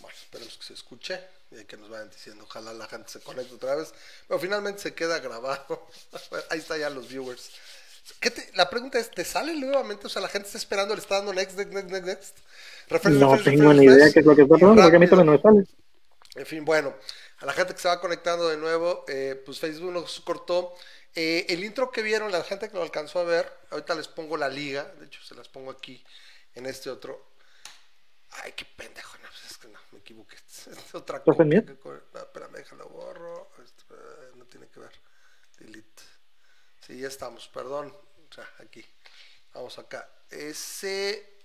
Bueno, esperemos que se escuche y que nos vayan diciendo. Ojalá la gente se conecte otra vez. Pero finalmente se queda grabado. Ahí está ya los viewers. la pregunta es, ¿te sale nuevamente? O sea, la gente está esperando, le está dando next, next, next, next. no tengo ni idea qué es lo que está pasando, porque a mí no me sale. En fin, bueno, a la gente que se va conectando de nuevo, eh, pues Facebook nos cortó. Eh, el intro que vieron, la gente que lo alcanzó a ver, ahorita les pongo la liga, de hecho se las pongo aquí en este otro. Ay, qué pendejo, no, pues es que no, me equivoqué. Es otra cosa. No, espérame, déjalo borro. No tiene que ver. Delete. Sí, ya estamos, perdón. O sea, aquí. Vamos acá. Ese,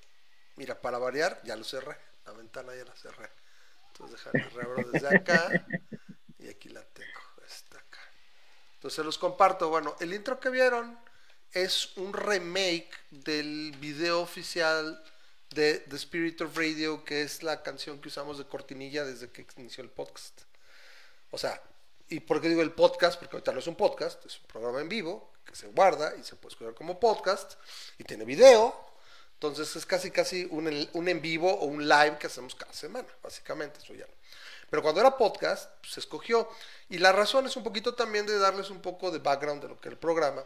mira, para variar, ya lo cerré. La ventana ya la cerré. Entonces déjame reabro desde acá. Y aquí la tengo. Está acá. Entonces los comparto. Bueno, el intro que vieron es un remake del video oficial de The Spirit of Radio, que es la canción que usamos de cortinilla desde que inició el podcast. O sea, ¿y por qué digo el podcast? Porque ahorita no es un podcast, es un programa en vivo que se guarda y se puede escuchar como podcast y tiene video. Entonces es casi casi un, un en vivo o un live que hacemos cada semana, básicamente, eso ya Pero cuando era podcast, pues, se escogió. Y la razón es un poquito también de darles un poco de background de lo que es el programa.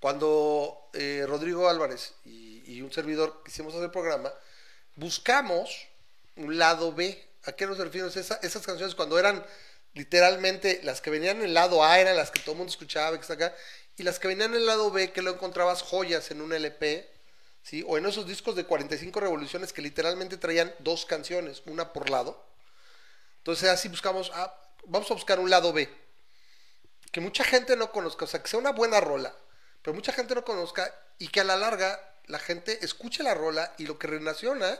Cuando eh, Rodrigo Álvarez y y un servidor quisimos hacer el programa, buscamos un lado B. ¿A qué nos referimos? esas canciones cuando eran literalmente las que venían en el lado A eran las que todo el mundo escuchaba, que está acá, y las que venían en el lado B que lo encontrabas joyas en un LP, ¿sí? o en esos discos de 45 revoluciones que literalmente traían dos canciones, una por lado. Entonces así buscamos, ah, vamos a buscar un lado B, que mucha gente no conozca, o sea, que sea una buena rola, pero mucha gente no conozca y que a la larga la gente escucha la rola y lo que renaciona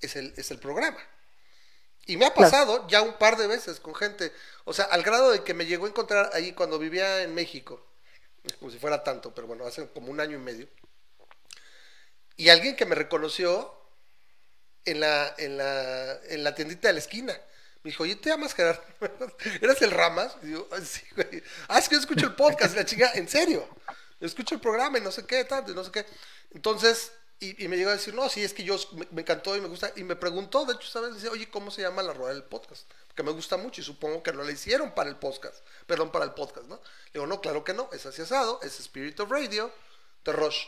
es el, es el programa. Y me ha pasado ya un par de veces con gente, o sea, al grado de que me llegó a encontrar ahí cuando vivía en México, como si fuera tanto, pero bueno, hace como un año y medio. Y alguien que me reconoció en la, en la, en la tiendita de la esquina. Me dijo, oye, ¿te llamas Gerardo? ¿Eres el Ramas? Y digo, sí, güey. Ah, es que yo escucho el podcast, la chica, en serio. Yo escucho el programa y no sé qué, tanto, y no sé qué. Entonces, y, me llegó a decir, no, sí, es que yo me, encantó y me gusta. Y me preguntó, de hecho, ¿sabes? Dice, oye, ¿cómo se llama la rueda del podcast? Porque me gusta mucho y supongo que no la hicieron para el podcast. Perdón, para el podcast, ¿no? Le digo, no, claro que no, es así asado, es Spirit of Radio de Rush.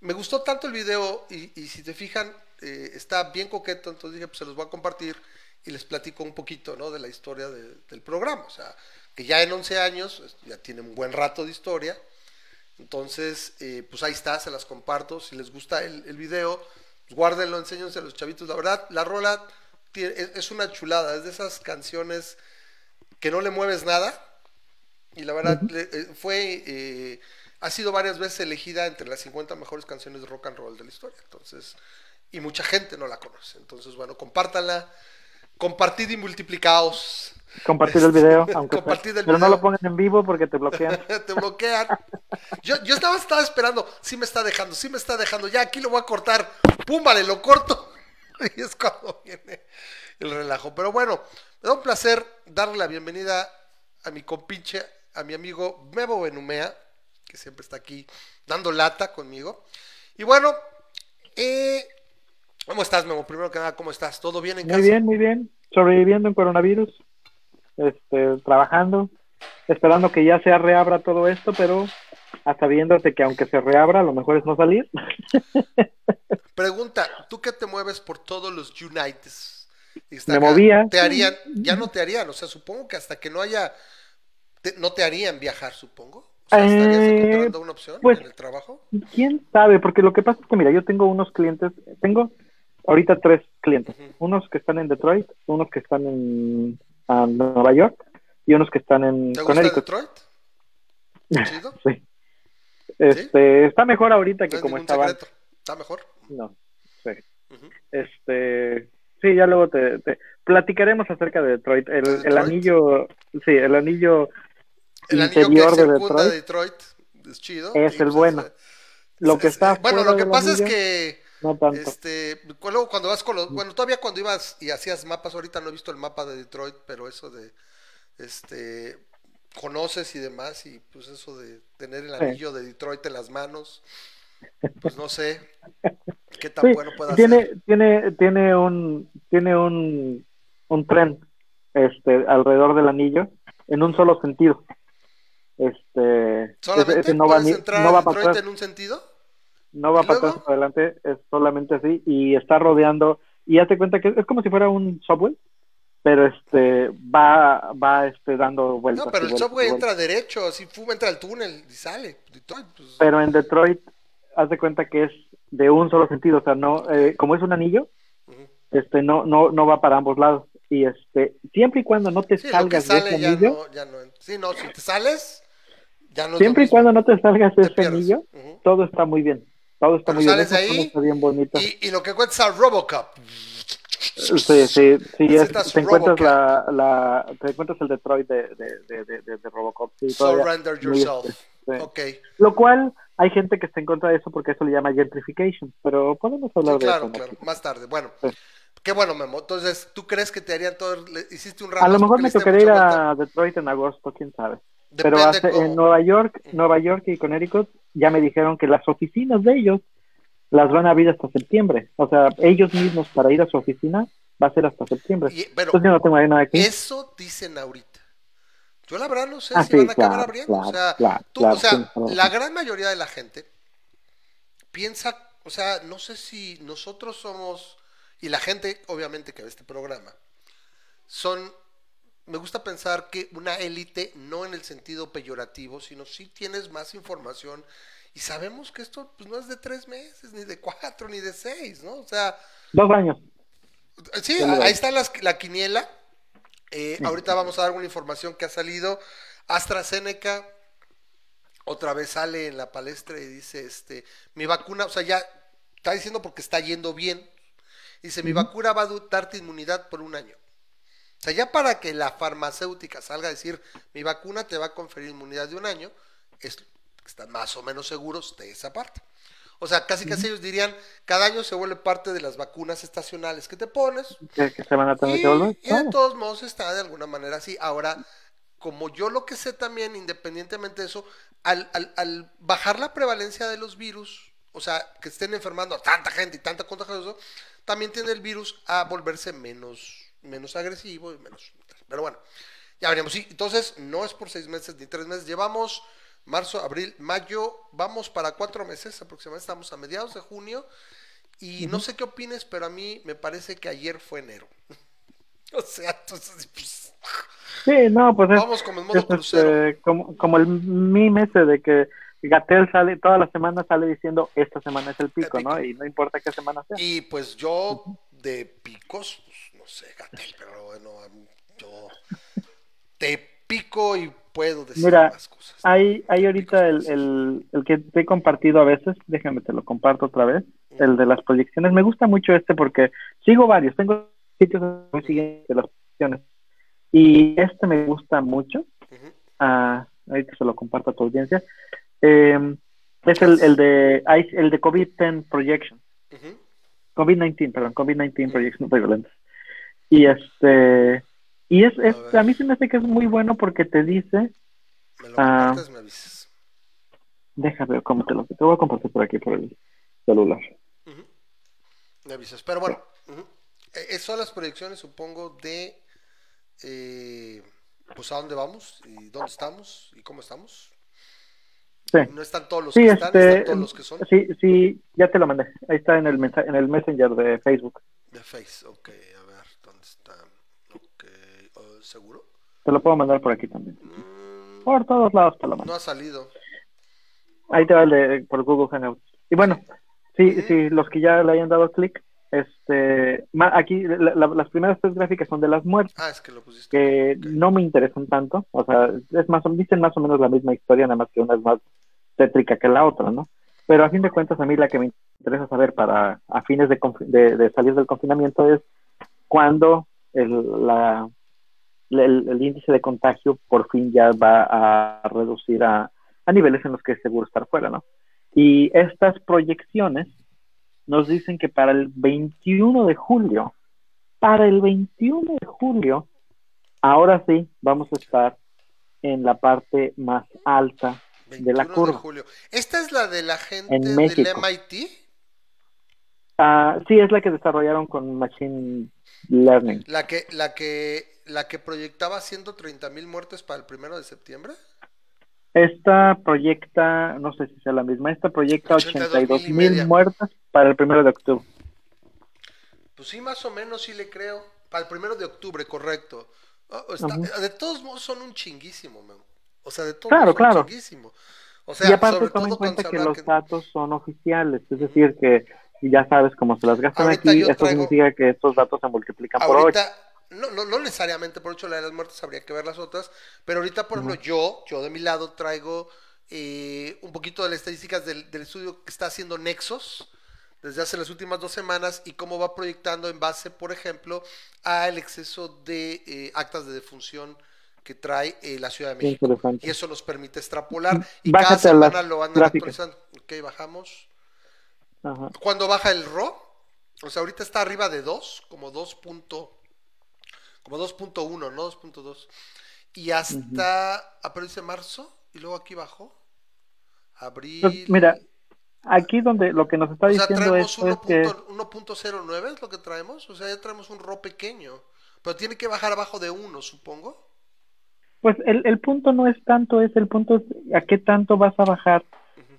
Me gustó tanto el video y, si te fijan, eh, está bien coqueto, entonces dije, pues se los voy a compartir y les platico un poquito, ¿no? De la historia del programa. O sea, que ya en 11 años, ya tiene un buen rato de historia entonces, eh, pues ahí está, se las comparto. Si les gusta el, el video, pues guárdenlo, enséñense a los chavitos. La verdad, la rola es, una chulada, es de esas canciones que no le mueves nada. Y la verdad, eh, fue, eh, ha sido varias veces elegida entre las 50 mejores canciones de rock and roll de la historia. Entonces, y mucha gente no la conoce. Entonces, bueno, compártanla, compartid y multiplicaos. Compartir el video, aunque pero no lo pongan en vivo porque te bloquean. te bloquean. Yo, yo estaba, estaba esperando, sí me está dejando, sí me está dejando, ya aquí lo voy a cortar, pum, vale, lo corto. Y es cuando viene el relajo. Pero bueno, me da un placer darle la bienvenida a mi compinche, a mi amigo Mebo Benumea, que siempre está aquí dando lata conmigo. Y bueno, eh, ¿cómo estás, Memo? Primero que nada, ¿cómo estás? ¿Todo bien en casa? Muy bien, muy bien. Sobreviviendo en coronavirus este, trabajando, esperando que ya se reabra todo esto, pero hasta viéndote que aunque se reabra, lo mejor es no salir. Pregunta, ¿tú que te mueves por todos los Unites? Me movía. Te harían, ya no te harían, o sea, supongo que hasta que no haya, no te harían viajar, supongo. O sea, ¿Estarías eh, encontrando una opción pues, en el trabajo? ¿Quién sabe? Porque lo que pasa es que, mira, yo tengo unos clientes, tengo ahorita tres clientes, unos que están en Detroit, unos que están en a Nueva York y unos que están en ¿Te gusta Detroit? sí. Este, está mejor ahorita que como estaba. ¿Está mejor? No, sí. Este, sí, ya luego te, platicaremos acerca de Detroit. El, el anillo, sí, el anillo el interior de Detroit, Detroit, es chido. Es el pues, bueno. Lo que está bueno, lo que pasa es que no tanto. Este, luego cuando vas con los, bueno, todavía cuando ibas y hacías mapas, ahorita no he visto el mapa de Detroit, pero eso de, este, conoces y demás, y pues eso de tener el anillo de Detroit en las manos, pues no sé. qué tan bueno puede tiene, ser. Tiene, tiene un, tiene un, un tren este, alrededor del anillo en un solo sentido. Este, ¿Solamente no va, no va a pasar en un sentido? No va a pasar adelante, es solamente así y está rodeando y hazte cuenta que es como si fuera un subway, pero este va va este dando vueltas. No, pero el subway entra derecho, así fuma, entra al túnel y sale. Pues. Pero en Detroit haz de cuenta que es de un solo sentido, o sea, no eh, como es un anillo, este no no no va para ambos lados y este siempre y cuando no te salgas de ese anillo, no, ya no, sí, no, si te sales ya no siempre y cuando no te salgas de ese anillo, todo está muy bien. Todo está muy bien. Ahí, bien bonito. Y, y, lo que cuenta es Robocop. Sí, sí, sí, es, te encuentras la, la, te encuentras el Detroit de, de, de, de, de Robocop. Sí, Surrender yourself. Este, okay. Lo cual hay gente que está en contra de eso porque eso le llama gentrification, pero podemos hablar de claro, eso. Claro, más tarde. Bueno, qué bueno, Memo. Entonces, ¿tú crees que te harían todo? Hiciste un A lo mejor me tocaría ir a Detroit en agosto, quién sabe. Pero en Nueva York, Nueva York y Connecticut ya me dijeron que las oficinas de ellos las van a abrir hasta septiembre. O sea, ellos mismos para ir a su oficina va a ser hasta septiembre. Entonces yo no tengo nada que Eso dicen ahorita. Yo la verdad no sé ah, si van a acabar abriendo. o sea, tú, o sea la gran mayoría de la gente piensa, o sea, no sé si nosotros somos, y la gente obviamente que ve este programa, son me gusta pensar que una élite, no en el sentido peyorativo, sino si tienes más información y sabemos que esto pues, no es de tres meses, ni de cuatro, ni de seis, ¿no? O sea... Dos años. Sí, ahí está la quiniela. Eh, ahorita vamos a dar una información que ha salido. AstraZeneca otra vez sale en la palestra y dice, este, mi vacuna, o sea, ya está diciendo porque está yendo bien. Dice, mi vacuna va a darte inmunidad por un año. O sea, ya para que la farmacéutica salga a decir, mi vacuna te va a conferir inmunidad de un año, están más o menos seguros de esa parte. O sea, casi casi ellos dirían, cada año se vuelve parte de las vacunas estacionales que te pones. Que, se van a tener y, que volver. Y de todos modos está de alguna manera así. Ahora, como yo lo que sé también, independientemente de eso, al, al, al bajar la prevalencia de los virus, o sea, que estén enfermando a tanta gente y tanta contagioso, también tiene el virus a volverse menos menos agresivo y menos... Pero bueno, ya veremos. Sí, entonces no es por seis meses ni tres meses. Llevamos marzo, abril, mayo, vamos para cuatro meses aproximadamente. Estamos a mediados de junio. Y no sé qué opines, pero a mí me parece que ayer fue enero. o sea, entonces... Pues, sí, no, pues Vamos como en modo crucero. Este, como, como el meme ese de que Gatel sale, toda la semana sale diciendo, esta semana es el pico, ¿no? Y no importa qué semana sea. Y pues yo, de picos, no sé, Gatel, pero bueno, yo te pico y puedo decir más cosas. Hay, hay ahorita el, el, el, que te he compartido a veces, déjame te lo comparto otra vez, el de las proyecciones. Me gusta mucho este porque sigo varios, tengo sitios siguientes de las proyecciones. Y este me gusta mucho. ah, ahorita se lo comparto a tu audiencia. Eh, es el, el de el de COVID-10 Projection. COVID-19, perdón, COVID-19 Projection Prevalence. Y este, y es, es a, mí se me hace que es muy bueno porque te dice. Me lo compartes, uh, me avisas. Déjame ver cómo te lo. Te voy a compartir por aquí por el celular. Uh -huh. Me avisas. Pero bueno, uh -huh. eh, son las proyecciones, supongo, de. Eh, pues a dónde vamos y dónde estamos y cómo estamos. Sí. No están todos los sí, que este, están, están todos los que son. Sí, sí, ya te lo mandé. Ahí está en el, en el Messenger de Facebook. De Face, ok, a ver, ¿dónde está? Ok, uh, ¿seguro? Te lo puedo mandar por aquí también. Mm, por todos lados te lo mando. No ha salido. Ahí te va el de, por Google Hangouts. Y bueno, sí, sí, sí los que ya le hayan dado clic, este, aquí la, la, las primeras tres gráficas son de las muertes. Ah, es que lo pusiste. Que okay. no me interesan tanto. O sea, es más, dicen más o menos la misma historia, nada más que una es más tétrica que la otra, ¿no? Pero a fin de cuentas, a mí la que me interesa saber para a fines de, de, de salir del confinamiento es cuándo el, la, el, el, índice de contagio por fin ya va a reducir a, a niveles en los que es seguro estar fuera, ¿no? Y estas proyecciones nos dicen que para el 21 de julio, para el 21 de julio, ahora sí vamos a estar en la parte más alta de la curva. De julio. ¿Esta es la de la gente del MIT? Ah, sí, es la que desarrollaron con Machine Learning. La que, la que, la que proyectaba 130 mil muertes para el primero de septiembre. Esta proyecta, no sé si sea la misma, esta proyecta 82 mil muertes para el primero de octubre. Pues sí, más o menos sí le creo. Para el primero de octubre, correcto. Oh, de todos modos son un chinguísimo, O sea, de todos modos son un chinguísimo. O sea, y aparte toma en cuenta que los datos son oficiales, es decir, que ya sabes cómo se las gastan aquí, esto significa que estos datos se multiplican por 8 no, no, no necesariamente por hecho la de las muertes, habría que ver las otras, pero ahorita, por ejemplo, yo, yo de mi lado traigo eh, un poquito de las estadísticas del, estudio que está haciendo Nexos desde hace las últimas dos semanas y cómo va proyectando en base, por ejemplo, al exceso de eh, actas de defunción que trae eh, la Ciudad de México. Y eso nos permite extrapolar y cada semana lo van actualizando. Ok, bajamos. Cuando baja el RO, o sea, ahorita está arriba de 2, como 2 como 2.1, no 2.2. Y hasta, uh dice marzo, y luego aquí bajó. Abril. Pues, mira, aquí donde lo que nos está diciendo es, 1.09 es lo que traemos, o sea, ya traemos un RO pequeño, pero tiene que bajar abajo de 1, supongo. Pues el, el punto no es tanto, es el punto es a qué tanto vas a bajar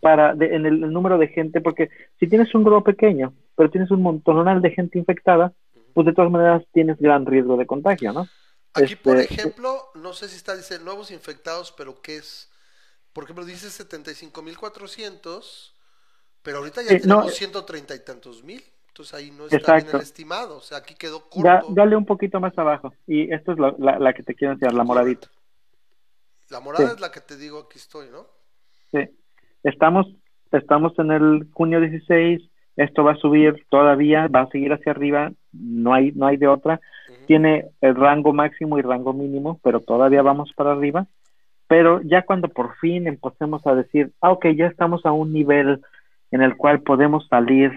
para en el, número de gente, porque si tienes un RO pequeño, pero tienes un montón de gente infectada, pues de todas maneras tienes gran riesgo de contagio, ¿no? Aquí, por este, ejemplo, no sé si está, dice nuevos infectados, pero ¿qué es? Por ejemplo, dice 75.400, pero ahorita ya tenemos 130 y tantos mil. Entonces ahí no está bien el estimado, o sea, aquí quedó corto. dale un poquito más abajo. Y esto es la, que te quiero enseñar, la moradita. La morada es la que te digo, aquí estoy, ¿no? Sí. Estamos, estamos en el junio 16, esto va a subir todavía, va a seguir hacia arriba, no hay, no hay de otra. Tiene el rango máximo y rango mínimo, pero todavía vamos para arriba. Pero ya cuando por fin empecemos a decir, ah, ok, ya estamos a un nivel en el cual podemos salir,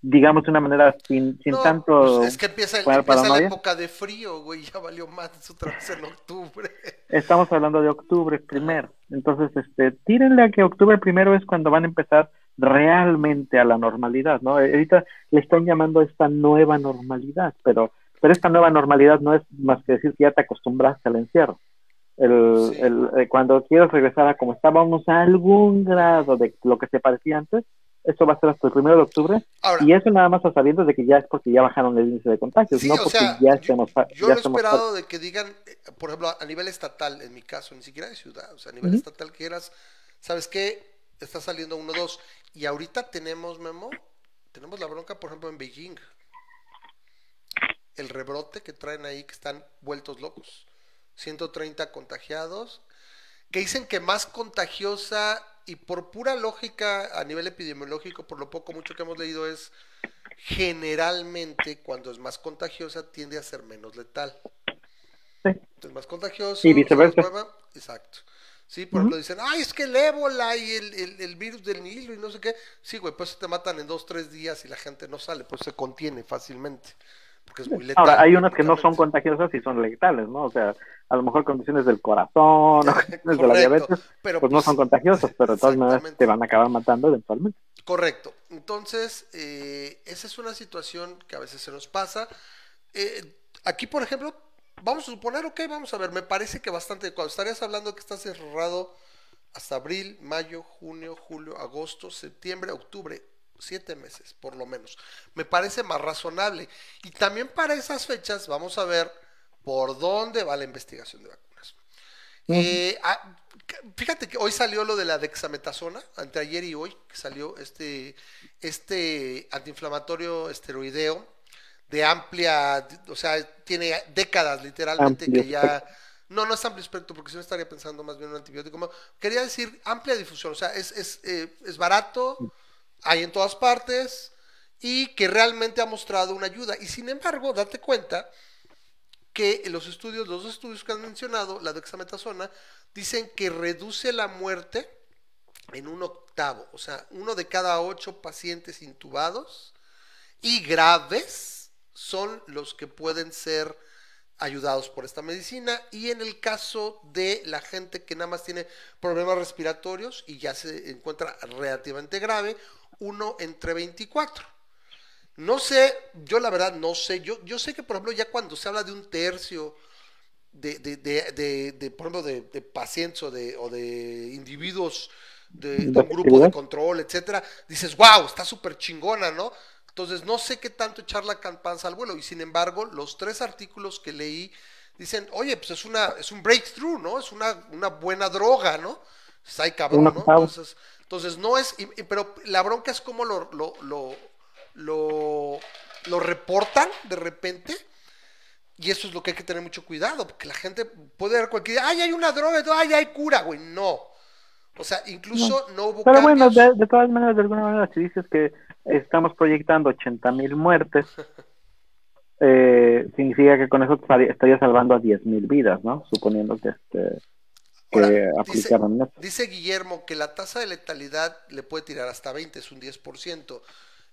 digamos de una manera sin, sin tanto. Pues es que empieza, la época de frío, güey, ya valió más otra vez en octubre. Estamos hablando de octubre primero. Entonces, este, tírenle a que octubre primero es cuando van a empezar realmente a la normalidad, ¿no? Ahorita le están llamando a esta nueva normalidad, pero, pero esta nueva normalidad no es más que decir que ya te acostumbraste al encierro. El, el, eh, cuando quieres regresar a como estábamos a algún grado de lo que se parecía antes, eso va a ser hasta el primero de octubre. y eso nada más a sabiendo de que ya es porque ya bajaron el índice de contagios, no porque ya estemos. Yo, ya he esperado de que digan, eh, por ejemplo, a nivel estatal, en mi caso, ni siquiera de ciudad, o sea, a nivel estatal, que eras, ¿sabes qué? Está saliendo uno, dos y ahorita tenemos, Memo, tenemos la bronca, por ejemplo, en Beijing. El rebrote que traen ahí, que están vueltos locos. 130 contagiados, que dicen que más contagiosa y por pura lógica a nivel epidemiológico, por lo poco mucho que hemos leído, es generalmente cuando es más contagiosa tiende a ser menos letal. Sí. Entonces, más contagioso. Y viceversa. Exacto. Sí, por ejemplo, dicen, ay, es que el ébola y el, virus del Nilo y no sé qué. Sí, güey, pues te matan en dos, tres días y la gente no sale, pues se contiene fácilmente. Porque es muy letal. Ahora, hay unas que no son contagiosas y son letales, ¿no? O sea, a lo mejor condiciones del corazón, o condiciones de la diabetes, pues, no pues, son contagiosas, pero de todas maneras te van a acabar matando eventualmente. Correcto. Entonces, eh, esa es una situación que a veces se nos pasa. Eh, aquí, por ejemplo, vamos a suponer, ok, vamos a ver, me parece que bastante, cuando estarías hablando que está cerrado hasta abril, mayo, junio, julio, agosto, septiembre, octubre, siete meses por lo menos. Me parece más razonable. Y también para esas fechas vamos a ver por dónde va la investigación de vacunas. Eh, ah, fíjate que hoy salió lo de la dexametasona, ayer y hoy, que salió este, este antiinflamatorio esteroideo de amplia, o sea, tiene décadas literalmente que ya... No, no es amplio espectro, porque si no estaría pensando más bien en un antibiótico. Quería decir amplia difusión, o sea, es, es, eh, es barato, hay en todas partes y que realmente ha mostrado una ayuda. Y sin embargo, date cuenta que los estudios, los dos estudios que han mencionado, la dexametasona, dicen que reduce la muerte en un octavo, o sea, uno de cada ocho pacientes intubados y graves son los que pueden ser ayudados por esta medicina y en el caso de la gente que nada más tiene problemas respiratorios y ya se encuentra relativamente grave, uno entre 24. No sé, yo la verdad no sé. Yo, yo sé que, por ejemplo, ya cuando se habla de un tercio de, de, de, de, por ejemplo, de, pacientes o de, o de individuos de, un grupo de control, etcétera, dices, wow, está súper chingona, ¿no? Entonces, no sé qué tanto echar la campanza al vuelo. Y sin embargo, los tres artículos que leí dicen, oye, pues es una, es un breakthrough, ¿no? Es una, una buena droga, ¿no? Está ahí cabrón, ¿no? Entonces, entonces no es, pero la bronca es como lo, lo, lo, lo, lo reportan de repente. Y eso es lo que hay que tener mucho cuidado, porque la gente puede ver cualquier ay, hay una droga, ay, hay cura, güey. No. O sea, incluso no, hubo Pero bueno, de, todas maneras, de alguna manera, si dices que estamos proyectando 80 mil muertes, eh, significa que con eso estaría salvando a 10 mil vidas, ¿no? Suponiendo que, este, que aplicaran dice, Dice Guillermo que la tasa de letalidad le puede tirar hasta 20, es un 10%.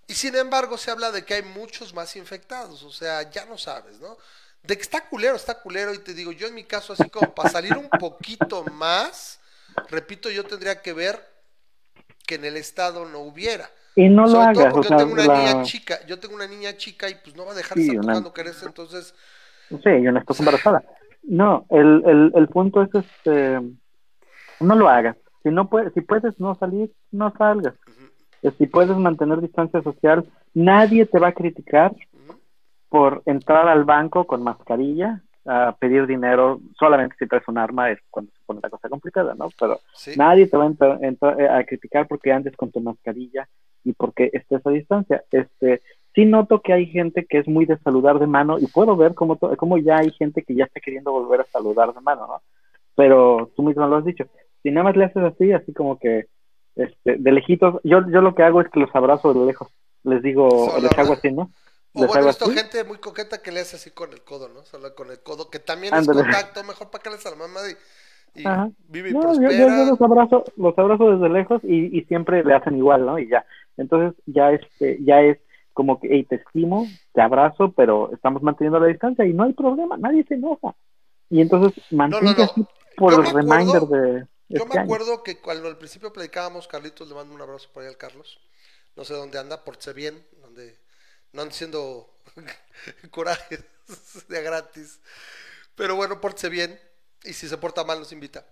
Y sin embargo se habla de que hay muchos más infectados, o sea, ya no sabes, ¿no? De que está culero, está culero, y te digo, yo en mi caso, así como para salir un poquito más, repito, yo tendría que ver que en el estado no hubiera. Y no lo hagas. yo tengo una niña chica, yo tengo una niña chica y pues no va a dejar de estar tocando crece, entonces... Sí, y una esposa embarazada. No, el, el, el punto es, este, no lo hagas. Si no puedes, si puedes no salir, no salgas si puedes mantener distancia social, nadie te va a criticar por entrar al banco con mascarilla a pedir dinero solamente si traes un arma es cuando se pone la cosa complicada, ¿no? Pero nadie te va a, entrar, eh, a criticar porque andes con tu mascarilla y porque estés a distancia. Este, sí noto que hay gente que es muy de saludar de mano y puedo ver cómo, cómo ya hay gente que ya está queriendo volver a saludar de mano, ¿no? Pero tú mismo lo has dicho. Si nada más le haces así, así como que este, de lejitos, yo, yo lo que hago es que los abrazo de lejos, les digo, les hago así, ¿no? O bueno, esto gente muy coqueta que le hace así con el codo, ¿no? Solo con el codo, que también es contacto, mejor para que les a la mamá y, vive y prospera. Yo, los abrazo, los abrazo desde lejos y, y siempre le hacen igual, ¿no? Y ya. Entonces ya este, ya es como que, hey, te estimo, te abrazo, pero estamos manteniendo la distancia y no hay problema, nadie se enoja. Y entonces mantente así por el reminder de yo me acuerdo que cuando al principio predicábamos, Carlitos, le mando un abrazo por ahí al Carlos. No sé dónde anda, porte bien, donde no anda siendo corajes de gratis. Pero bueno, porte bien. Y si se porta mal, nos invita.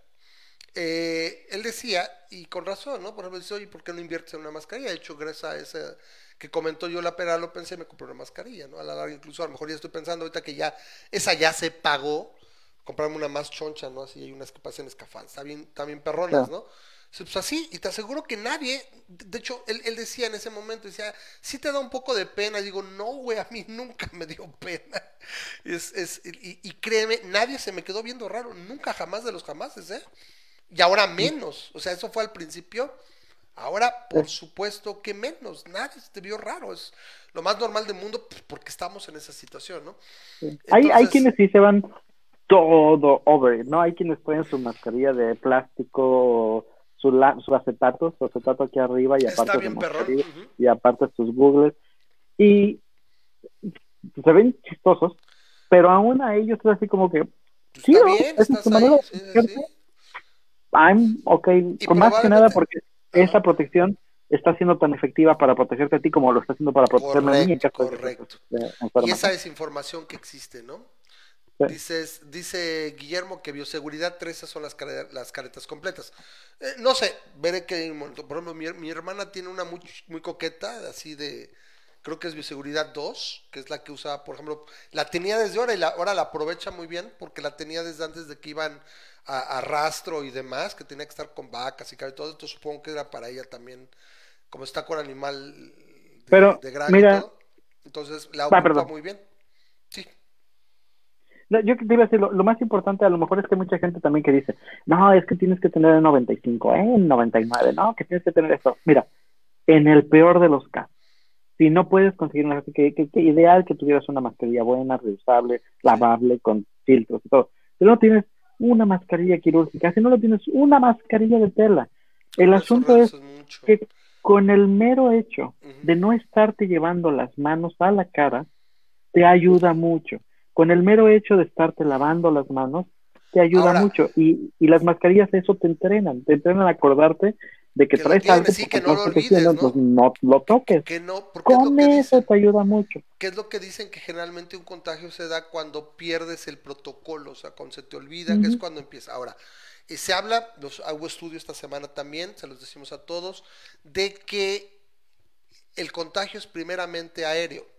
Eh, él decía, y con razón, ¿no? Por ejemplo, dice, oye, ¿por qué no inviertes en una mascarilla? De hecho, gracias a esa que comentó yo la pera, lo pensé, me compré una mascarilla, ¿no? A la larga, incluso a lo mejor ya estoy pensando ahorita que ya, esa ya se pagó, comprarme una más choncha, ¿no? Así hay unas que pasan escafán, está bien, también perronas, ¿no? Pues así, y te aseguro que nadie, de hecho, él, él, decía en ese momento, decía, sí te da un poco de pena, digo, no, güey, a mí nunca me dio pena. Es, es, y, y, créeme, nadie se me quedó viendo raro, nunca jamás de los jamases, ¿eh? Y ahora menos, o sea, eso fue al principio, ahora por supuesto que menos, nadie se te vio raro, es lo más normal del mundo pues, porque estamos en esa situación, ¿no? hay, hay quienes sí se van todo over ¿no? Hay quienes ponen su mascarilla de plástico, su, su acetato, su acetato aquí arriba y aparte su y aparte sus googles y se ven chistosos, pero aún a ellos es así como que sí, bien, es su manera I'm okay, con más que nada porque esa protección está siendo tan efectiva para protegerte a ti como lo está haciendo para protegerme a mí. correcto. y esa es información que existe, ¿no? Dices, dice Guillermo que bioseguridad 13 son las, las caretas completas. Eh, no sé, veré que, por ejemplo, mi, hermana tiene una muy, muy coqueta, así de, creo que es bioseguridad 2, que es la que usaba, por ejemplo, la tenía desde ahora y la, ahora la aprovecha muy bien porque la tenía desde antes de que iban a, rastro y demás, que tenía que estar con vacas y todo esto, supongo que era para ella también, como está con animal de, Pero, mira, entonces la ah, ocupa muy bien. Sí yo te iba a decir, lo, más importante a lo mejor es que hay mucha gente también que dice, no, es que tienes que tener el 95, ¿eh? el 99, no, que tienes que tener esto. Mira, en el peor de los casos, si no puedes conseguir una que, que, que, ideal que tuvieras una mascarilla buena, reusable, lavable, con filtros y todo. Si no tienes una mascarilla quirúrgica, si no lo tienes una mascarilla de tela. El asunto es que con el mero hecho de no estarte llevando las manos a la cara, te ayuda mucho con el mero hecho de estarte lavando las manos, te ayuda mucho. Y, y las mascarillas eso te entrenan, te entrenan a acordarte de que, traes algo, sí, que no lo olvides, ¿no? Pues no lo toques. Que no, porque Con eso te ayuda mucho. ¿Qué es lo que dicen? Que generalmente un contagio se da cuando pierdes el protocolo, o sea, cuando se te olvida, que es cuando empieza. Ahora, eh, se habla, los, hago estudio esta semana también, se los decimos a todos, de que el contagio es primeramente aéreo.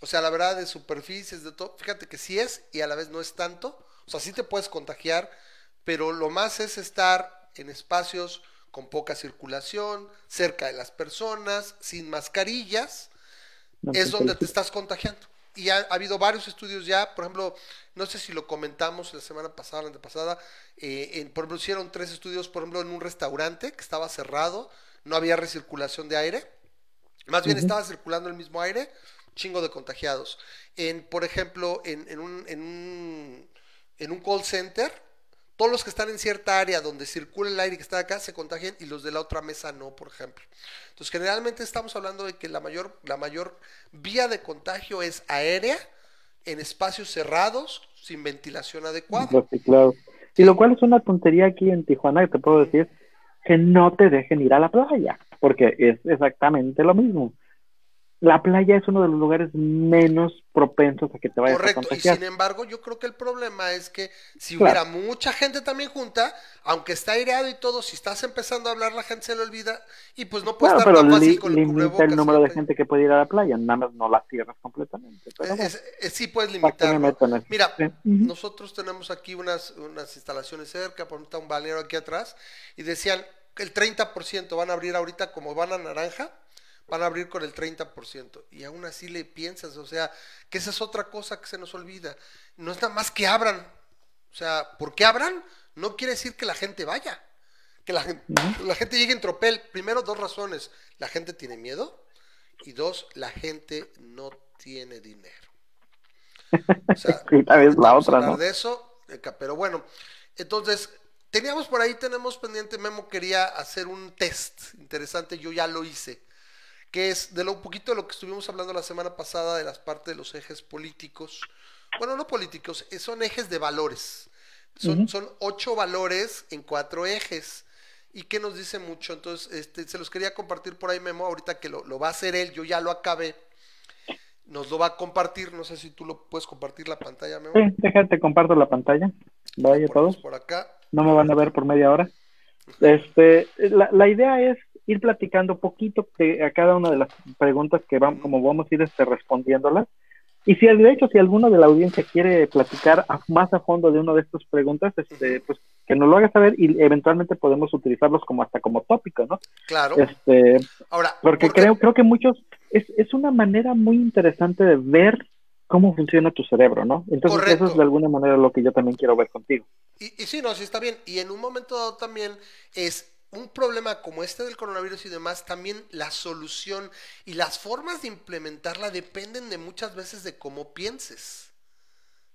O sea, la verdad, de superficies, de todo, fíjate que sí es y a la vez no es tanto. O sea, sí te puedes contagiar, pero lo más es estar en espacios con poca circulación, cerca de las personas, sin mascarillas, es donde te estás contagiando. Y ha, habido varios estudios ya, por ejemplo, no sé si lo comentamos la semana pasada, la antepasada, eh, en, por ejemplo, hicieron tres estudios, por ejemplo, en un restaurante que estaba cerrado, no había recirculación de aire, más bien estaba circulando el mismo aire, chingo de contagiados. En, por ejemplo, en, en, un, en, un, en un call center, todos los que están en cierta área donde circula el aire que está acá se contagian y los de la otra mesa no, por ejemplo. Entonces, generalmente estamos hablando de que la mayor, la mayor vía de contagio es aérea, en espacios cerrados, sin ventilación adecuada. claro. Y lo cual es una tontería aquí en Tijuana, que te puedo decir, que no te dejen ir a la playa, porque es exactamente lo mismo la playa es uno de los lugares menos propensos a que te vayas a contagiar. y sin embargo, yo creo que el problema es que si hubiera mucha gente también junta, aunque está aireado y todo, si estás empezando a hablar, la gente se le olvida y pues no puede estar tan fácil con el limita el número de gente que puede ir a la playa, nada más no la cierras completamente. sí puedes limitarlo. Mira, nosotros tenemos aquí unas, unas instalaciones cerca, por ejemplo, un balneario aquí atrás, y decían que el 30% van a abrir ahorita como van a naranja, van a abrir con el 30%. Y aún así le piensas, o sea, que esa es otra cosa que se nos olvida. No es nada más que abran. O sea, porque abran no quiere decir que la gente vaya. Que la gente, la gente llegue en tropel. Primero, dos razones. La gente tiene miedo. Y dos, la gente no tiene dinero. O sea, es la otra, ¿no? de eso, pero bueno, entonces teníamos por ahí, tenemos pendiente, Memo quería hacer un test interesante, yo ya lo hice que es de lo un poquito de lo que estuvimos hablando la semana pasada de las partes de los ejes políticos. Bueno, no políticos, eh, son ejes de valores. Son, son ocho valores en cuatro ejes. ¿Y qué nos dice mucho? Entonces, este, se los quería compartir por ahí, Memo, ahorita que lo, lo va a hacer él, yo ya lo acabé. Nos lo va a compartir, no sé si tú lo puedes compartir la pantalla, Memo. Sí, déjate, comparto la pantalla. Vaya todos. Por acá. No me van a ver por media hora. Este, la, la idea es ir platicando poquito de, a cada una de las preguntas que vamos, como vamos a ir este, respondiéndolas. Y si de hecho, si alguno de la audiencia quiere platicar más a fondo de una de estas preguntas, este, pues que nos lo haga saber y eventualmente podemos utilizarlos como hasta como tópico, ¿no? Claro. Este, Ahora, porque, creo, creo que muchos, es, es una manera muy interesante de ver cómo funciona tu cerebro, ¿no? Entonces eso es de alguna manera lo que yo también quiero ver contigo. Y, y sí, no, sí está bien. Y en un momento dado también es un problema como este del coronavirus y demás, también la solución y las formas de implementarla dependen de muchas veces de cómo pienses.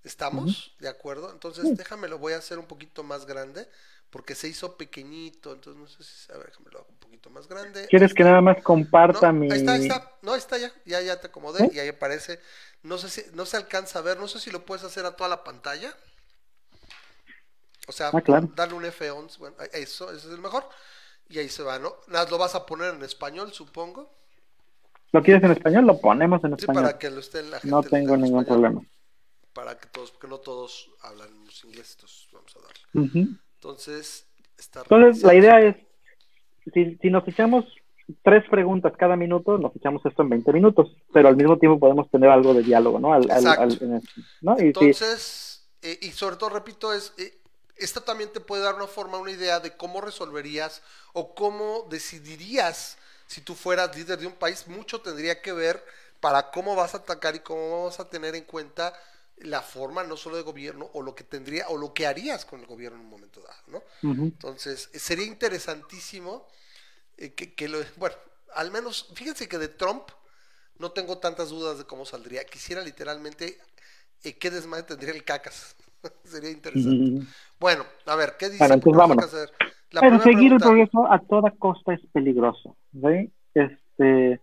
¿Estamos? ¿De acuerdo? Entonces, déjame lo voy a hacer un poquito más grande, porque se hizo pequeñito, entonces no sé si, a ver, déjame lo hago un poquito más grande. ¿Quieres que nada más comparta mi...? Ahí está, ahí está, no, está ya, ya, ya te acomodé, y ahí aparece, no sé si, no se alcanza a ver, no sé si lo puedes hacer a toda la pantalla. O sea, ah, darle un F11, bueno, eso, eso es el mejor. Y ahí se va, ¿no? Nada, lo vas a poner en español, supongo. ¿Lo quieres en español? Lo ponemos en español. para que lo esté la gente. No tengo ningún problema. Para que todos, porque no todos hablan inglés, entonces vamos a darle. Entonces, está Entonces, la idea es, si, si nos echamos tres preguntas cada minuto, nos echamos esto en 20 minutos, pero al mismo tiempo podemos tener algo de diálogo, ¿no? Al, ¿no? Entonces, eh, y sobre todo, repito, es, eh, esto también te puede dar una forma, una idea de cómo resolverías o cómo decidirías si tú fueras líder de un país. Mucho tendría que ver para cómo vas a atacar y cómo vas a tener en cuenta la forma no solo de gobierno o lo que tendría o lo que harías con el gobierno en un momento dado, ¿no? Entonces, sería interesantísimo eh, que, lo, bueno, al menos, fíjense que de Trump no tengo tantas dudas de cómo saldría. Quisiera literalmente eh, qué desmadre tendría el cacas. Sería interesante. Bueno, a ver, ¿qué dice? Bueno, hacer? Pero seguir el progreso a toda costa es peligroso. ¿ve? Este,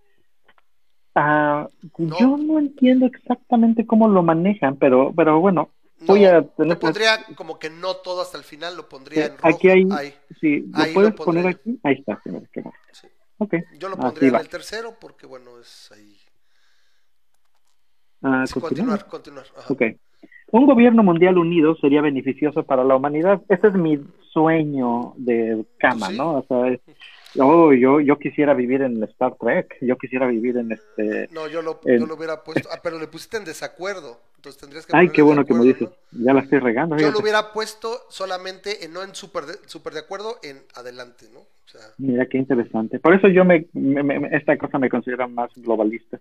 uh, Yo no entiendo exactamente cómo lo manejan, pero, pero bueno, voy a No, tener lo pondría como que no todo hasta el final, lo pondría en rojo. aquí hay, ahí. sí, ¿lo Ahí puedes lo poner aquí? Ahí está, bueno. Sí. Ok. Yo lo así pondría en va. el tercero porque, bueno, es ahí. Ah, Sí, continuar, continuar. ajá. Ok. Un gobierno mundial unido sería beneficioso para la humanidad. Ese es mi sueño de cama, Sí. ¿no? O sea, es- oh, yo, yo quisiera vivir en Star Trek, yo quisiera vivir en este... No, yo lo, En- yo lo hubiera puesto. Ah, pero le pusiste en desacuerdo. Entonces tendrías que Ay, qué bueno que me dices. ¿no? Ya la estoy regando. Yo lo hubiera puesto solamente en, no en súper de, súper de acuerdo, en adelante, ¿no? O sea, Mira qué interesante. Por eso yo me, me- me- esta cosa me considera más globalista.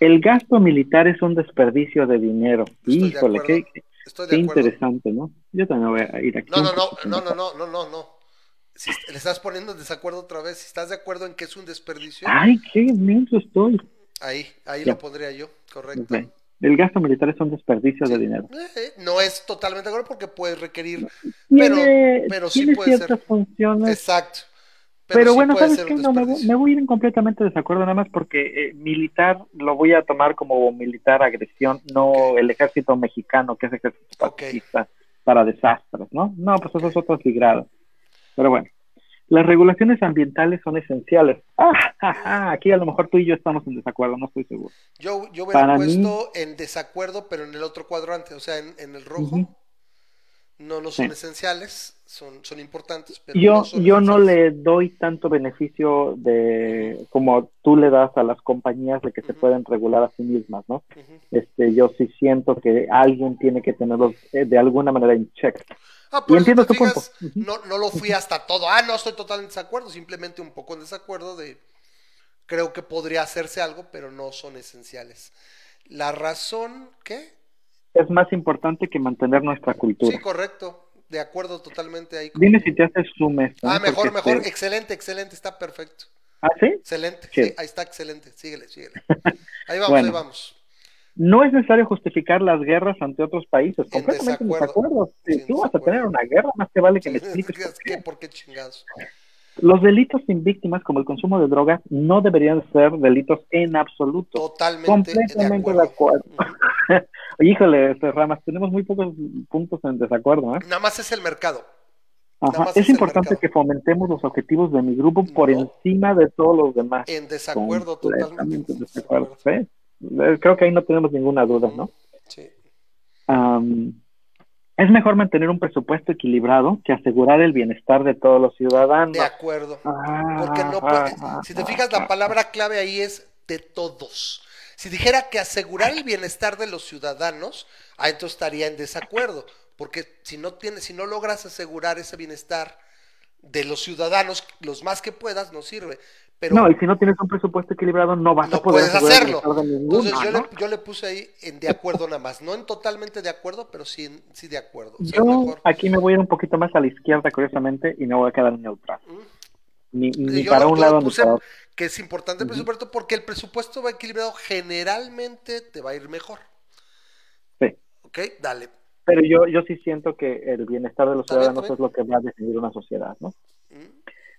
El gasto militar es un desperdicio de dinero. Estoy Híjole, qué, estoy de interesante, ¿no? Yo también voy a ir aquí. No, no, no, no, no, no, no, no, no. Si le estás poniendo en desacuerdo otra vez, si estás de acuerdo en que es un desperdicio, Ay, qué inmenso estoy. ahí, ahí Ya. lo pondría yo, correcto. El gasto militar es un desperdicio de dinero. Eh, no es totalmente de acuerdo porque puede requerir, pero, sí puede ciertas ser. funciones. Exacto. Pero, sí bueno, ¿sabes qué? No, me, me voy a ir en completamente desacuerdo nada más porque eh, militar lo voy a tomar como militar agresión, no Ok. el ejército mexicano, que es ejército pacifista para desastres, ¿no? No, pues eso es otro. Pero bueno, las regulaciones ambientales son esenciales. Ah, ja, ja, aquí a lo mejor tú y yo estamos en desacuerdo, no estoy seguro. Yo, yo hubiera Para mí- puesto en desacuerdo, pero en el otro cuadrante, o sea, en, en el rojo. Ujú. No, no son Sí. esenciales, son, son importantes, pero Yo, no son yo no le doy tanto beneficio de como tú le das a las compañías de que se pueden regular a sí mismas, ¿no? Este, yo sí siento que alguien tiene que tenerlos eh, de alguna manera en check. Ah, Y por entiendo tu punto. No, no lo fui hasta todo. Ah, no estoy totalmente en desacuerdo, simplemente un poco en desacuerdo de creo que podría hacerse algo, pero no son esenciales. La razón, ¿qué? Es más importante que mantener nuestra cultura. Sí, correcto. De acuerdo totalmente ahí. con- Dime si te haces zoom esto, Ah, ¿no? mejor, Porque, mejor. este, Excelente, excelente. Está perfecto. ¿Ah, sí? Excelente. Sí. Sí, ahí está excelente. Síguele, síguele. Ahí vamos, Bueno. ahí vamos. No es necesario justificar las guerras ante otros países. Completamente en desacuerdo. desacuerdo. Si Sí, tú vas a tener una guerra, más te vale que me Sí, expliques por qué. ¿Por qué chingados? Los delitos sin víctimas, como el consumo de drogas, no deberían ser delitos en absoluto. Totalmente Completamente de de acuerdo. acuerdo. Híjole, este, Ramas, tenemos muy pocos puntos en desacuerdo. ¿eh? Nada más es el mercado. Ajá. Es importante que fomentemos los objetivos de mi grupo por No. encima de todos los demás. En desacuerdo, totalmente. En desacuerdo. ¿sí? Eh, Creo que ahí no tenemos ninguna duda, ¿no? Sí. Am, es mejor mantener un presupuesto equilibrado que asegurar el bienestar de todos los ciudadanos. De acuerdo. Ah, Porque no ah, puede- ah, si te ah, fijas, ah. la palabra clave ahí es de todos. Si dijera que asegurar el bienestar de los ciudadanos, ah, entonces estaría en desacuerdo. Porque si no tienes, si no logras asegurar ese bienestar de los ciudadanos, los más que puedas, no sirve. Pero no, y si no tienes un presupuesto equilibrado, no vas no a poder puedes hacerlo. de Entonces yo, ¿no? le, yo le puse ahí en de acuerdo nada más. No en totalmente de acuerdo, pero sí, sí de acuerdo. O sea, Yo mejor. aquí me voy a ir un poquito más a la izquierda, curiosamente, y me voy a quedar neutral. Mm. Ni, ni yo para lo- un lado ni para otro. que es importante el presupuesto porque el presupuesto va equilibrado generalmente te va a ir mejor. Sí. ¿Ok? Dale. Pero yo, yo sí siento que el bienestar de los ciudadanos es lo que va a definir una sociedad, ¿no?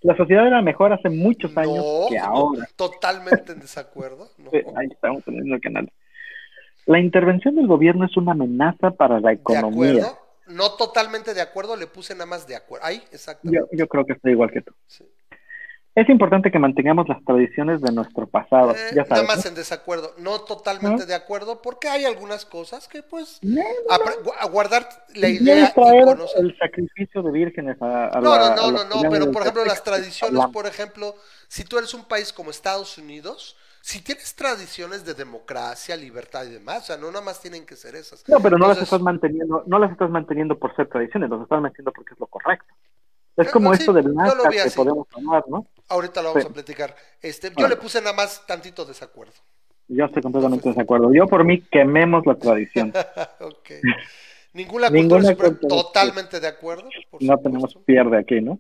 La sociedad era mejor hace muchos años No, que no, ahora. totalmente en desacuerdo. No. Sí, ahí estamos en el canal. La intervención del gobierno es una amenaza para la De economía. acuerdo. No totalmente de acuerdo, le puse nada más de acuerdo. Ahí, exactamente. Yo, yo creo que estoy igual que tú. Sí. Es importante que mantengamos las tradiciones de nuestro pasado. Eh, ya nada más ¿no? en desacuerdo. No totalmente ¿Ah? de acuerdo, porque hay algunas cosas que, pues, No, a guardar la ¿Quieres idea traer el sacrificio de vírgenes a, a No, la- no, a no, no, no, pero por ejemplo las tradiciones, por ejemplo, si tú eres un país como Estados Unidos, si tienes tradiciones de democracia, libertad y demás, o sea, no nada más tienen que ser esas. No, pero no las estás manteniendo, no las estás manteniendo por ser tradiciones, las estás manteniendo porque es lo correcto. Es como esto del vi que así. podemos tomar, ¿no? Ahorita lo vamos Sí. a platicar. Este, yo le puse nada más tantito desacuerdo. Yo estoy completamente de acuerdo. Yo por mí quememos la tradición. Ninguna cultura Ninguna superior, cultura. totalmente de acuerdo. por No supuesto. tenemos pierde aquí, ¿no?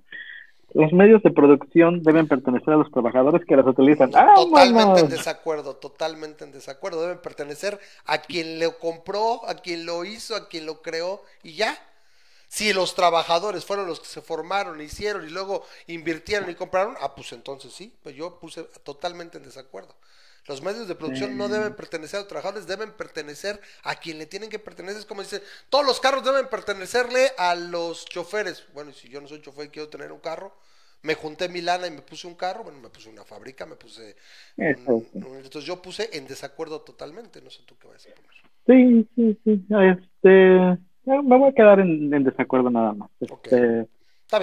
Los medios de producción deben pertenecer a los trabajadores que las utilizan. ¡Ah, Totalmente en desacuerdo, totalmente en desacuerdo. Deben pertenecer a quien lo compró, a quien lo hizo, a quien lo creó y ya. Si los trabajadores fueron los que se formaron, hicieron y luego invirtieron y compraron, ah, pues entonces sí, pues yo puse totalmente en desacuerdo. Los medios de producción no deben pertenecer a los trabajadores, deben pertenecer a quien le tienen que pertenecer. Es como dice, todos los carros deben pertenecerle a los choferes. Bueno, y si yo no soy chofer y quiero tener un carro, me junté mi lana y me puse un carro, bueno, me puse una fábrica, me puse... un- un- entonces yo puse en desacuerdo totalmente, no sé tú qué vas a poner. Sí, sí, sí. Este, me voy a quedar en, en desacuerdo nada más. Este, bien,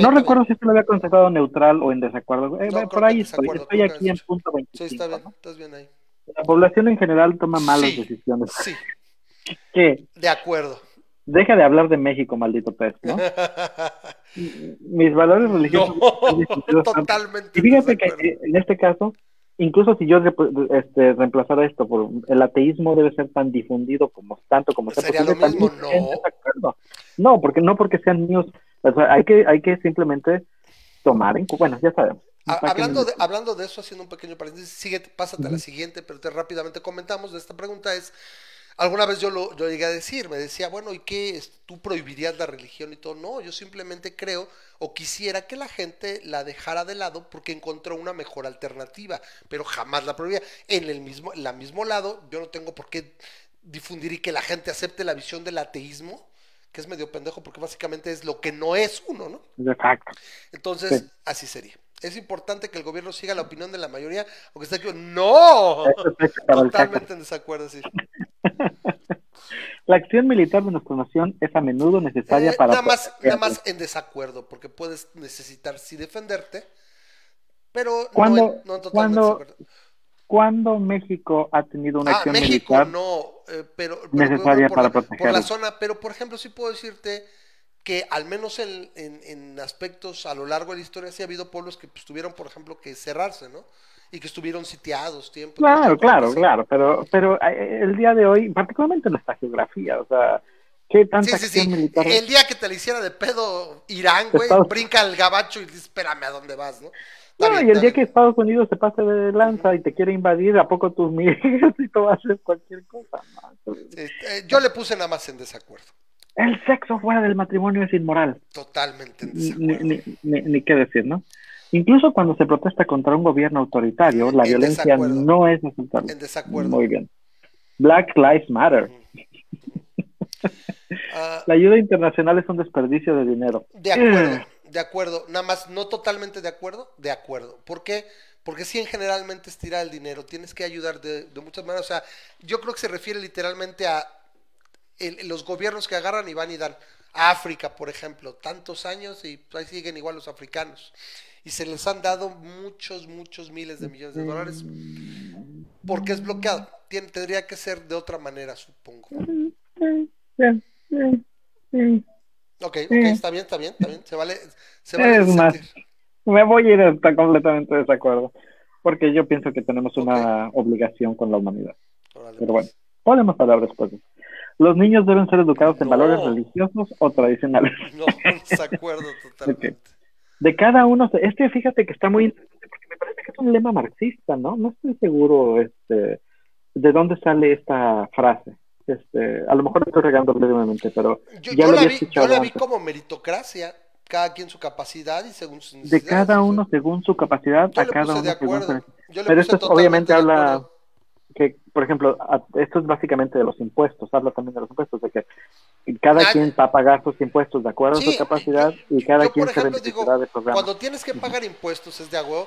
no recuerdo bien. si esto lo había considerado neutral o en desacuerdo. Eh, No, por ahí estoy. Estoy aquí en punto Sí, 25. está bien, ¿no? estás bien ahí. La población en general toma malas Sí. decisiones. Sí, ¿Qué? de acuerdo. Deja de hablar de México, maldito pez, ¿no? Mis valores religiosos tanto. totalmente. Y fíjate que eh, en este caso, incluso si yo este, reemplazara esto por el ateísmo debe ser tan difundido como tanto como sea Sería lo posible, mismo, no. No, porque no porque sean news, o sea, hay que hay que simplemente tomar en bueno, ya sabemos. Hablando, de, hablando de eso, haciendo un pequeño paréntesis, sigue, pásate a la siguiente, pero te rápidamente comentamos de esta pregunta es, alguna vez yo lo yo llegué a decir, me decía, bueno, ¿y qué? ¿Tú prohibirías la religión y todo? No, yo simplemente creo o quisiera que la gente la dejara de lado porque encontró una mejor alternativa, pero jamás la prohibiría. En el mismo, en la mismo lado, yo no tengo por qué difundir y que la gente acepte la visión del ateísmo, que es medio pendejo porque básicamente es lo que no es uno, ¿no? Exacto. Entonces, Sí. así sería. Es importante que el gobierno siga la opinión de la mayoría, aunque esté aquí. ¡No! Totalmente en desacuerdo, sí. La acción militar de nuestra nación es a menudo necesaria Eh, para nada, más, nada más en desacuerdo, porque puedes necesitar sí defenderte, pero no, ¿Cuándo- en- no en totalmente cuándo desacuerdo. ¿Cuándo México ha tenido una Ah, acción México militar? no, eh, pero, pero necesaria por, para la, por la zona, pero por ejemplo sí puedo decirte que al menos en, en- en aspectos a lo largo de la historia sí ha habido pueblos que pues, tuvieron, por ejemplo, que cerrarse, ¿no? Y que estuvieron sitiados tiempo. Claro, claro, sí. claro, pero, pero eh, el día de hoy, particularmente en nuestra geografía, o sea, ¿qué Sí, tanta sí, sí. acción militar? El día que te le hiciera de pedo Irán, güey, Estados- brinca el gabacho y dice, espérame, ¿a dónde vas, no? No, bien, y el día que. Estados Unidos se pase de lanza y te quiere invadir, ¿a poco tus ejército va a hacer cualquier cosa? Sí, eh, yo le puse nada más en desacuerdo. El sexo fuera del matrimonio es inmoral. Totalmente en Ni, ni, ni, ni qué decir, ¿no? Incluso cuando se protesta contra un gobierno autoritario, la En violencia desacuerdo. no es aceptable. En desacuerdo. Muy bien. Black Lives Matter. La ayuda internacional es un desperdicio de dinero. de acuerdo, de acuerdo. Nada más, no totalmente de acuerdo, de acuerdo. ¿Por qué? Porque sí, en generalmente es tirar el dinero. Tienes que ayudar de, de muchas maneras. O sea, yo creo que se refiere literalmente a el- los gobiernos que agarran y van y dan. A África, por ejemplo, tantos años y ahí siguen igual los africanos. Y se les han dado muchos, muchos miles de millones de dólares porque es bloqueado. Tien- tendría que ser de otra manera, supongo. Ok, ok, está bien, está bien, está bien. Se vale, se vale Es más, me voy a ir hasta completamente de desacuerdo, porque yo pienso que tenemos una obligación con la humanidad. Órale, Pero pues. bueno, podemos hablar después. Los niños deben ser educados en valores religiosos o tradicionales. No, desacuerdo totalmente. De cada uno, este fíjate que está muy interesante porque me parece que es un lema marxista, ¿no? No estoy seguro este, de dónde sale esta frase. Este, a lo mejor estoy regando brevemente, pero Yo, ya yo lo la había vi, yo la vi como meritocracia, cada quien su capacidad y según sus De necesidades. cada o sea, uno según su capacidad, Yo a cada uno de según su... Yo le Pero puse esto obviamente totalmente de habla. Que, por ejemplo, a- esto es básicamente de los impuestos, habla también de los impuestos, de que cada Nadie- quien va a pagar sus impuestos de acuerdo a Sí, su capacidad yo- y cada yo, quien por se ejemplo, beneficiará digo, de programas. Cuando tienes que pagar impuestos es de agua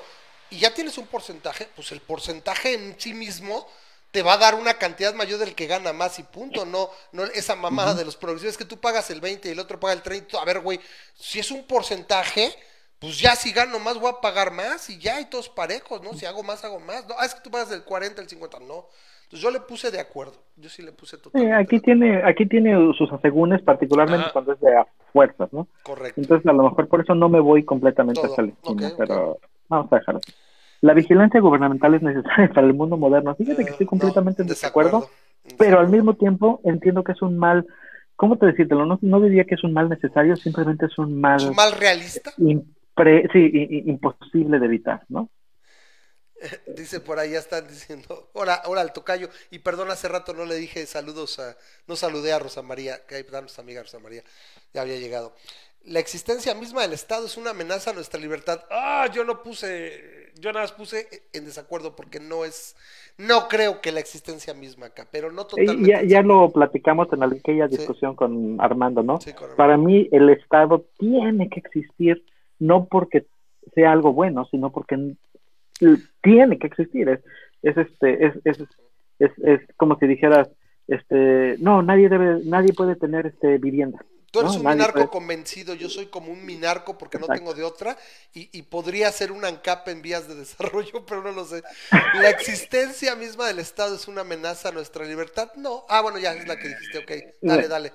y ya tienes un porcentaje, pues el porcentaje en sí mismo te va a dar una cantidad mayor del que gana más y punto, no, no esa mamada de los progresivos que tú pagas el 20 y el otro paga el 30, a ver, güey, si es un porcentaje, pues ya si gano más voy a pagar más y ya y todos parejos, ¿no? Si hago más hago más, no, ah, es que tú pagas del 40 al 50, no. Entonces yo le puse de acuerdo, yo sí le puse totalmente. aquí de tiene, aquí tiene sus asegúnes, particularmente Ajá. cuando es de a fuerzas, ¿no? Correcto. Entonces, a lo mejor por eso no me voy completamente Todo. hasta la esquina, Ok, ok. pero vamos a dejarlo. La vigilancia gubernamental es necesaria para el mundo moderno. Fíjate que Eh, estoy no, completamente en desacuerdo, pero al mismo tiempo entiendo que es un mal, ¿cómo te decírtelo? No, no diría que es un mal necesario, simplemente es un mal, ¿Es un mal realista? Impre- sí, imposible de evitar, ¿no? Dice por ahí, ya están diciendo, hola, hola al tocayo, y perdón, hace rato no le dije saludos a, no saludé a Rosa María, que ahí está nuestra amiga Rosa María, ya había llegado. La existencia misma del Estado es una amenaza a nuestra libertad. Ah, yo no puse yo nada más puse en desacuerdo porque no es, no creo que la existencia misma acá, pero no totalmente. Ya, ya lo platicamos en aquella discusión con Armando, ¿no? Para mí el Estado tiene que existir no porque sea algo bueno, sino porque tiene que existir. Es, es este, es, es, es, es como si dijeras, este, no, nadie debe, nadie puede tener este vivienda. Tú eres un minarco convencido, yo soy como un minarco porque no tengo de otra y, y, podría ser un ANCAP en vías de desarrollo, pero no lo sé. ¿La existencia misma del Estado es una amenaza a nuestra libertad? No. Ah, bueno, ya es la que dijiste, ok. Dale, dale.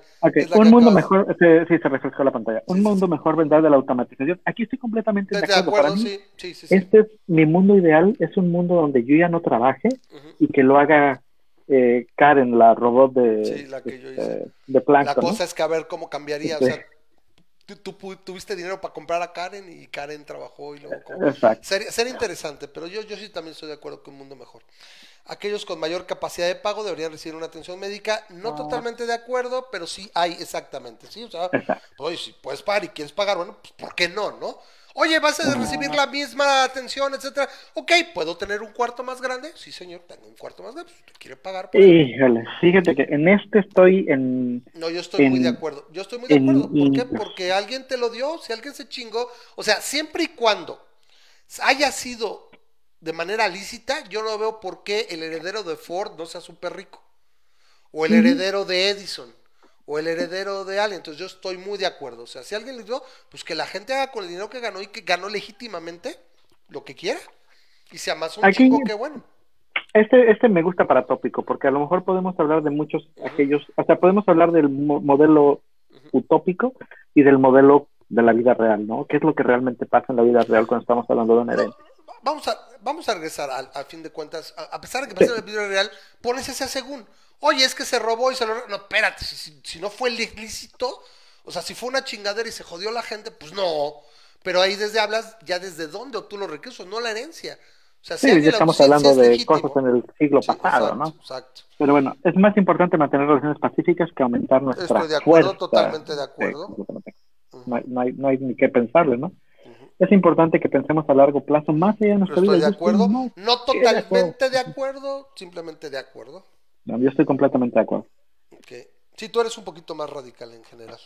Un mundo mejor, sí, se refrescó la pantalla. Un mundo mejor vendrá de la automatización. Aquí estoy completamente de, acuerdo. sí, sí, sí, Este es mi mundo ideal, es un mundo donde yo ya no trabaje y que lo haga eh, Karen, la robot de, sí, la que yo hice. de La cosa es que a ver cómo cambiaría, o sea, tú, tuviste dinero para comprar a Karen y Karen trabajó y luego... Sería, sería, interesante, pero yo, yo sí también estoy de acuerdo con un mundo mejor. Aquellos con mayor capacidad de pago deberían recibir una atención médica, no totalmente de acuerdo, pero sí hay exactamente, ¿sí? O sea, pues, si puedes pagar y quieres pagar, bueno, pues ¿por qué no, no? Oye, vas a recibir la misma atención, etcétera. Ok, ¿puedo tener un cuarto más grande? Sí, señor, tengo un cuarto más grande. ¿Usted quiere pagar? Por Híjole, fíjate que en este estoy en... No, yo estoy muy de acuerdo. Yo estoy muy de acuerdo. ¿Por qué? Porque alguien te lo dio, si alguien se chingó. O sea, siempre y cuando haya sido de manera lícita, yo no veo por qué el heredero de Ford no sea súper rico. O el heredero de Edison o el heredero de alguien. Entonces yo estoy muy de acuerdo. O sea, si alguien le dio, pues que la gente haga con el dinero que ganó y que ganó legítimamente lo que quiera. Y sea más un chico que bueno. Este, este me gusta para tópico, porque a lo mejor podemos hablar de muchos aquellos, o sea, podemos hablar del modelo utópico y del modelo de la vida real, ¿no? ¿Qué es lo que realmente pasa en la vida real cuando estamos hablando de una herencia? vamos, a, vamos a regresar al, fin de cuentas, a, pesar de que pasa en la vida real, pones ese según. Oye, es que se robó y se lo... No, espérate, si, no fue ilícito, o sea, si fue una chingadera y se jodió la gente, pues no. Pero ahí desde hablas ya desde dónde obtuvo los recursos, no la herencia. O sea, sí, ya estamos hablando de cosas en el siglo pasado, ¿no? Exacto. Pero bueno, es más importante mantener relaciones pacíficas que aumentar nuestra Estoy de acuerdo, totalmente de acuerdo. no, hay, no hay ni qué pensarle, ¿no? es importante que pensemos a largo plazo más allá de nuestra vida. Estoy de acuerdo, no, totalmente de acuerdo, simplemente de acuerdo. No, yo estoy completamente de acuerdo. Okay. Sí, tú eres un poquito más radical en general.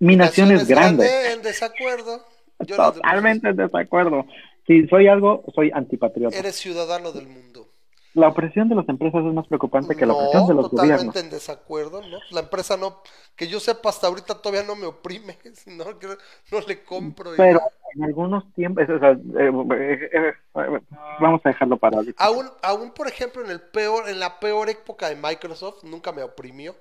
Mi nación, es grande. En desacuerdo. Totalmente en desacuerdo. Si soy algo, soy antipatriota. Eres ciudadano del mundo la opresión de las empresas es más preocupante que la opresión de los totalmente gobiernos. en desacuerdo, ¿no? La empresa no, que yo sepa hasta ahorita todavía no me oprime, no, no le compro. Pero en algunos tiempos, o sea, eh, eh, eh, vamos a dejarlo para Aún, aún, por ejemplo, en el peor, en la peor época de Microsoft, nunca me oprimió.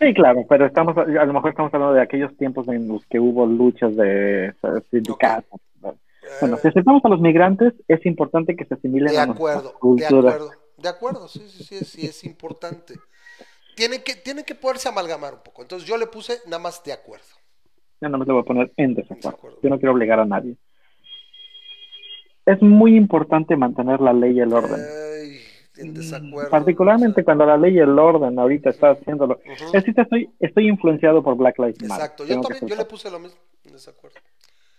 Sí, claro, pero estamos, a lo mejor estamos hablando de aquellos tiempos en los que hubo luchas de sindicatos. Bueno, si aceptamos a los migrantes, es importante que se asimilen de a acuerdo, De acuerdo, de acuerdo, sí, sí, sí, sí, es importante. Tiene que, tiene que poderse amalgamar un poco. Entonces yo le puse nada más de acuerdo. Yo nada más le voy a poner en desacuerdo. Yo no quiero obligar a nadie. Es muy importante mantener la ley y el orden. en desacuerdo. Particularmente cuando la ley y el orden ahorita está haciéndolo. Es que estoy, estoy influenciado por Black Lives Matter. Exacto, yo también, yo le puse lo mismo, en desacuerdo.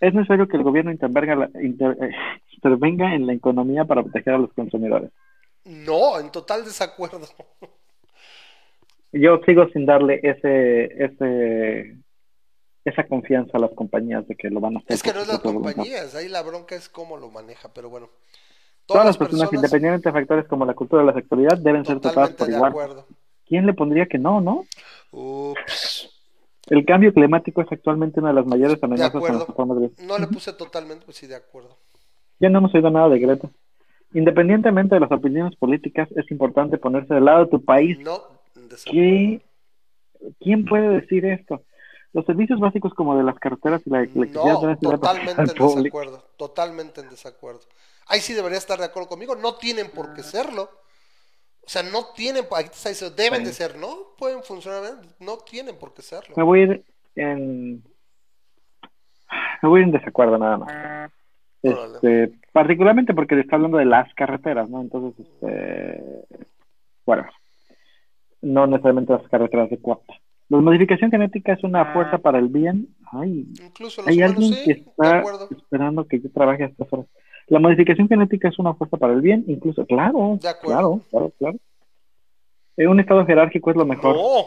Es necesario que el gobierno intervenga, eh, intervenga en la economía para proteger a los consumidores. No, en total desacuerdo. Yo sigo sin darle ese, ese, esa confianza a las compañías de que lo van a hacer. Es que no es las compañías, ahí la bronca es cómo lo maneja, pero bueno. Todas, las personas, independientemente de factores como la cultura o la sexualidad, deben ser tratadas por igual. Acuerdo. ¿Quién le pondría que no, no? Ups. El cambio climático es actualmente una de las mayores amenazas de acuerdo. de No le puse totalmente, pues sí, de acuerdo. Ya no hemos oído nada de Greta. Independientemente de las opiniones políticas, es importante ponerse del lado de tu país. No, ¿Quién puede decir esto? Los servicios básicos como de las carreteras y la electricidad no, totalmente en desacuerdo, totalmente en desacuerdo. Ahí sí debería estar de acuerdo conmigo, no tienen por qué serlo. O sea, no tienen, aquí te está diciendo, deben de ser, ¿no? Pueden funcionar, no tienen por qué serlo. Me voy a ir en... Me voy a ir en desacuerdo nada más. Este, particularmente porque está hablando de las carreteras, ¿no? Entonces, este, bueno, no necesariamente las carreteras de cuarta. La modificación genética es una fuerza para el bien. Ay, Incluso hay alguien que está esperando que yo trabaje a estas horas. La modificación genética es una fuerza para el bien, incluso, claro, De claro, claro, claro. Eh, un estado jerárquico es lo mejor. No.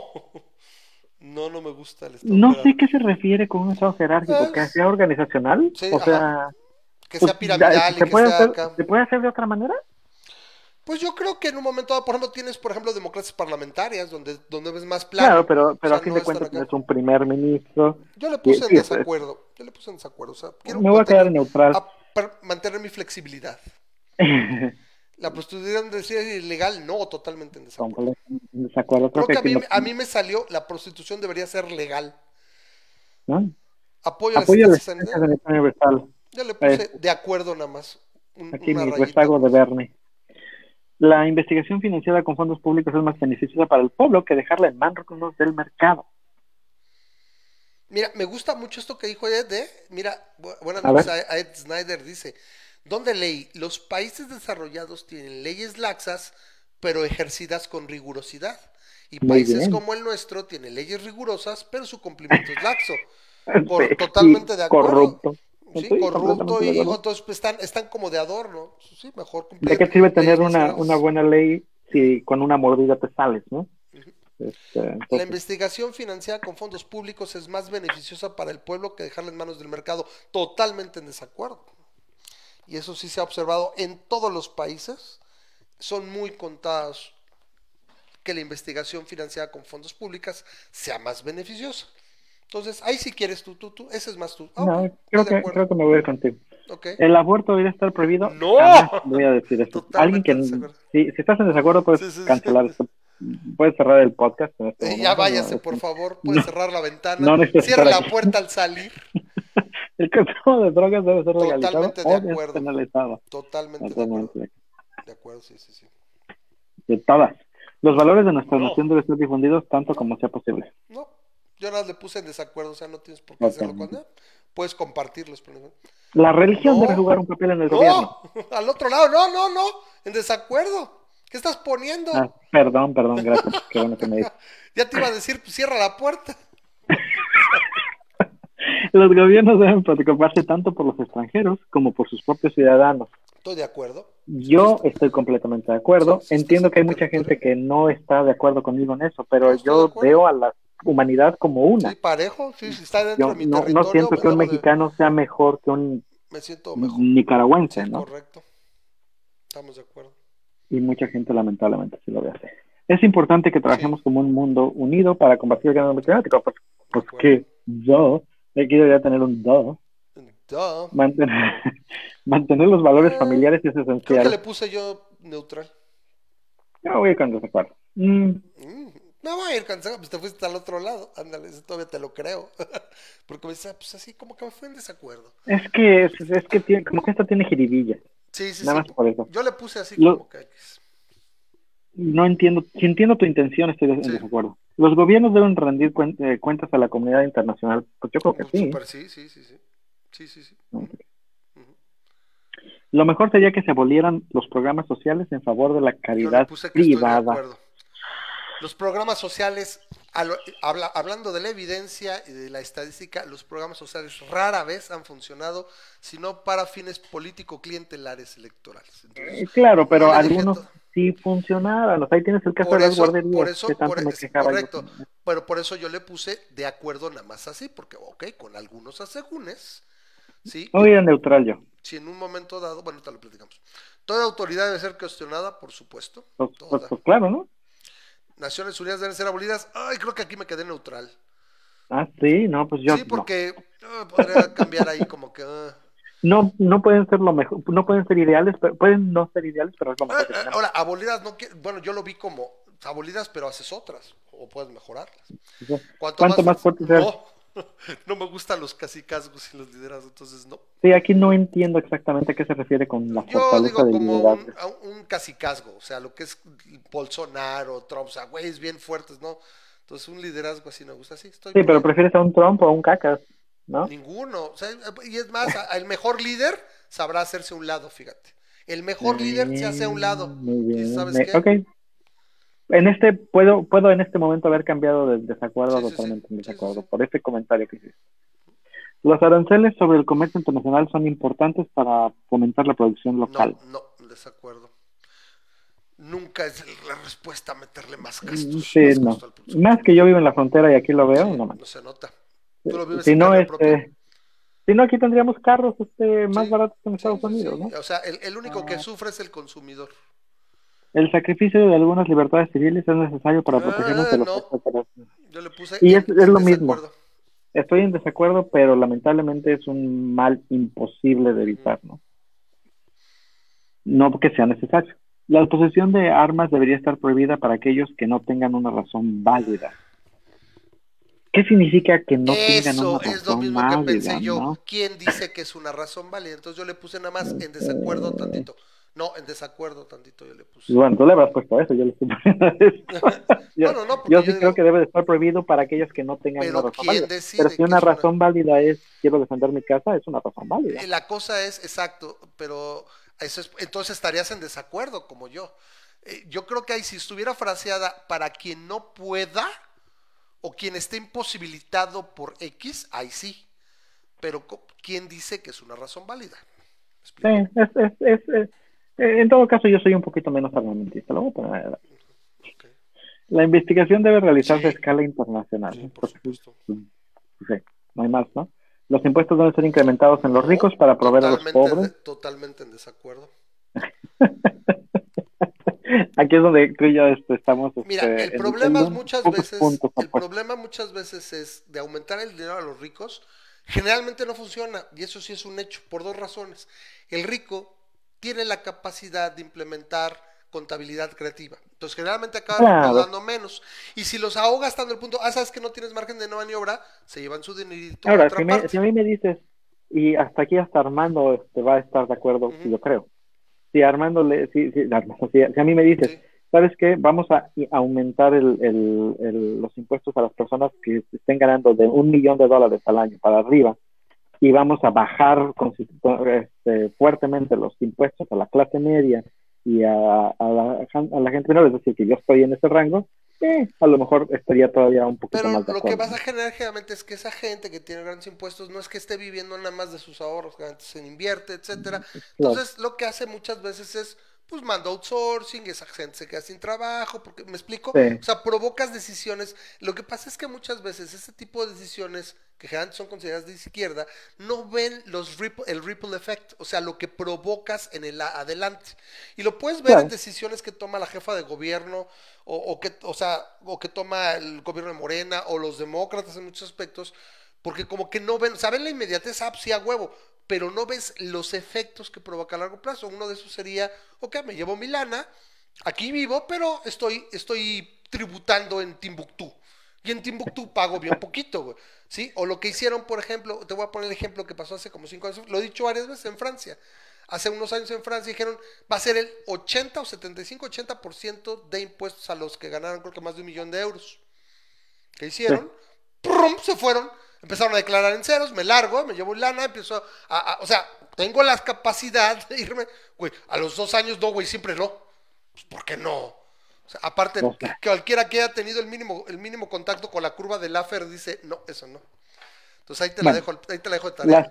No, no me gusta el estado No sé jerárquico. qué se refiere con un estado jerárquico, que Pues, sea organizacional, sí, o ajá. sea, Que pues, sea piramidal y ¿se que puede, sea hacer, acá. ¿se puede hacer de otra manera? Pues yo creo que en un momento dado, por ejemplo, tienes, por ejemplo, democracias parlamentarias, donde, donde ves más plano. Claro, pero, pero O sea, a fin no de cuentas tienes un primer ministro. Yo le puse en desacuerdo. Yo le puse en desacuerdo. O sea, quiero Me voy a quedar neutral. a- per- mantener mi flexibilidad. La prostitución decía ilegal, no, totalmente en desacuerdo. En. Creo que a mí, a mí me salió, la prostitución debería ser legal. ¿no? Apoyo a la Apoyo a la asistencia sanitaria. universal. Yo le puse de acuerdo nada más. un- Aquí mi rezago de Bernie. La investigación financiada con fondos públicos es más beneficiosa para el pueblo que dejarla en manos del mercado. Mira, me gusta mucho esto que dijo Ed, ¿eh? Mira, bu- buenas noches a, a Ed Snyder, dice, ¿dónde leí? Los países desarrollados tienen leyes laxas, pero ejercidas con rigurosidad. Y Muy países bien. como el nuestro tienen leyes rigurosas, pero su cumplimiento es laxo. Sí, totalmente de acuerdo. Corrupto. Sí, corrupto y entonces pues, están, están como de adorno. Sí, mejor cumplir. ¿De qué sirve tener una, una buena ley si con una mordida te sales, no? Este, La investigación financiada con fondos públicos es más beneficiosa para el pueblo que dejarla en manos del mercado. Totalmente en desacuerdo. Y eso sí se ha observado en todos los países. Son muy contados que la investigación financiada con fondos públicos sea más beneficiosa. Entonces, ahí si quieres tú, tú, tú, ese es más tú. Ah, no, creo que, creo que me voy a ir contigo. Ok. ¿El aborto debería estar prohibido? ¡No! Jamás voy a decir esto. Alguien que, si, si estás en desacuerdo, puedes Sí, sí, sí. cancelar esto. Puedes cerrar el podcast. En este momento, ya váyase, por favor. Puede no. cerrar la ventana. No estar la aquí. puerta al salir. El consumo de drogas debe ser legalizado Totalmente de acuerdo. Totalmente de acuerdo. De acuerdo, sí, sí, sí. De todas. Los valores de nuestra nación deben ser difundidos tanto como sea posible. No, yo nada le puse en desacuerdo, o sea, no tienes por qué hacerlo con Totalmente. Puedes compartirlos, pero. La religión debe jugar un papel en el gobierno. No, al otro lado, no, no, no, en desacuerdo. ¿Qué estás poniendo? Ah, perdón, perdón, gracias. Qué bueno que me dices. Ya te iba a decir, pues cierra la puerta. Los gobiernos deben preocuparse tanto por los extranjeros como por sus propios ciudadanos. Estoy de acuerdo. Yo estoy completamente de acuerdo. Sí, sí, Entiendo que hay mucha gente que no está de acuerdo conmigo en eso, pero No, yo veo a la humanidad como una. Sí, parejo, sí, si está dentro Yo de mi no, territorio. no siento que un de- mexicano sea mejor que un Me siento mejor. nicaragüense, Sí, ¿no? correcto. Estamos de acuerdo. Y mucha gente lamentablemente sí lo ve así. Es importante que trabajemos como un mundo unido para combatir el cambio climático. Pues, pues que yo, aquí debería tener un do. Duh. Mantener, mantener los valores Eh, familiares es Creo que esencial. le puse yo neutral. Yo voy con desacuerdo. Mm, Mm, voy a ir cansado, pues te fuiste al otro lado. Ándale, eso todavía te lo creo. Porque me dice, pues así como que me fue en desacuerdo. es que, es, es que tiene, como que esta tiene jiribilla. Sí, sí, Nada sí. más por eso. Yo le puse así Lo- como que. No entiendo, si entiendo tu intención, estoy en Sí. desacuerdo. Los gobiernos deben rendir cuen- eh, cuentas a la comunidad internacional. Pues yo creo que sí. Súper, sí, sí, sí, sí. Sí, sí, sí. Ujú. Lo mejor sería que se abolieran los programas sociales en favor de la Yo le caridad puse que estoy de privada. acuerdo. Los programas sociales, lo- habla- hablando de la evidencia y de la estadística, los programas sociales rara vez han funcionado, sino para fines político-clientelares electorales. Entonces, Eh, Claro, pero algunos sí funcionaban. O sea, ahí tienes el caso Por de las guarderías. por eso- que tanto por me es- quejaba yo. correcto. Pero por eso yo le puse de acuerdo nada más así, porque, ok, con algunos asegúnes, ¿sí? Neutral yo. Si en un momento dado, bueno, te lo platicamos. Toda autoridad debe ser cuestionada, por supuesto. Pues, Toda. pues- pues claro, ¿no? Naciones Unidas deben ser abolidas. Ay, creo que aquí me quedé neutral. Ah, sí, no, pues yo. sí, porque ah, podría cambiar ahí como que... ah. No, no, pueden ser lo mejor, no pueden ser ideales, pero, pueden no ser ideales, pero es lo mejor ah. Ahora, abolidas, no bueno, yo lo vi como abolidas, pero haces otras, o puedes mejorarlas. Cuanto, ¿Cuánto más fuerte sea? No, no me gustan los casicazgos y los liderazgos, entonces no. Sí, aquí no entiendo exactamente a qué se refiere con la Yo fortaleza digo como un, un casicazgo, o sea, lo que es Bolsonaro, Trump, o sea, güeyes bien fuertes, ¿no? Entonces un liderazgo así me gusta, sí, estoy Sí, pero prefieres a un Trump o a un Cacas, ¿no? Ninguno, o sea, y es más, el mejor líder sabrá hacerse a un lado, fíjate. El mejor líder se hace a un lado. Muy ¿Y bien. sabes Me- qué? En este, puedo, puedo en este momento haber cambiado de desacuerdo Sí, sí, sí. totalmente en desacuerdo por este comentario que hiciste. Los aranceles sobre el comercio internacional son importantes para fomentar la producción local. No, no, desacuerdo. Nunca es la respuesta a meterle más gastos. Sí, no. Más que yo vivo en la frontera y aquí lo veo, no, no se nota. Tú lo vives si no, este, si no, aquí tendríamos carros este, más baratos que en Estados Unidos, ¿no? O sea, el, el único que ah. sufre es el consumidor. El sacrificio de algunas libertades civiles es necesario para protegernos de los no. Yo le puse y es, es lo mismo. Estoy en desacuerdo, pero lamentablemente es un mal imposible de evitar, ¿no? No porque sea necesario. La posesión de armas debería estar prohibida para aquellos que no tengan una razón válida. ¿Qué significa que no tengan una razón válida? Eso es lo mismo que pensé yo. ¿Quién dice que es una razón válida? Entonces yo le puse nada más en desacuerdo tantito. No, en desacuerdo tantito yo le puse. Bueno, tú le habrás puesto eso, yo le estoy poniendo yo, bueno, no, yo sí creo que debe de estar prohibido para aquellos que no tengan una razón válida. Pero si una razón válida es quiero defender mi casa, es una razón válida. Eh, la cosa es, exacto, pero eso es, entonces estarías en desacuerdo como yo. Eh, yo creo que ahí si estuviera fraseada para quien no pueda o quien esté imposibilitado por X, ahí sí. Pero ¿quién dice que es una razón válida? Sí, es, es, es en todo caso, yo soy un poquito menos armamentista. Lo La investigación debe realizarse a escala internacional. por supuesto. Sí, no hay más, ¿no? Los impuestos deben ser incrementados en los ricos para proveer a los pobres. totalmente en desacuerdo. Aquí es donde tú y yo este, estamos. Mira, este, el problema muchas veces, el problema muchas veces es de aumentar el dinero a los ricos. Generalmente no funciona y eso sí es un hecho por dos razones. El rico tiene la capacidad de implementar contabilidad creativa. Entonces, generalmente acaban dando menos. Y si los ahogas hasta el punto, ah, sabes que no tienes margen de no maniobra, se llevan su dinerito. Ahora, si, si, a mí me dices, y hasta aquí hasta Armando este, va a estar de acuerdo, si yo creo. Si Armando le, si, si, a mí me dices, ¿sabes qué? Vamos a aumentar el, el, los impuestos a las personas que estén ganando de un millón de dólares al año para arriba y vamos a bajar este, fuertemente los impuestos a la clase media y a, la, gente menor, es decir, que yo estoy en ese rango, eh, a lo mejor estaría todavía un poquito más de lo que vas a generar generalmente es que esa gente que tiene grandes impuestos no es que esté viviendo nada más de sus ahorros, que se invierte, etcétera. Entonces, lo que hace muchas veces es pues manda outsourcing, esa gente se queda sin trabajo, porque me explico, o sea, provocas decisiones. Lo que pasa es que muchas veces ese tipo de decisiones que generalmente son consideradas de izquierda no ven los el ripple effect, o sea, lo que provocas en el adelante. Y lo puedes ver en decisiones que toma la jefa de gobierno o, que, o sea, o que toma el gobierno de Morena o los demócratas en muchos aspectos, porque como que no ven, saben la inmediatez, ah, pues sí, a huevo, pero no ves los efectos que provoca a largo plazo. Uno de esos sería, ok, me llevo mi lana, aquí vivo, pero estoy, estoy tributando en Timbuktu. Y en Timbuktu pago bien poquito, güey. ¿Sí? O lo que hicieron, por ejemplo, te voy a poner el ejemplo que pasó hace como cinco años, lo he dicho varias veces en Francia. Hace unos años en Francia dijeron, va a ser el 80 o 75, 80% de impuestos a los que ganaron creo que más de un millón de euros. ¿Qué hicieron? ¡Prum! Se fueron empezaron a declarar en ceros, me largo, me llevo lana, empiezo a, o sea, tengo la capacidad de irme, güey, a los dos años no, güey, siempre no, pues, ¿por qué no? O sea, aparte, cualquiera que haya tenido el mínimo, el mínimo contacto con la curva del AFER dice, no, eso no. Entonces ahí te la dejo, ahí te la dejo de tarea. Las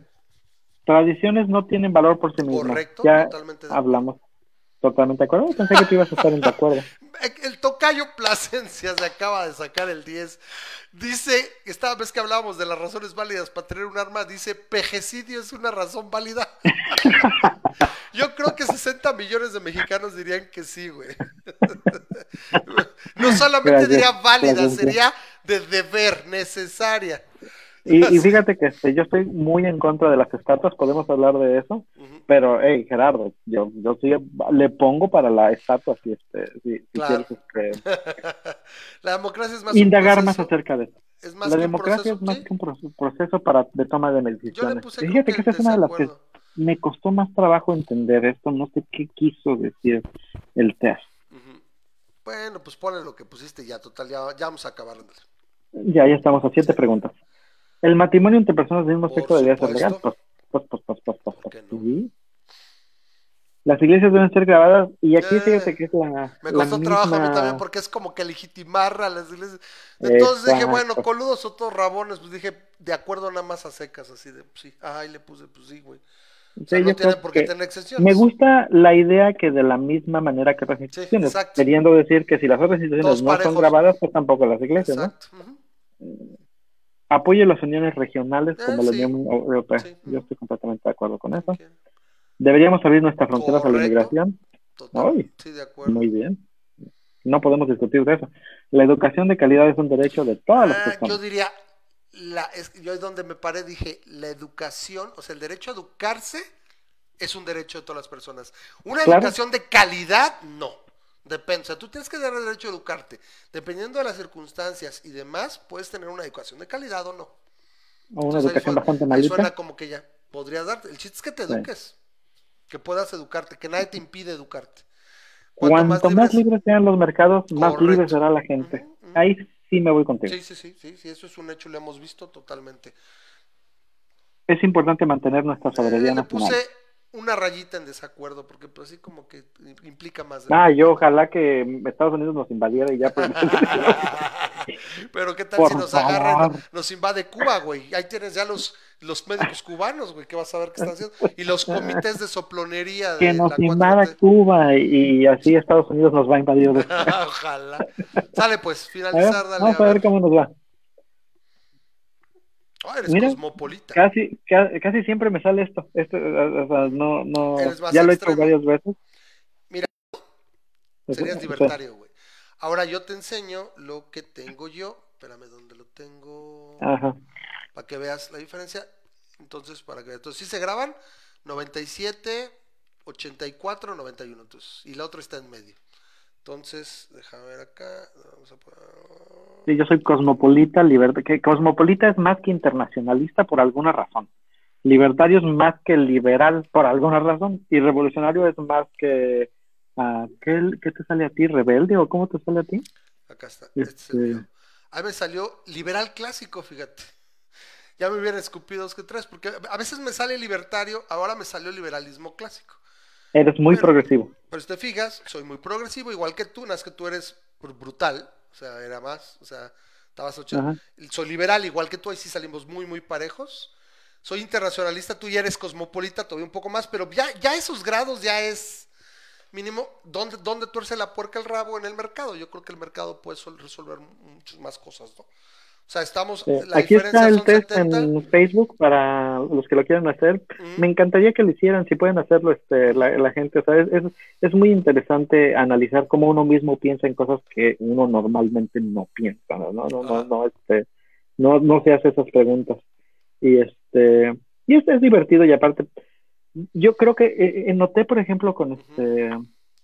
tradiciones no tienen valor por sí mismas. Correcto, ya totalmente. Hablamos. Totalmente de acuerdo. Pensé que tú ibas a estar en de acuerdo. El tocayo Plasencia se acaba de sacar el 10. Dice, esta vez que hablábamos de las razones válidas para tener un arma, dice, pejecidio es una razón válida. Yo creo que 60 millones de mexicanos dirían que sí, güey. No solamente diría válida, sería de deber, necesaria. Y, fíjate que este, yo estoy muy en contra de las estatuas, podemos hablar de eso, pero, hey, Gerardo, yo, yo sí le pongo para la estatua si, este, si, quieres este, la democracia es más indagar más acerca de eso. la democracia es más que un proceso, para, de toma de decisiones. Fíjate que esa es una de las que me costó más trabajo entender esto, no sé qué quiso decir el test. Bueno, pues ponle lo que pusiste ya, total, ya, ya vamos a acabar. Ya, ya estamos a siete preguntas. El matrimonio entre personas del mismo sexo debería ser legal. Pues, pues, pues, las iglesias deben ser grabadas y aquí Eh, fíjate que es la Me la costó trabajo a mí también porque es como que legitimar a las iglesias. Entonces dije, bueno, Exacto. coludos o todos rabones, pues dije, de acuerdo nada más a secas, así de, pues sí, ay, le puse, pues sí, güey. O sea, Sí, no creo por qué tener excepciones. Me gusta la idea que de la misma manera que otras instituciones, exacto. queriendo decir que si las otras instituciones Todos no parejos. son grabadas, pues tampoco las iglesias, ¿no? Exacto. ujú. Apoyo las uniones regionales como la sí. Unión Europea. Sí. Yo estoy completamente de acuerdo con eso. Deberíamos abrir nuestras fronteras a la inmigración. Total. Sí, de acuerdo. Muy bien. No podemos discutir de eso. La educación de calidad es un derecho de todas las Ah, yo personas. diría, la, es, yo es donde me paré, dije, la educación, o sea, el derecho a educarse es un derecho de todas las personas. Una Claro. educación de calidad, no. Depende, o sea, tú tienes que dar el derecho a educarte. Dependiendo de las circunstancias y demás, puedes tener una educación de calidad o no. O una Entonces, educación suena- bastante malita. suena como que ya podrías darte. El chiste es que te Sí. eduques, que puedas educarte, que nadie te impide educarte. Cuanto más libres sean los mercados, más Correcto. libre será la gente. Ahí sí me voy contigo. Sí, sí, sí, sí, sí, eso es un hecho, lo hemos visto totalmente. Es importante mantener nuestra Eh, soberanía le nacional. puse una rayita en desacuerdo, porque pues así como que implica más. de- Ah, yo ojalá que Estados Unidos nos invadiera y ya pues, Pero qué tal Por si nos favor. no- nos invade Cuba, güey. Ahí tienes ya los, los médicos cubanos, güey, que vas a ver qué están haciendo. Y los comités de soplonería de que nos la 4T. invada Cuba y, así Estados Unidos nos va a invadir. Ojalá. Sale pues, A ver, finalizar, dale. vamos a ver cómo nos va. Ah, eres Mira, cosmopolita. Casi, ca- casi siempre me sale esto. esto o sea, no, no, ya lo he hecho varias veces. Mira, Serías libertario, güey. Ahora yo te enseño lo que tengo yo. Espérame, ¿dónde lo tengo? Ajá. Para que veas la diferencia. Entonces, para que entonces sí se graban 97, 84, 91. Entonces, y la otra está en medio. Entonces, déjame ver acá. Vamos a poner- Sí, yo soy cosmopolita, liberta, que cosmopolita es más que internacionalista por alguna razón. Libertario es más que liberal por alguna razón. Y revolucionario es más que... ah, ¿qué, qué te sale a ti? ¿Rebelde o cómo te sale a ti? Acá está. Este es el Este- mío. Ahí me salió liberal clásico, fíjate. Ya me hubieran escupido dos que tres, porque a veces me sale libertario, ahora me salió liberalismo clásico. Eres muy progresivo. Pero si te fijas, soy muy progresivo, igual que tú, nada más que tú eres br- brutal, o sea, era más, o sea, estabas ocho. Ajá. Soy liberal, igual que tú, ahí sí salimos muy, muy parejos. Soy internacionalista, tú ya eres cosmopolita, todavía un poco más, pero ya, ya esos grados ya es mínimo, ¿dónde, ¿dónde tuerce la puerca el rabo en el mercado? Yo creo que el mercado puede sol- resolver muchas más cosas, ¿no? O sea, estamos, Sí. la Aquí está el test 70. en Facebook para los que lo quieran hacer. Me encantaría que lo hicieran, si pueden hacerlo este, la, la gente. O sea, es, es, es muy interesante analizar cómo uno mismo piensa en cosas que uno normalmente no piensa, ¿no? No, no, no, este, no, no se hace esas preguntas. Y este, y este es divertido y aparte, yo creo que eh, eh, noté, por ejemplo, con este,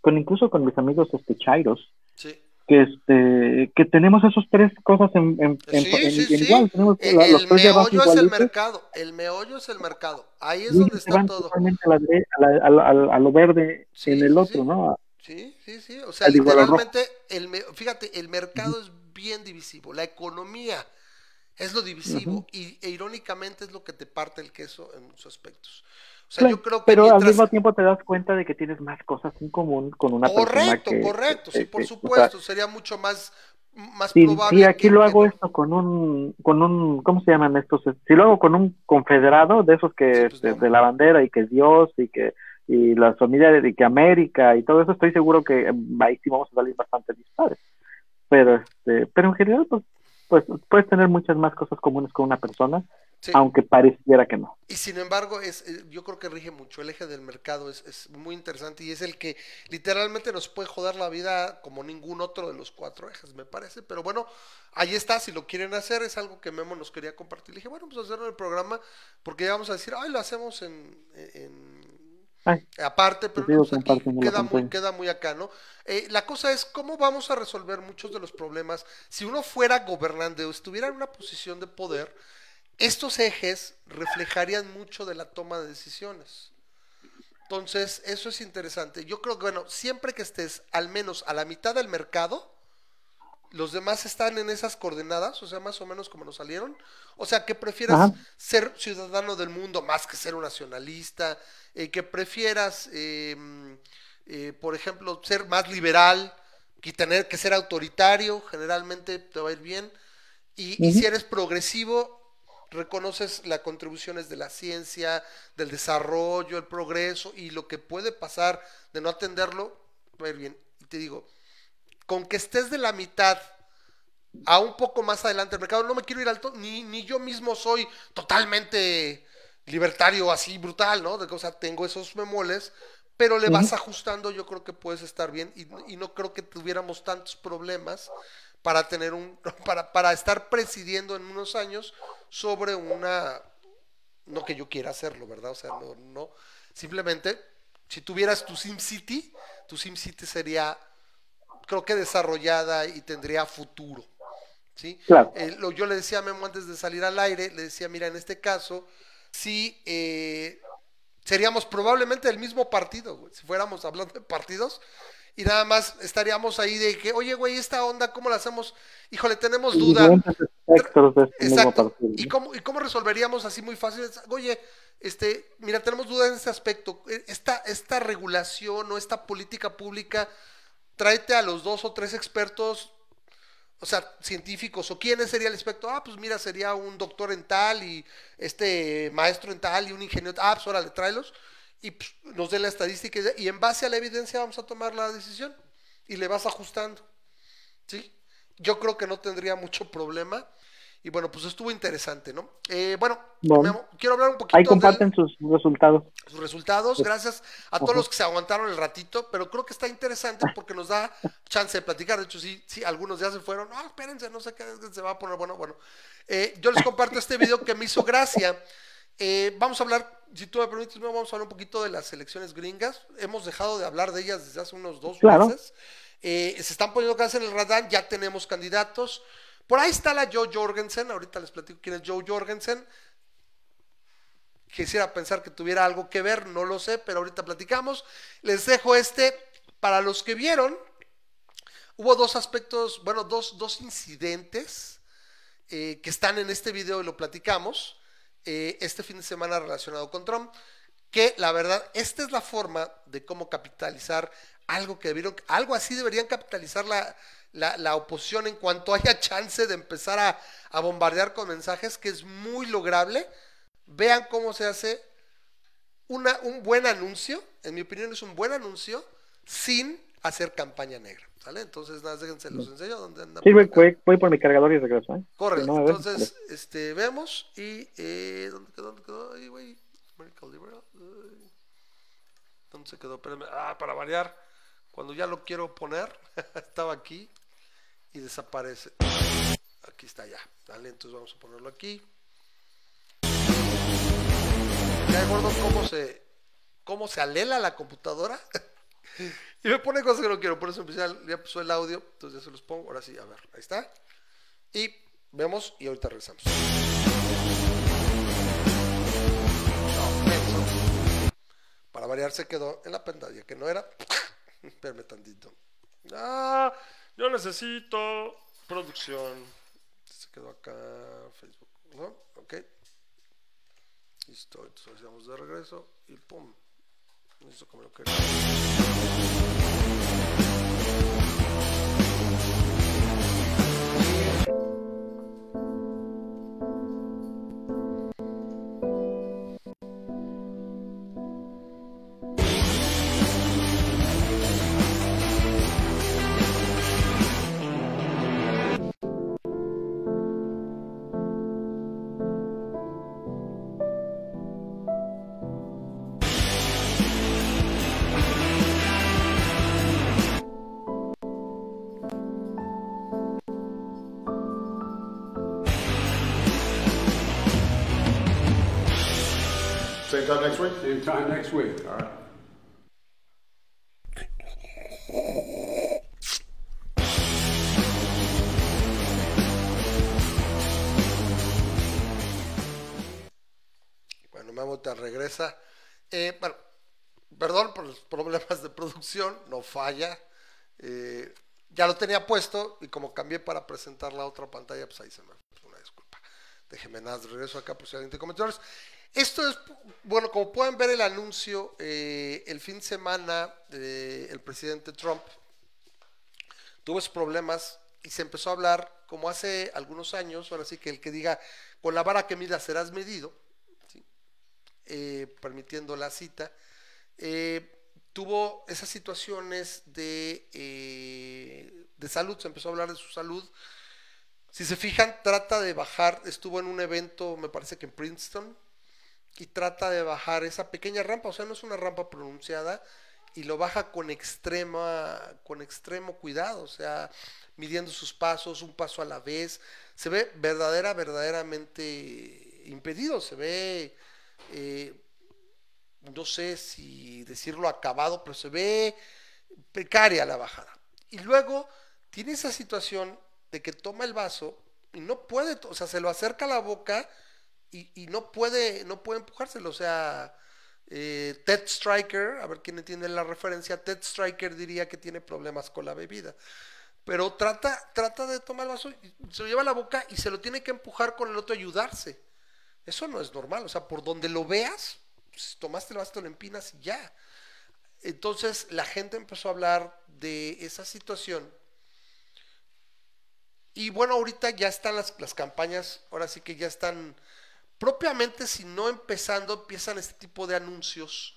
con incluso con mis amigos este Chairos, Sí. Que este que tenemos esas tres cosas en, en, Sí, en- sí, en sí. igual tenemos El, la- los el tres de meollo es el igualitos, mercado, el meollo es el mercado. Ahí es y donde está todo. totalmente a, la a, la- a lo verde en el otro sí. no Sí, sí, sí. O sea, Al literalmente, el me- fíjate, el mercado es bien divisivo. La economía es lo divisivo Ujú. y e irónicamente es lo que te parte el queso en muchos aspectos. O sea, Claro, yo creo que pero al mismo tiempo te das cuenta de que tienes más cosas en común con una persona Correcto, correcto, sí, que- por o sea, supuesto. Sería mucho más, más si, probable. si aquí que- lo hago esto con un con un cómo se llaman estos si lo hago con un confederado de esos que Sí, pues, este, de la bandera y que es Dios y que y la familia de que América y todo eso estoy seguro que eh, ahí sí vamos a salir bastante dispares pero este pero en general pues pues puedes tener muchas más cosas comunes con una persona Sí. aunque pareciera que no Y sin embargo, es, eh, yo creo que rige mucho. El eje del mercado es, es muy interesante y es el que literalmente nos puede joder la vida como ningún otro de los cuatro ejes, me parece. Pero bueno, ahí está. Si lo quieren hacer, es algo que Memo nos quería compartir. Le dije, bueno, pues hacerlo en el programa porque ya vamos a decir, ay, lo hacemos en. en- Ay, aparte, pero no, pues aquí queda muy, queda muy acá, ¿no? Eh, la cosa es cómo vamos a resolver muchos de los problemas. Si uno fuera gobernante o estuviera en una posición de poder, estos ejes reflejarían mucho de la toma de decisiones. Entonces, eso es interesante. Yo creo que, bueno, siempre que estés al menos a la mitad del mercado, los demás están en esas coordenadas, o sea, más o menos como nos salieron. O sea, que prefieras ser ciudadano del mundo más que ser un nacionalista, eh, que prefieras, em, eh, por ejemplo, ser más liberal, que tener que ser autoritario, generalmente te va a ir bien. Y, y si eres progresivo, reconoces las contribuciones de la ciencia, del desarrollo, el progreso y lo que puede pasar de no atenderlo, va a ir bien. Y te digo, con que estés de la mitad a un poco más adelante del mercado, no me quiero ir alto, ni, ni yo mismo soy totalmente libertario así brutal, ¿no? De o sea, tengo esos memoles, pero le vas ajustando, yo creo que puedes estar bien y, y, no creo que tuviéramos tantos problemas para tener un, para, para estar presidiendo en unos años sobre una, no que yo quiera hacerlo, ¿verdad? O sea, no, no, simplemente, si tuvieras tu SimCity, tu SimCity sería, creo que desarrollada y tendría futuro, ¿sí? Claro. Eh, lo, yo le decía a Memo antes de salir al aire, le decía, mira, en este caso, sí, eh, seríamos probablemente el mismo partido, si fuéramos hablando de partidos, y nada más estaríamos ahí de que, oye, güey, esta onda, ¿cómo la hacemos? Híjole, tenemos duda. Este Exacto. ¿Y cómo, ¿Y cómo resolveríamos así muy fácil? Oye, este, mira, tenemos dudas en este aspecto. E, esta, esta regulación o esta política pública, tráete a los dos o tres expertos, o sea, científicos, o quién sería el experto. Ah, pues mira, sería un doctor en tal y este maestro en tal y un ingeniero. Ah, pues órale, tráelos y pues, nos dé la estadística y en base a la evidencia vamos a tomar la decisión y le vas ajustando. ¿Sí? Yo creo que no tendría mucho problema. Y bueno, pues estuvo interesante, ¿no? Eh, bueno, quiero hablar un poquito. Ahí comparten sus resultados. Sus resultados, gracias a todos los que se aguantaron el ratito, pero creo que está interesante porque nos da chance de platicar. De hecho, sí, sí, algunos ya se fueron. No, espérense, no sé qué se va a poner. Bueno, bueno. Eh, yo les comparto este video que me hizo gracia. Eh, vamos a hablar, si tú me permites, vamos a hablar un poquito de las elecciones gringas. Hemos dejado de hablar de ellas desde hace unos dos meses. Eh, se están poniendo casi en el radar, ya tenemos candidatos. Por ahí está la Joe Jorgensen, ahorita les platico quién es Joe Jorgensen. Quisiera pensar que tuviera algo que ver, no lo sé, pero ahorita platicamos. Les dejo este, para los que vieron, hubo dos aspectos, bueno, dos, dos incidentes eh, que están en este video y lo platicamos. Eh, este fin de semana relacionado con Trump, que la verdad, esta es la forma de cómo capitalizar algo que debieron, algo así deberían capitalizar la, la, oposición en cuanto haya chance de empezar a, a, bombardear con mensajes, que es muy lograble. Vean cómo se hace una, un buen anuncio, en mi opinión es un buen anuncio, sin hacer campaña negra. ¿Sale? Entonces, nada, déjense, los enseño dónde anda. Sí, voy, voy, por mi cargador y regreso, ¿eh? Corre, entonces, este, vemos y, eh, ¿dónde quedó? ¿Dónde quedó? Ahí, güey. ¿Dónde se quedó? Ah, para variar, cuando ya lo quiero poner, estaba aquí y desaparece. Aquí está ya, ¿vale? Entonces vamos a ponerlo aquí. ¿Ya acuerdo cómo se, cómo se alela la computadora? y me pone cosas que no quiero, por eso empecé, ya puso el audio, entonces ya se los pongo, ahora sí, a ver, ahí está. Y vemos y ahorita regresamos. Para variar se quedó en la pantalla, que no era. Espérame tantito. Ah, yo necesito producción. Se quedó acá Facebook, ¿no? Ok. Listo, entonces vamos de regreso y pum. Eso como lo quería. Time next week? Same time next week. All right. Bueno, regresa. Eh, bueno, perdón por los problemas de producción, no falla. Eh, ya lo tenía puesto y como cambié para presentar la otra pantalla, pues ahí se me fue una disculpa. Déjeme nada, de regreso acá por si alguien tiene comentarios. Esto es, bueno, como pueden ver el anuncio, eh, el fin de semana eh, el presidente Trump tuvo esos problemas y se empezó a hablar, como hace algunos años, ahora sí que el que diga, con la vara que mida serás medido, ¿sí? Eh, permitiendo la cita, eh, tuvo esas situaciones de, eh, de salud, se empezó a hablar de su salud. Si se fijan, trata de bajar, estuvo en un evento, me parece que en Princeton, y trata de bajar esa pequeña rampa, o sea, no es una rampa pronunciada, y lo baja con extrema, con extremo cuidado, o sea, midiendo sus pasos, un paso a la vez. Se ve verdadera, verdaderamente impedido, se ve, eh, no sé si decirlo acabado, pero se ve precaria la bajada. Y luego tiene esa situación de que toma el vaso y no puede, o sea, se lo acerca a la boca y, y no puede, no puede empujárselo, o sea, eh, Ted Striker, a ver quién entiende la referencia, Ted Striker diría que tiene problemas con la bebida. Pero trata, trata de tomar el vaso, se lo lleva a la boca y se lo tiene que empujar con el otro ayudarse. Eso no es normal, o sea, por donde lo veas, si tomaste el vaso, lo empinas y ya. Entonces la gente empezó a hablar de esa situación. Y bueno, ahorita ya están las, las campañas, ahora sí que ya están propiamente, si no empezando, empiezan este tipo de anuncios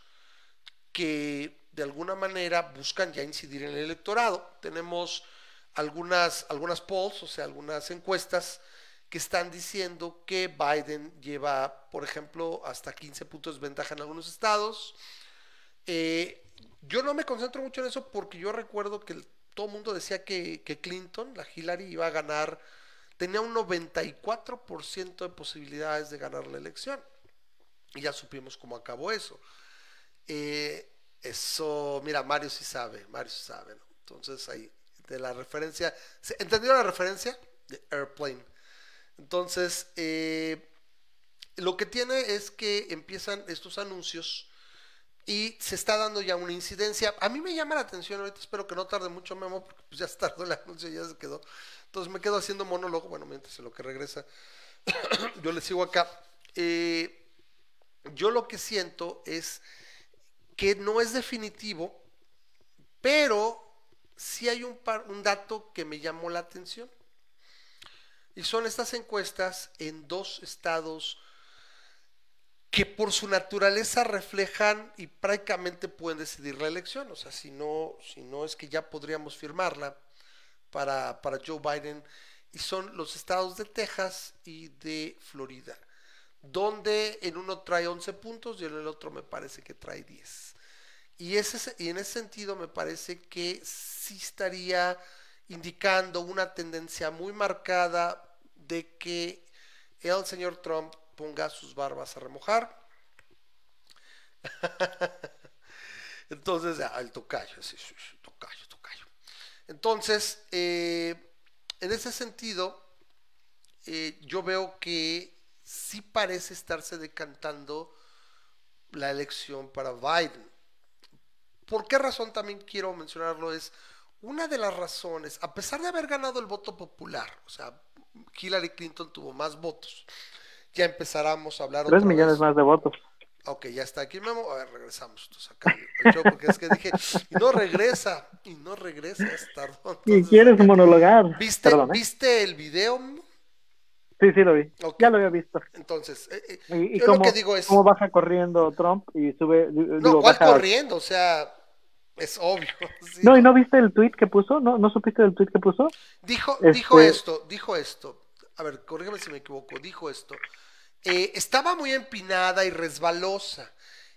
que de alguna manera buscan ya incidir en el electorado. Tenemos algunas, algunas polls, o sea, algunas encuestas que están diciendo que Biden lleva, por ejemplo, hasta 15 puntos de ventaja en algunos estados. Eh, yo no me concentro mucho en eso porque yo recuerdo que el, todo el mundo decía que, que Clinton, la Hillary, iba a ganar tenía un 94% de posibilidades de ganar la elección. Y ya supimos cómo acabó eso. Eh, eso, mira, Mario sí sabe, Mario sí sabe. Entonces ahí, de la referencia, ¿entendió la referencia? De Airplane. Entonces, eh, lo que tiene es que empiezan estos anuncios y se está dando ya una incidencia. A mí me llama la atención, ahorita espero que no tarde mucho, Memo, porque pues ya se tardó el anuncio, ya se quedó. Entonces me quedo haciendo monólogo, bueno, mientras en lo que regresa, yo le sigo acá. Eh, yo lo que siento es que no es definitivo, pero sí hay un, dato que me llamó la atención. Y son estas encuestas en dos estados que por su naturaleza reflejan y prácticamente pueden decidir la elección. O sea, si no es que ya podríamos firmarla para, para Joe Biden, y son los estados de Texas y de Florida, donde en uno trae 11 puntos y en el otro me parece que trae 10. Y, ese, y en ese sentido me parece que sí estaría indicando una tendencia muy marcada de que el señor Trump ponga sus barbas a remojar. Entonces, el tocayo, sí, tocayo. Entonces, eh, en ese sentido, eh, yo veo que sí parece estarse decantando la elección para Biden. ¿Por qué razón también quiero mencionarlo? Es una de las razones, a pesar de haber ganado el voto popular, o sea, Hillary Clinton tuvo más votos, ya empezáramos a hablar. Tres millones vez. más de votos. Ok, ya está aquí Memo. A ver, regresamos. Entonces, acá, el show, porque es que dije, y no regresa, y no regresa, es tardón. y quieres monologar. ¿Viste, Perdón, ¿eh? ¿Viste el video? Sí, sí lo vi. Okay. Ya lo había visto. Entonces, eh, eh, y, y cómo, lo que digo es... cómo baja corriendo Trump y sube... No, digo, ¿cuál baja... corriendo? O sea, es obvio. ¿sí? No, ¿y no viste el tweet que puso? ¿No, ¿No supiste el tweet que puso? Dijo, este... dijo esto, dijo esto. A ver, corrígame si me equivoco. Dijo esto. Eh, estaba muy empinada y resbalosa.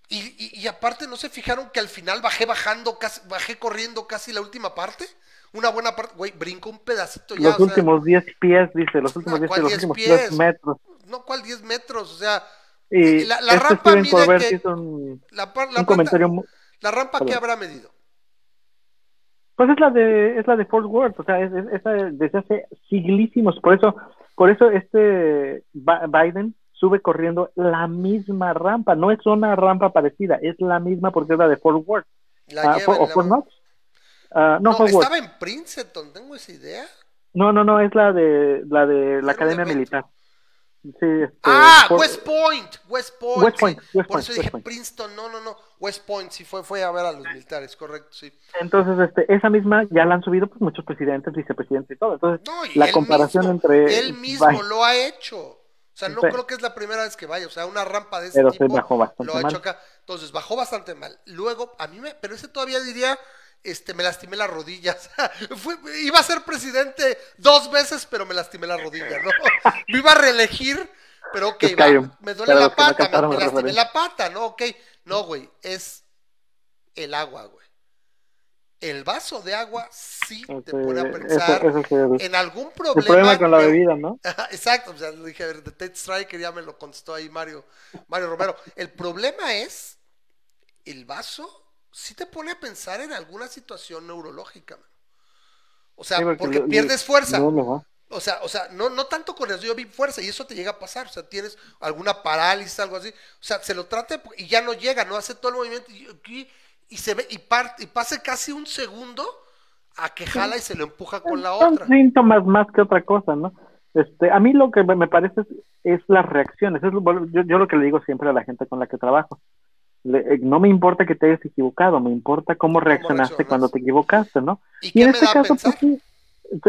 Y, y, y, aparte, ¿no se fijaron que al final bajé bajando, casi, bajé corriendo casi la última parte? Una buena parte, güey, brinco un pedacito ya. Los últimos 10 pies, dice, los últimos 10 no, los últimos pies? 10 metros. No, ¿cuál 10 metros? O sea, y la, la este rampa mide que... Hizo un, la, la, un planta, comentario... ¿La rampa qué habrá medido? Pues es la de, es la de Fort Worth, o sea, es, es, desde hace siglísimos, por eso, por eso este Biden sube corriendo la misma rampa, no es una rampa parecida, es la misma porque es la de Fort Worth. La ah, lleva o Fort Knox. Ah, no, No, Woods. estaba en Princeton, tengo esa idea. No, no, no, es la de la de la Academia. Militar. Sí, este, ah, West Point, West Point. West sí. Point, West Por Point, eso West dije Point. Princeton, no, no, no. West Point, sí fue, fue a ver a los militares, correcto, sí. Entonces, este, esa misma ya la han subido pues muchos presidentes, vicepresidentes y todo. Entonces, No, y la comparación mismo, entre Él mismo Biden- lo ha hecho. O sea, no Sí. creo que es la primera vez que vaya. O sea, una rampa de ese Pero tipo bajó bastante lo ha hecho acá. Entonces, bajó bastante mal. Luego, a mí me... Pero ese todavía diría... Este, me lastimé las rodillas. Fue- iba a ser presidente dos veces, pero me lastimé las rodillas, ¿no? me iba a reelegir, pero ok, va, me duele la pata, me, lastimé la pata, ¿no? Ok. No, güey, es el agua, güey. El vaso de agua sí te pone a pensar en algún el problema. problema con la bebida, ¿no? Exacto, o sea, le dije, a ver, Striker ya me lo contestó ahí Mario, Mario Romero. El problema es, el vaso sí te pone a pensar en alguna situación neurológica, man. O sea, Sí, porque, pierdes fuerza. no. O sea, o sea, no, no tanto con eso, yo vi fuerza y eso te llega a pasar. O sea, tienes alguna parálisis, algo así. O sea, se lo trata y ya no llega, no hace todo el movimiento y, y- y se ve y, parte, y pase casi un segundo a que jala y se lo empuja con la Son otra. síntomas más que otra cosa, ¿no? Este, a mí lo que me parece es, es las reacciones. Es yo, yo lo que le digo siempre a la gente con la que trabajo. Le- eh, no me importa que te hayas equivocado, me importa cómo reaccionaste reaccionas. cuando te equivocaste, ¿no? ¿Y Y en este caso, pues sí,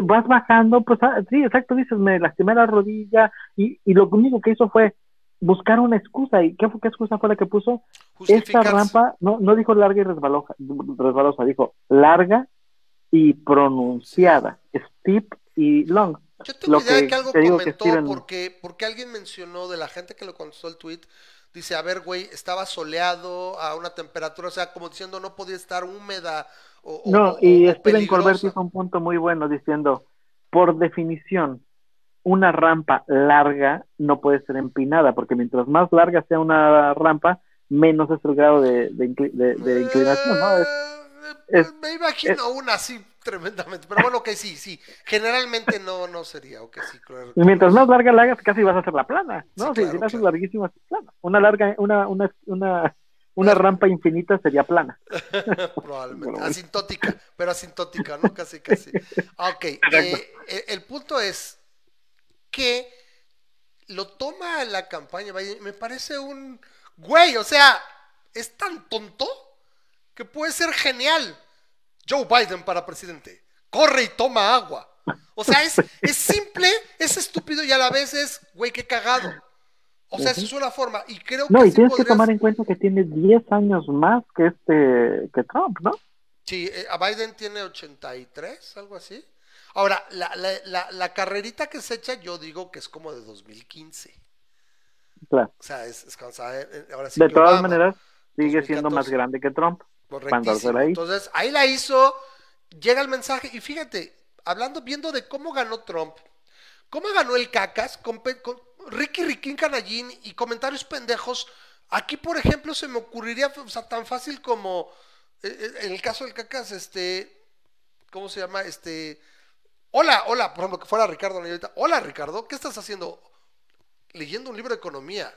vas bajando, pues ah, sí, exacto, dices, me lastimé la rodilla y, y lo único que hizo fue buscar una excusa. ¿Y qué, fue- qué excusa fue la que puso? Esta rampa, no, no dijo larga y resbalosa, resbalosa, dijo larga y pronunciada, steep y long. Yo tengo Lo idea de que que algo te digo que comentó Steven- porque, porque alguien mencionó de la gente que le contestó el tweet. Dice, a ver, güey, estaba soleado a una temperatura, o sea, como diciendo no podía estar húmeda o, No, o- y o Steven Colbert hizo un punto muy bueno diciendo, por definición, una rampa larga no puede ser empinada, porque mientras más larga sea una rampa, menos es el grado de, de incli- de- de inclinación, ¿no? Es- Eh, es- me imagino una así tremendamente, pero bueno, que sí, sí. Generalmente no, no sería, ok, sí, claro. y mientras más larga la hagas, casi vas a hacer la plana, ¿no? Sí, Si- claro, si la haces claro. larguísima, es plana. Una larga, una, una, una, una rampa infinita sería plana. Probablemente. Asintótica, pero asintótica, ¿no? Casi, casi. Ah, Ok. eh, el punto es que lo toma la campaña. Biden, Me parece un. Güey, o sea, es tan tonto que puede ser genial. Joe Biden para presidente. Corre y toma agua. O sea, es, es simple, es estúpido y a la vez es, güey, qué cagado. O sea, esa es una forma. Y creo No, que y sí tienes que tomar en cuenta que tiene 10 años más que este, que Trump, ¿no? Sí, eh, a Biden tiene 83, algo así. Ahora, la, la, la, la carrerita que se echa, yo digo que es como de 2015. Claro. O sea, es, es cuando sabe, eh, ahora sí De todas Obama, maneras, sigue siendo 2014. más grande que Trump. correctísimo. ahí. Entonces, ahí la hizo, llega el mensaje, y fíjate, hablando, viendo de cómo ganó Trump, cómo ganó el cacas, con, con Ricky Riquín Canallín y comentarios pendejos. Aquí, por ejemplo, se me ocurriría, o sea, tan fácil como, eh, eh, en el caso del cacas, este, ¿cómo se llama? Este, hola, hola, por ejemplo, que fuera Ricardo Anaya hola Ricardo, ¿qué estás haciendo? Leyendo un libro de economía.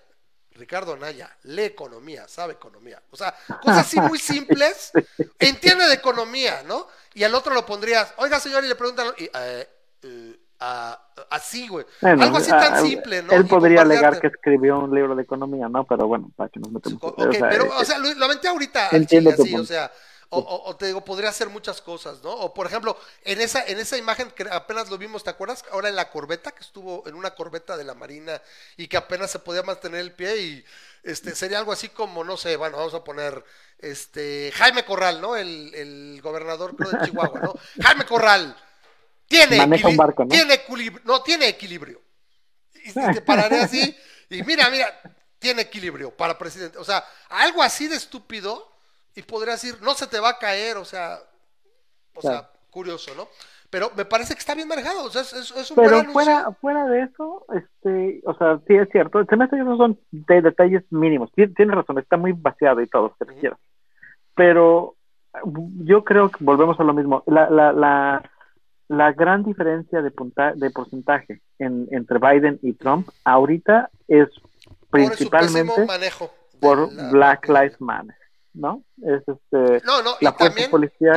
Ricardo Anaya, lee economía, sabe economía. O sea, cosas así muy simples, entiende de economía, ¿no? Y al otro lo pondrías, oiga señor, y le preguntan, y, eh, eh, así, güey. Bueno, Algo así tan simple, ¿no? Él podría alegar que escribió un libro de economía, ¿no? Pero bueno, para que nos metemos. Ok, o sea, pero, eh, o sea, lo, lo aventé ahorita al chile, tu así, o sea, o, o- o te digo, podría hacer muchas cosas, ¿no? O por ejemplo, en esa, en esa imagen que apenas lo vimos, ¿te acuerdas? Ahora en la corbeta, que estuvo en una corbeta de la Marina y que apenas se podía mantener el pie y este sería algo así como, no sé, bueno, vamos a poner este Jaime Corral, ¿no? El, el gobernador creo de Chihuahua, ¿no? Jaime Corral tiene Maneja un barco, ¿no? tiene equilibrio, no tiene equilibrio. Y te pararé así y mira, mira, tiene equilibrio para presidente. O sea, algo así de estúpido y podría decir, no se te va a caer, o sea, o sea, curioso, ¿no? Pero me parece que está bien manejado, o sea, es, es- es un Pero fuera, fuera de eso, este, o sea, sí es cierto, se me hace que esos son de detalles mínimos. Tien- Tienes razón, está muy vaciado y todo, lo que te Ujú. quieras. Pero yo creo que volvemos a lo mismo. La, la, la, la gran diferencia de, punta, de porcentaje en, entre Biden y Trump ahorita es por principalmente manejo. por la Black. Lives Matter. ¿No? Es este, No, no, la y también,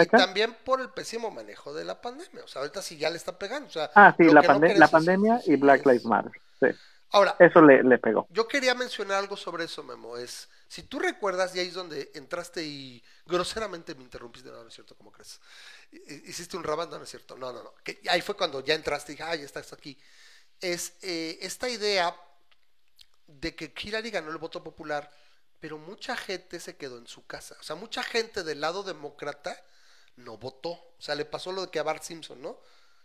y también por el pésimo manejo de la pandemia. O sea, ahorita sí ya le está pegando. O sea, Ah, sí, la, no pandemia y Black es- Lives Matter. Sí, Ahora, eso le, le pegó. yo quería mencionar algo sobre eso, Memo. Es, si tú recuerdas, y ahí es donde entraste y groseramente me interrumpiste, no, no es cierto, ¿cómo crees? Hi- Hiciste un rabat, no, no es cierto, no, no, no. Que ahí fue cuando ya entraste y dije, ah, ya estás aquí. Es eh, esta idea de que Hillary ganó el voto popular, pero mucha gente se quedó en su casa. O sea, mucha gente del lado demócrata no votó. O sea, le pasó lo de que a Bart Simpson, ¿no?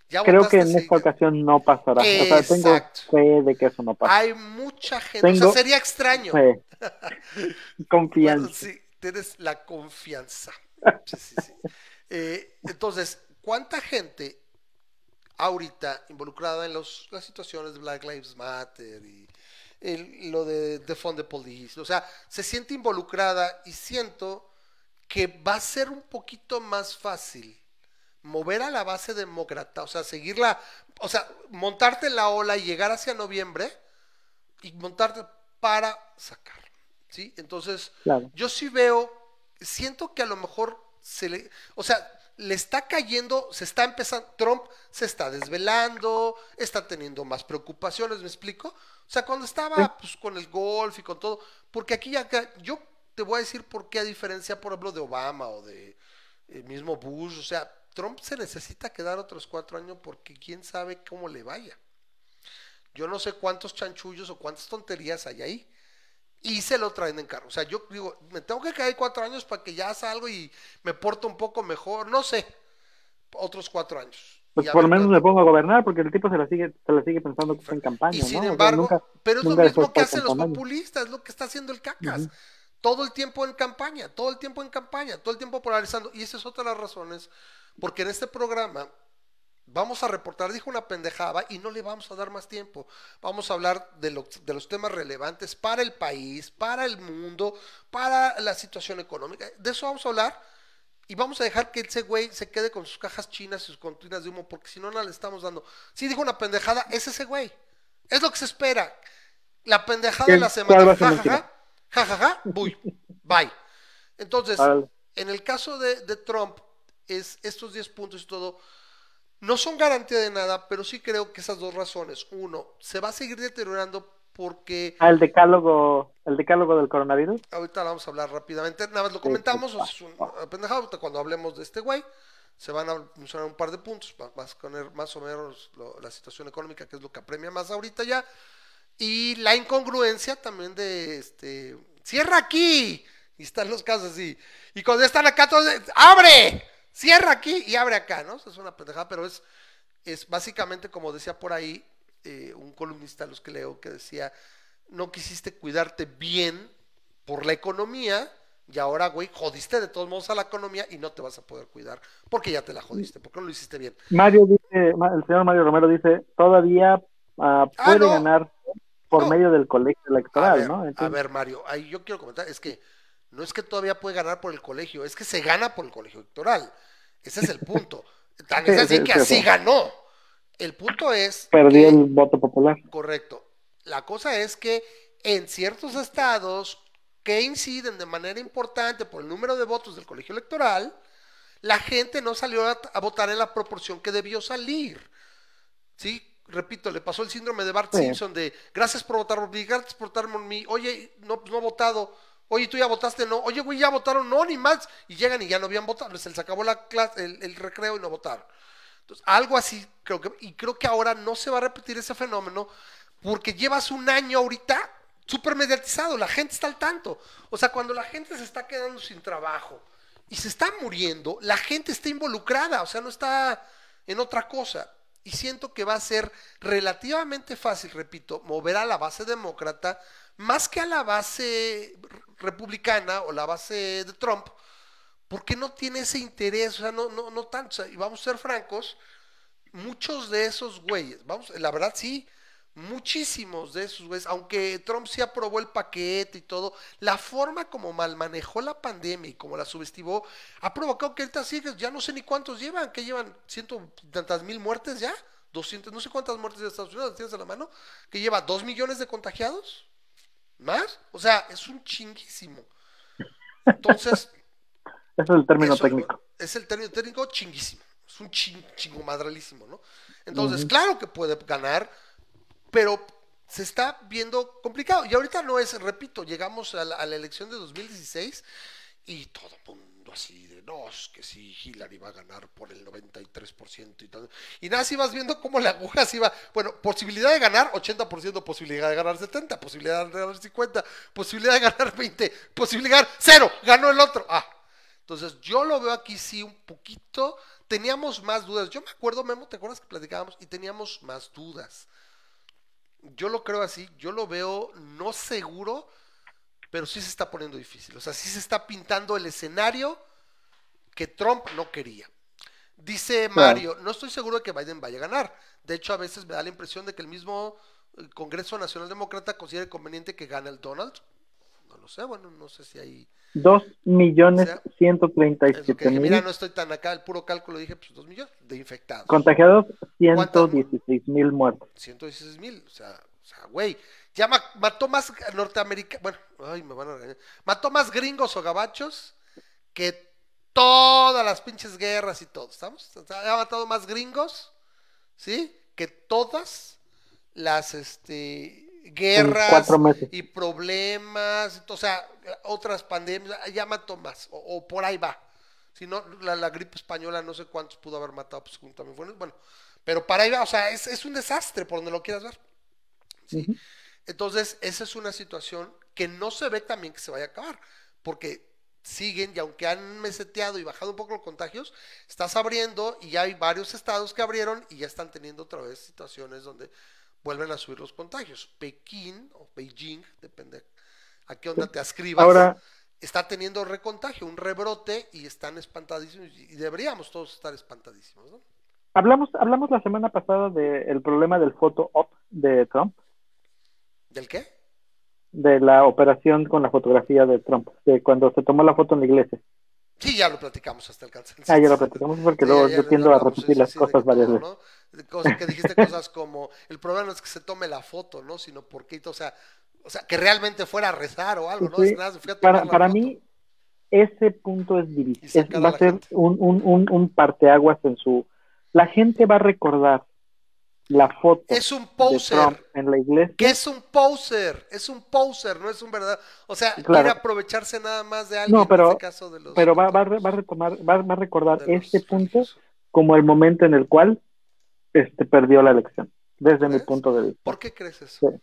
Ya Creo votaste, que en esta ocasión no pasará. O sea, tengo Exacto. fe de que eso no pasa. Hay mucha gente. o Tengo sea, sería extraño. Fe. Bueno, Confianza. sí, tienes la confianza. Sí, sí, sí. Eh, entonces, ¿cuánta gente ahorita involucrada en los, las situaciones de Black Lives Matter y el- lo de Defund the Police? O sea, se siente involucrada y siento que va a ser un poquito más fácil mover a la base demócrata, o sea, seguirla, o sea, montarte en la ola y llegar hacia noviembre y montarte para sacar, ¿sí? Entonces, Claro. yo sí veo, siento que a lo mejor se le, o sea, le está cayendo, se está empezando, Trump se está desvelando, está teniendo más preocupaciones, ¿me explico? O sea, cuando estaba pues, con el golf y con todo, porque aquí ya, yo te voy a decir por qué a diferencia, por ejemplo, de Obama o de eh, mismo Bush, o sea, Trump se necesita quedar otros cuatro años porque quién sabe cómo le vaya. Yo no sé cuántos chanchullos o cuántas tonterías hay ahí. Y se lo traen en carro. O sea, yo digo, me tengo que quedar cuatro años para que ya salgo y me porto un poco mejor. No sé. Otros cuatro años. Pues por lo menos me pongo a gobernar porque el tipo se la sigue, se la sigue pensando que está en campaña. Y ¿no? sin O sea, embargo, nunca- pero es lo mismo que hacen los populistas, es lo que está haciendo el cacas. Ujú. Todo el tiempo en campaña, todo el tiempo en campaña, todo el tiempo polarizando. Y esa es otra de las razones, porque en este programa vamos a reportar, dijo una pendejada, y no le vamos a dar más tiempo. Vamos a hablar de, lo- de los temas relevantes para el país, para el mundo, para la situación económica. De eso vamos a hablar. Y vamos a dejar que ese güey se quede con sus cajas chinas y sus cortinas de humo, porque si no, no le estamos dando. Si dijo una pendejada, es ese güey. Es lo que se espera. La pendejada de ¿Quién- la semana. va a ser Ja, la ja, última? ja, ja, ja, ja, buy, bye. Entonces, en el caso de, de Trump, es estos 10 puntos y todo, no son garantía de nada, pero sí creo que esas dos razones. Uno, se va a seguir deteriorando porque Ah, el decálogo, el decálogo del coronavirus. ahorita lo vamos a hablar rápidamente, nada más lo comentamos, es una pendejada, ahorita cuando hablemos de este güey, se van a mencionar un par de puntos, va- vas a poner más o menos lo- la situación económica, que es lo que apremia más ahorita ya, y la incongruencia también de, este, cierra aquí, y están los casos así, y cuando están acá todos, abre, cierra aquí y abre acá, ¿no? Eso es una pendejada, pero es, es básicamente como decía por ahí eh, un columnista, los que leo, que decía, no quisiste cuidarte bien por la economía y ahora, güey, jodiste de todos modos a la economía y no te vas a poder cuidar porque ya te la jodiste, porque no lo hiciste bien. Mario dice, el señor Mario Romero dice, todavía Ah, puede no. ganar por No. medio del colegio A electoral, ver, ¿no? a ver, Mario, ahí yo quiero comentar, es que no es que todavía puede ganar por el colegio, es que se gana por el colegio electoral. Ese es el punto. Tan es Sí, así sí, que sí, así sí. ganó. El punto es perdió el voto popular. Correcto. La cosa es que en ciertos estados que inciden de manera importante por el número de votos del colegio electoral, la gente no salió a, a votar en la proporción que debió salir. ¿Sí? Repito, le pasó el síndrome de Bart Sí. Simpson de gracias por votar por mí, gracias por votar por mí, oye, no, no he votado, oye, tú ya votaste, no, oye, güey, ya votaron, no, ni más, y llegan y ya no habían votado, se les acabó la clase, el, el recreo y no votaron. Entonces, algo así, creo que, y creo que ahora no se va a repetir ese fenómeno, porque llevas un año ahorita súper mediatizado, la gente está al tanto. O sea, cuando la gente se está quedando sin trabajo y se está muriendo, la gente está involucrada, o sea, no está en otra cosa. Y siento que va a ser relativamente fácil, repito, mover a la base demócrata más que a la base republicana o la base de Trump, porque no tiene ese interés, o sea, no, no, no tanto. O sea, y vamos a ser francos, muchos de esos güeyes, vamos, la verdad sí, muchísimos de esos güeyes, aunque Trump sí aprobó el paquete y todo, la forma como mal manejó la pandemia y como la subestimó, ha provocado que ahorita sigue, ya no sé ni cuántos llevan, que llevan ciento tantas mil muertes ya, 200, no sé cuántas muertes de Estados Unidos, ¿tienes a la mano? Que lleva dos millones de contagiados, más, o sea, es un chinguísimo. Entonces, Ese es el término eso, técnico. Es el término técnico chinguísimo. Es un ching, chingo madralísimo, ¿no? Entonces, claro que puede ganar, pero se está viendo complicado. Y ahorita no es, repito, llegamos a la, a la elección de 2016 y todo el así de, no, es que sí, Hillary va a ganar por el 93% y todo. Y nada, si vas viendo cómo la aguja se iba, bueno, posibilidad de ganar 80%, posibilidad de ganar 70, posibilidad de ganar 50, posibilidad de ganar 20, posibilidad de ganar 0, ganó el otro. Ah, entonces yo lo veo aquí sí un poquito, teníamos más dudas. Yo me acuerdo, Memo, ¿te acuerdas que platicábamos? Y teníamos más dudas. Yo lo creo así, yo lo veo no seguro, pero sí se está poniendo difícil. O sea, sí se está pintando el escenario que Trump no quería. Dice Mario, no estoy seguro de que Biden vaya a ganar. De hecho, a veces me da la impresión de que el mismo eh, Congreso Nacional Demócrata considere conveniente que gane el Donald. No lo sé, bueno, no sé si hay... Dos millones O sea, ciento treinta y Es lo siete que dije, mira, mil no estoy tan acá, el puro cálculo dije, pues dos millones de infectados. contagiados, ciento dieciséis mil muertos. 116 mil, o sea, o sea, güey, ya ma- mató más norteamericanos, bueno, ay, me van a regañar, mató más gringos o gabachos que todas las pinches guerras y todo, ¿estamos? Ha matado más gringos, ¿sí? Que todas las, este, guerras y problemas, o sea, otras pandemias, ya mató más, o, o por ahí va. Si no, la, la gripe española no sé cuántos pudo haber matado, pues también fue, bueno, pero para ahí va, o sea, es, es un desastre por donde lo quieras ver. ¿sí? Entonces, esa es una situación que no se ve también que se vaya a acabar, porque siguen, y aunque han meseteado y bajado un poco los contagios, estás abriendo y ya hay varios estados que abrieron y ya están teniendo otra vez situaciones donde vuelven a subir los contagios. Pekín o Beijing, depende a qué onda te ascribas, Ahora- está teniendo recontagio, un rebrote y están espantadísimos y deberíamos todos estar espantadísimos, ¿no? Hablamos, hablamos la semana pasada del problema del photo op de Trump, ¿Del qué? de la operación con la fotografía de Trump, de cuando se tomó la foto en la iglesia. Sí, ya lo platicamos hasta el cansancio. Ah, ya lo platicamos porque Sí, luego yo tiendo a repetir las sí, cosas varias veces. ¿no? De cosas que dijiste cosas como, el problema no es que se tome la foto, ¿no? Sino porque, o sea, o sea, que realmente fuera a rezar o algo, ¿no? Sí, Es nada, a para para mí, ese punto es a Va a la ser un, un, un, un parteaguas en su... La gente va a recordar la foto Es un de poser. Trump en la iglesia. que es un poser, es un poser, no es un verdadero, o sea, Claro. quiere aprovecharse nada más de alguien, No, pero- en este caso de los Pero va, va, va a retomar, va, va a recordar este punto como el momento en el cual este perdió la elección, desde mi punto de vista. ¿Por qué crees eso?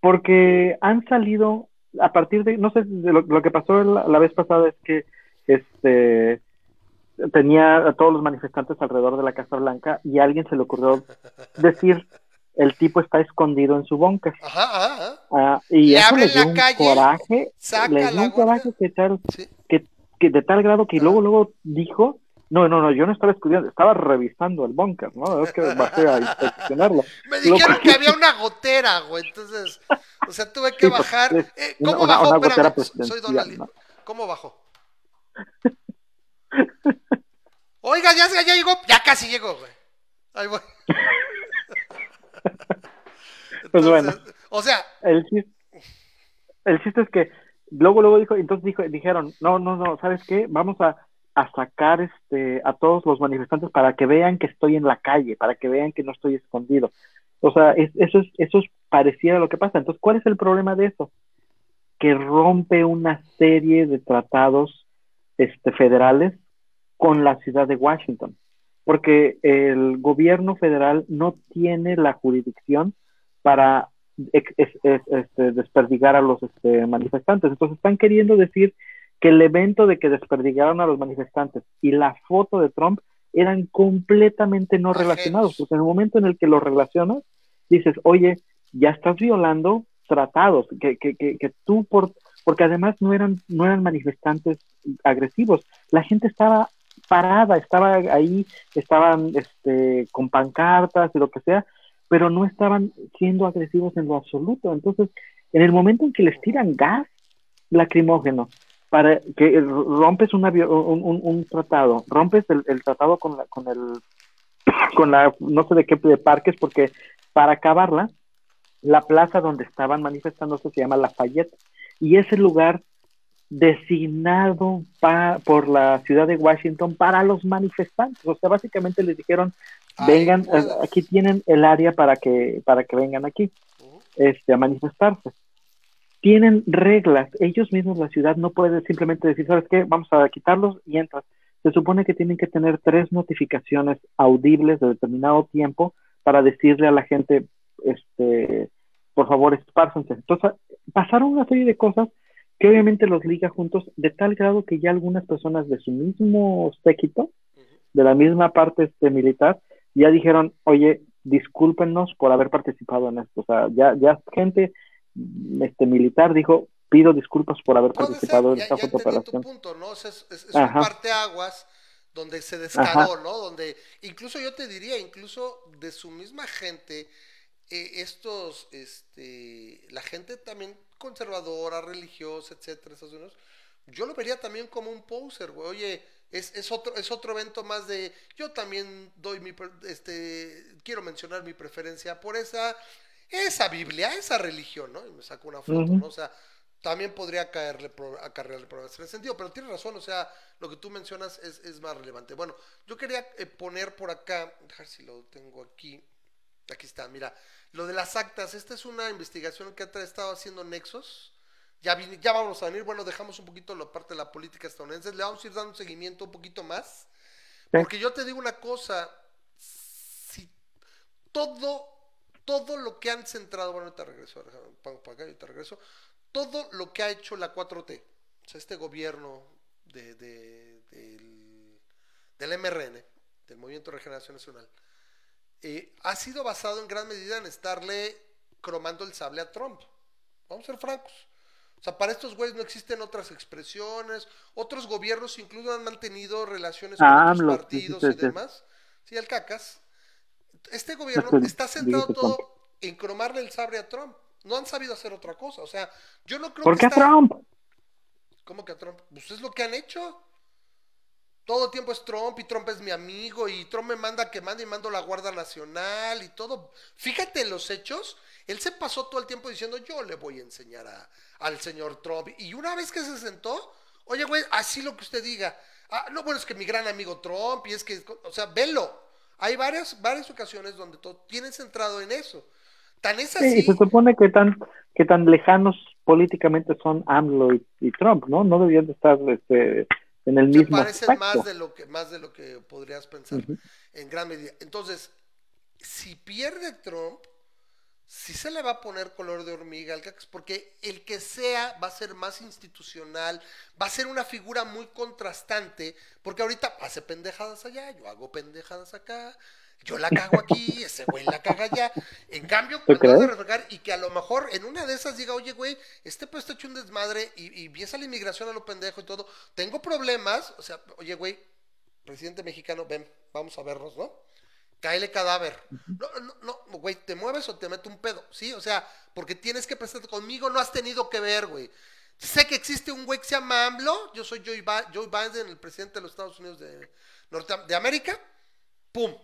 porque han salido a partir de, no sé, de lo, lo que pasó la, la vez pasada es que este tenía a todos los manifestantes alrededor de la Casa Blanca y a alguien se le ocurrió decir el tipo está escondido en su búnker. Ajá, ajá, ajá. Ah, y Le eso le dio la un calle, coraje, le dio un coraje que tal, Sí. que, que de tal grado que Ah. luego luego dijo no, no, no, yo no estaba estudiando, estaba revisando el búnker, ¿no? Es que bajé a inspeccionarlo. Me dijeron que había una gotera, güey, entonces, o sea, tuve que Sí, pues, bajar. es Eh, una- ¿Cómo una- bajó? una gotera Espérame, soy Donald. ¿no? ¿Cómo bajó? Oiga, ya, ya llegó, ya casi llegó, güey. Ahí voy. Pues bueno. O sea, el chiste, el chiste es que luego luego dijo entonces dijo dijeron no no no sabes qué vamos a, a sacar este a todos los manifestantes para que vean que estoy en la calle para que vean que no estoy escondido o sea es- eso es eso es pareciera lo que pasa entonces cuál es el problema de eso que rompe una serie de tratados este federales con la ciudad de Washington porque el gobierno federal no tiene la jurisdicción para ex- este, desperdigar a los este, manifestantes. Entonces están queriendo decir que el evento de que desperdigaron a los manifestantes y la foto de Trump eran completamente no relacionados, porque en el momento en el que los relacionas, dices, oye, ya estás violando tratados, que, que, que, que tú por, porque además no eran, no eran manifestantes agresivos, la gente estaba parada, estaba ahí, estaban este, con pancartas y lo que sea, pero no estaban siendo agresivos en lo absoluto. Entonces, en el momento en que les tiran gas lacrimógeno, para que rompes un, un, un tratado, rompes el, el tratado con la, con el, con la, no sé de qué, de parques, porque para acabarla, la plaza donde estaban manifestándose se llama Lafayette, y ese lugar designado pa- por la ciudad de Washington para los manifestantes. O sea, básicamente les dijeron, vengan, eh, aquí tienen el área para que, para que vengan aquí este, a manifestarse. Tienen reglas, ellos mismos, la ciudad, no puede simplemente decir, ¿sabes qué? Vamos a quitarlos y entras. Se supone que tienen que tener tres notificaciones audibles de determinado tiempo para decirle a la gente, este, por favor, espárcense. Entonces, pasaron una serie de cosas que obviamente los liga juntos de tal grado que ya algunas personas de su mismo séquito, de la misma parte este, militar, ya dijeron, oye, discúlpenos por haber participado en esto. O sea, ya, ya gente este, militar dijo, pido disculpas por haber Puede participado ser, en ya, esta ya entendí tu operación. punto, ¿no? O sea, es, es- es un parteaguas donde se descaró, ¿no? Donde, incluso yo te diría, incluso de su misma gente, eh, estos, este, la gente también conservadora, religiosa, etcétera, Estados Unidos, yo lo vería también como un poser, güey. Oye, es, es otro, es otro evento más de, yo también doy mi, este, quiero mencionar mi preferencia por esa, esa Biblia, esa religión, ¿no? Y me saco una foto. ¿no? O sea, también podría caerle, acarrearle problemas en ese sentido, pero tienes razón, o sea, lo que tú mencionas es, es más relevante. Bueno, yo quería eh, poner por acá, dejar si lo tengo aquí, aquí está, mira, lo de las actas, esta es una investigación que ha estado haciendo Nexos, ya, vine- ya vamos a venir, bueno, dejamos un poquito la parte de la política estadounidense, le vamos a ir dando un seguimiento un poquito más, porque yo te digo una cosa, si todo, todo lo que han centrado, bueno, te regreso, pongo para acá y te regreso, todo lo que ha hecho la 4T, o sea, este gobierno de, de- del, del MRN, del Movimiento de Regeneración Nacional, eh, ha sido basado en gran medida en estarle cromando el sable a Trump. Vamos a ser francos. O sea, para estos güeyes no existen otras expresiones. Otros gobiernos incluso han mantenido relaciones con otros AMLO, sí, partidos sí, y demás. Sí, el cacas. Este gobierno está centrado todo en cromarle el sable a Trump. No han sabido hacer otra cosa. O sea, yo no creo ¿Por que qué está- Trump? ¿Cómo que a Trump? Pues es lo que han hecho. Todo el tiempo es Trump y Trump es mi amigo y Trump me manda que mande y mando la Guardia Nacional y todo. Fíjate en los hechos, él se pasó todo el tiempo diciendo yo le voy a enseñar a- al señor Trump. Y una vez que se sentó, oye güey, así lo que usted diga. Ah, no, bueno, es que mi gran amigo Trump y es que, o sea, velo. Hay varias, varias ocasiones donde todo tienen centrado en eso. Tan es Sí, así. se supone que tan, que tan lejanos políticamente son AMLO y, y Trump, ¿no? No deberían de estar este, en el se mismo parecen aspecto. más de lo que más de lo que podrías pensar en gran medida. Entonces, si pierde Trump, sí se le va a poner color de hormiga al Cacas, porque el que sea va a ser más institucional, va a ser una figura muy contrastante, porque ahorita hace pendejadas allá, yo hago pendejadas acá, yo la cago aquí, ese güey la caga allá. En cambio, cuando de reflejar y que a lo mejor en una de esas diga, oye, güey, este pues está hecho un desmadre y, y empieza la inmigración a lo pendejo y todo, tengo problemas, o sea, oye, güey, presidente mexicano, ven, vamos a vernos, ¿no? Cáele cadáver. No, no, no, güey, te mueves o te meto un pedo, ¿sí? O sea, porque tienes que prestarte conmigo, no has tenido que ver, güey. Sé que existe un güey que se llama AMLO, yo soy Joe, Bi- Joe Biden, el presidente de los Estados Unidos de, Norte, de América, ¡pum!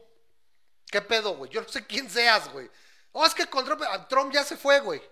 ¿Qué pedo, güey? Yo no sé quién seas, güey. Oh, es que con Trump, a Trump ya se fue, güey.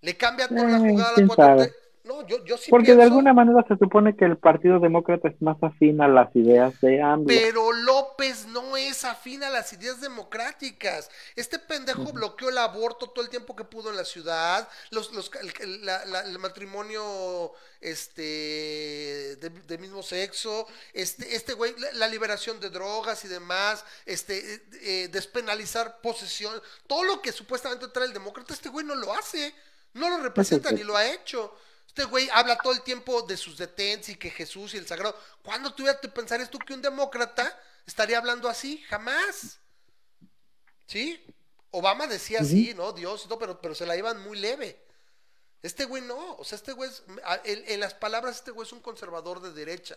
Le cambia toda la jugada a la quién 4T. No, yo, yo sí Porque de alguna manera se supone que el Partido Demócrata es más afín a las ideas de AMLO. Pero López no es afín a las ideas democráticas. Este pendejo bloqueó el aborto todo el tiempo que pudo en la ciudad, los, los, el, el- la- la- el matrimonio este, de, de mismo sexo, este, este güey, la, la liberación de drogas y demás, este, eh, eh, despenalizar posesión, todo lo que supuestamente trae el demócrata, este güey no lo hace, no lo representa sí. ni lo ha hecho. Este güey habla todo el tiempo de sus detentes y que Jesús y el sagrado. ¿Cuándo tú te pensarías tú que un demócrata estaría hablando así? Jamás. ¿Sí? Obama decía sí, ¿no? Dios y todo, pero, pero se la iban muy leve. Este güey no. O sea, este güey es, en, en las palabras, este güey es un conservador de derecha.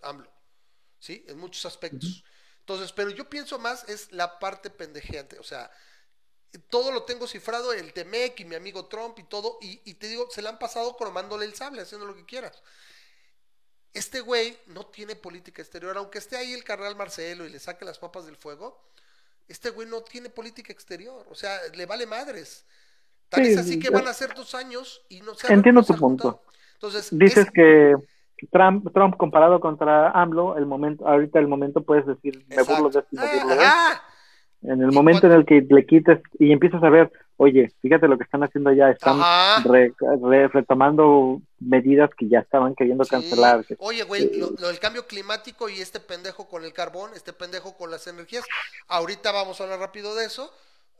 AMLO. ¿Sí? En muchos aspectos. Entonces, pero yo pienso más es la parte pendejeante. O sea, todo lo tengo cifrado, el Temec y mi amigo Trump y todo, y, y te digo, se le han pasado cromándole el sable, haciendo lo que quieras. Este güey no tiene política exterior, aunque esté ahí el carnal Marcelo y le saque las papas del fuego, este güey no tiene política exterior, o sea, le vale madres. Sí, es así que van a ser dos años y no se Entiendo tu punto. Entonces, Dices es- que Trump, Trump comparado contra AMLO, el momento, ahorita el momento puedes decir, me burlo de esto y me Ah, burlo de esto. ajá. En el momento en el que le quites y empiezas a ver, oye, fíjate lo que están haciendo ya, están Ajá. re- re- retomando medidas que ya estaban queriendo Sí. cancelar. Oye, güey, lo, lo del cambio climático y este pendejo con el carbón, este pendejo con las energías. Ahorita vamos a hablar rápido de eso.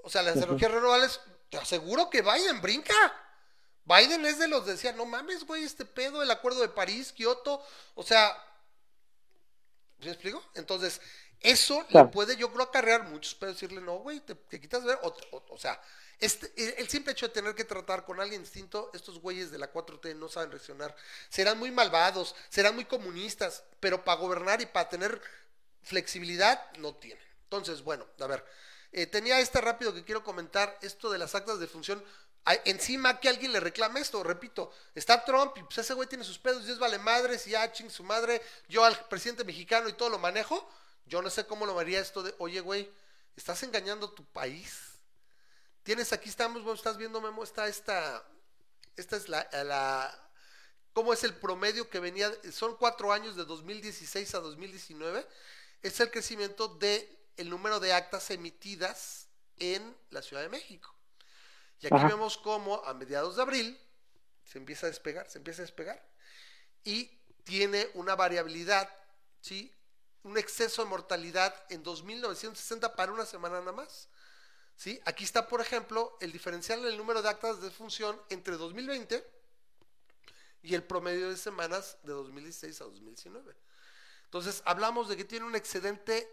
O sea, las Ujú. energías renovables, te aseguro que Biden brinca. Biden es de los que decía, no mames, güey, este pedo, el acuerdo de París, Kioto. O sea, ¿sí me explico? Entonces, eso le puede, yo creo, acarrear muchos pedos, decirle, no, güey, te, te quitas ver. O, o- o sea, este, el, simple hecho de tener que tratar con alguien distinto, estos güeyes de la 4T no saben reaccionar. Serán muy malvados, serán muy comunistas, pero para gobernar y para tener flexibilidad no tienen. Entonces, bueno, a ver, eh, tenía este rápido que quiero comentar, esto de las actas de función. Encima que alguien le reclame esto, repito, está Trump y pues ese güey tiene sus pedos, Dios vale madres y ya ching su madre, yo al presidente mexicano y todo lo manejo, yo no sé cómo lo haría esto de, oye güey, estás engañando a tu país. Tienes, aquí estamos, bueno, estás viendo Memo, está esta, esta es la, la, cómo es el promedio que venía, son cuatro años de 2016 a 2019, es el crecimiento de el número de actas emitidas en la Ciudad de México. Y aquí Ajá. vemos cómo a mediados de abril se empieza a despegar, se empieza a despegar. Y tiene una variabilidad, ¿sí? Un exceso de mortalidad en 2.960 para una semana nada más. ¿Sí? Aquí está, por ejemplo, el diferencial en el número de actas de función entre 2020 y el promedio de semanas de 2016 a 2019. Entonces, hablamos de que tiene un excedente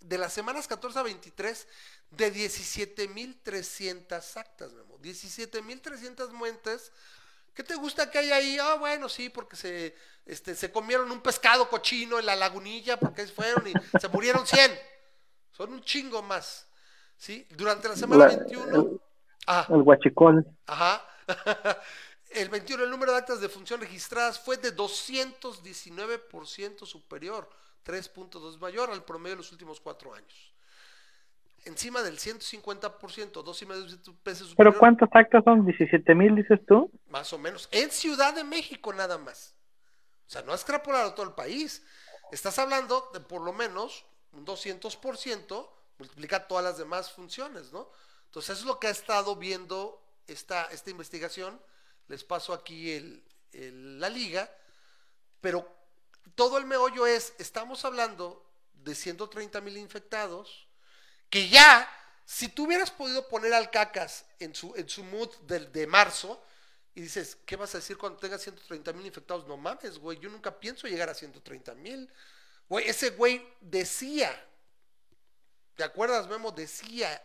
de las semanas 14 a 23 de 17.300 actas, Memo. 17.300 muertes. ¿Qué te gusta que hay ahí? Ah, bueno, sí, porque se, este, se comieron un pescado cochino en la lagunilla, porque fueron y se murieron 100. Son un chingo más. ¿Sí? Durante la semana La- 21. el- Ah, El guachicol. Ajá. El 21, el número de actas de función registradas fue de 219% superior, 3.2 mayor al promedio de los últimos cuatro años. Encima del 150%, dos y medio veces superior, ¿Pero cuántas actas son? ¿17 mil dices tú? más o menos. En Ciudad de México nada más. O sea, no extrapolado a todo el país. Estás hablando de por lo menos un 200%, multiplica todas las demás funciones, ¿no? Entonces, eso es lo que ha estado viendo esta, esta investigación. Les paso aquí el, el- la liga. Pero todo el meollo es, estamos hablando de 130 mil infectados, que ya, si tú hubieras podido poner al cacas en su, en su mood del, de marzo, y dices, ¿qué vas a decir cuando tengas 130 mil infectados? No mames, güey, yo nunca pienso llegar a 130 mil. Güey, ese güey decía, ¿te acuerdas, Memo? Decía,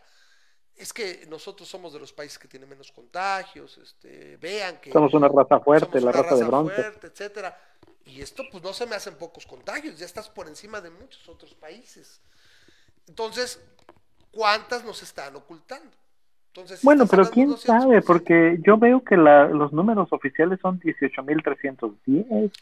es que nosotros somos de los países que tienen menos contagios, este, vean que Somos una raza fuerte, la raza, de bronce. fuerte, etcétera. Y esto pues no se me hacen pocos contagios, ya estás por encima de muchos otros países. Entonces, ¿cuántas nos están ocultando? Entonces, si Bueno, pero quién de 200%, sabe, porque yo veo que la, los números oficiales son 18.310.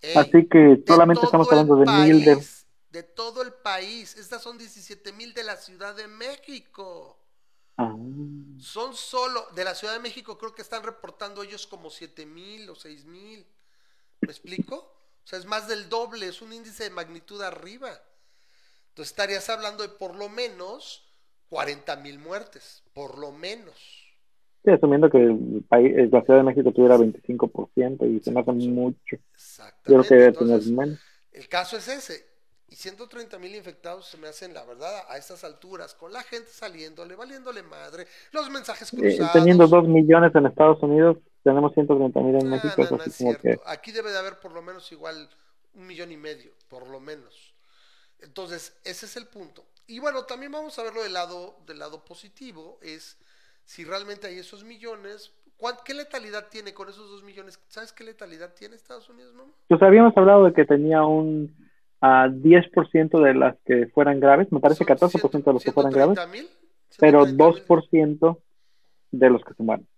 ey, Así que solamente estamos hablando de mil de... todo el país. Estas son 17 mil de la Ciudad de México. Ah, Son solo, de la Ciudad de México creo que están reportando ellos como 7 mil o 6 mil. ¿Me explico? O sea, es más del doble, es un índice de magnitud arriba. Entonces estarías hablando de por lo menos 40 mil muertes, por lo menos. sí, asumiendo que el país, eh, la Ciudad de México tuviera 25% y se hace mucho. Yo Exactamente. creo que tener Entonces, menos. el caso es ese. Y 130 mil infectados se me hacen, la verdad, a estas alturas, con la gente saliéndole, valiéndole madre, los mensajes Eh, cruzados. teniendo 2 millones en Estados Unidos, tenemos 130 mil en México, no así es cierto. que... Aquí debe de haber por lo menos igual un millón y medio, por lo menos. Entonces, ese es el punto. Y bueno, también vamos a verlo del lado, del lado positivo, es si realmente hay esos millones, ¿cuán- ¿qué letalidad tiene con esos dos millones? ¿Sabes qué letalidad tiene Estados Unidos, no? Pues habíamos hablado de que tenía un ah, 10% de las que fueran graves, me parece Son 14% de los que fueran graves, 130,000, pero 130,000, 2% de los que se mueren.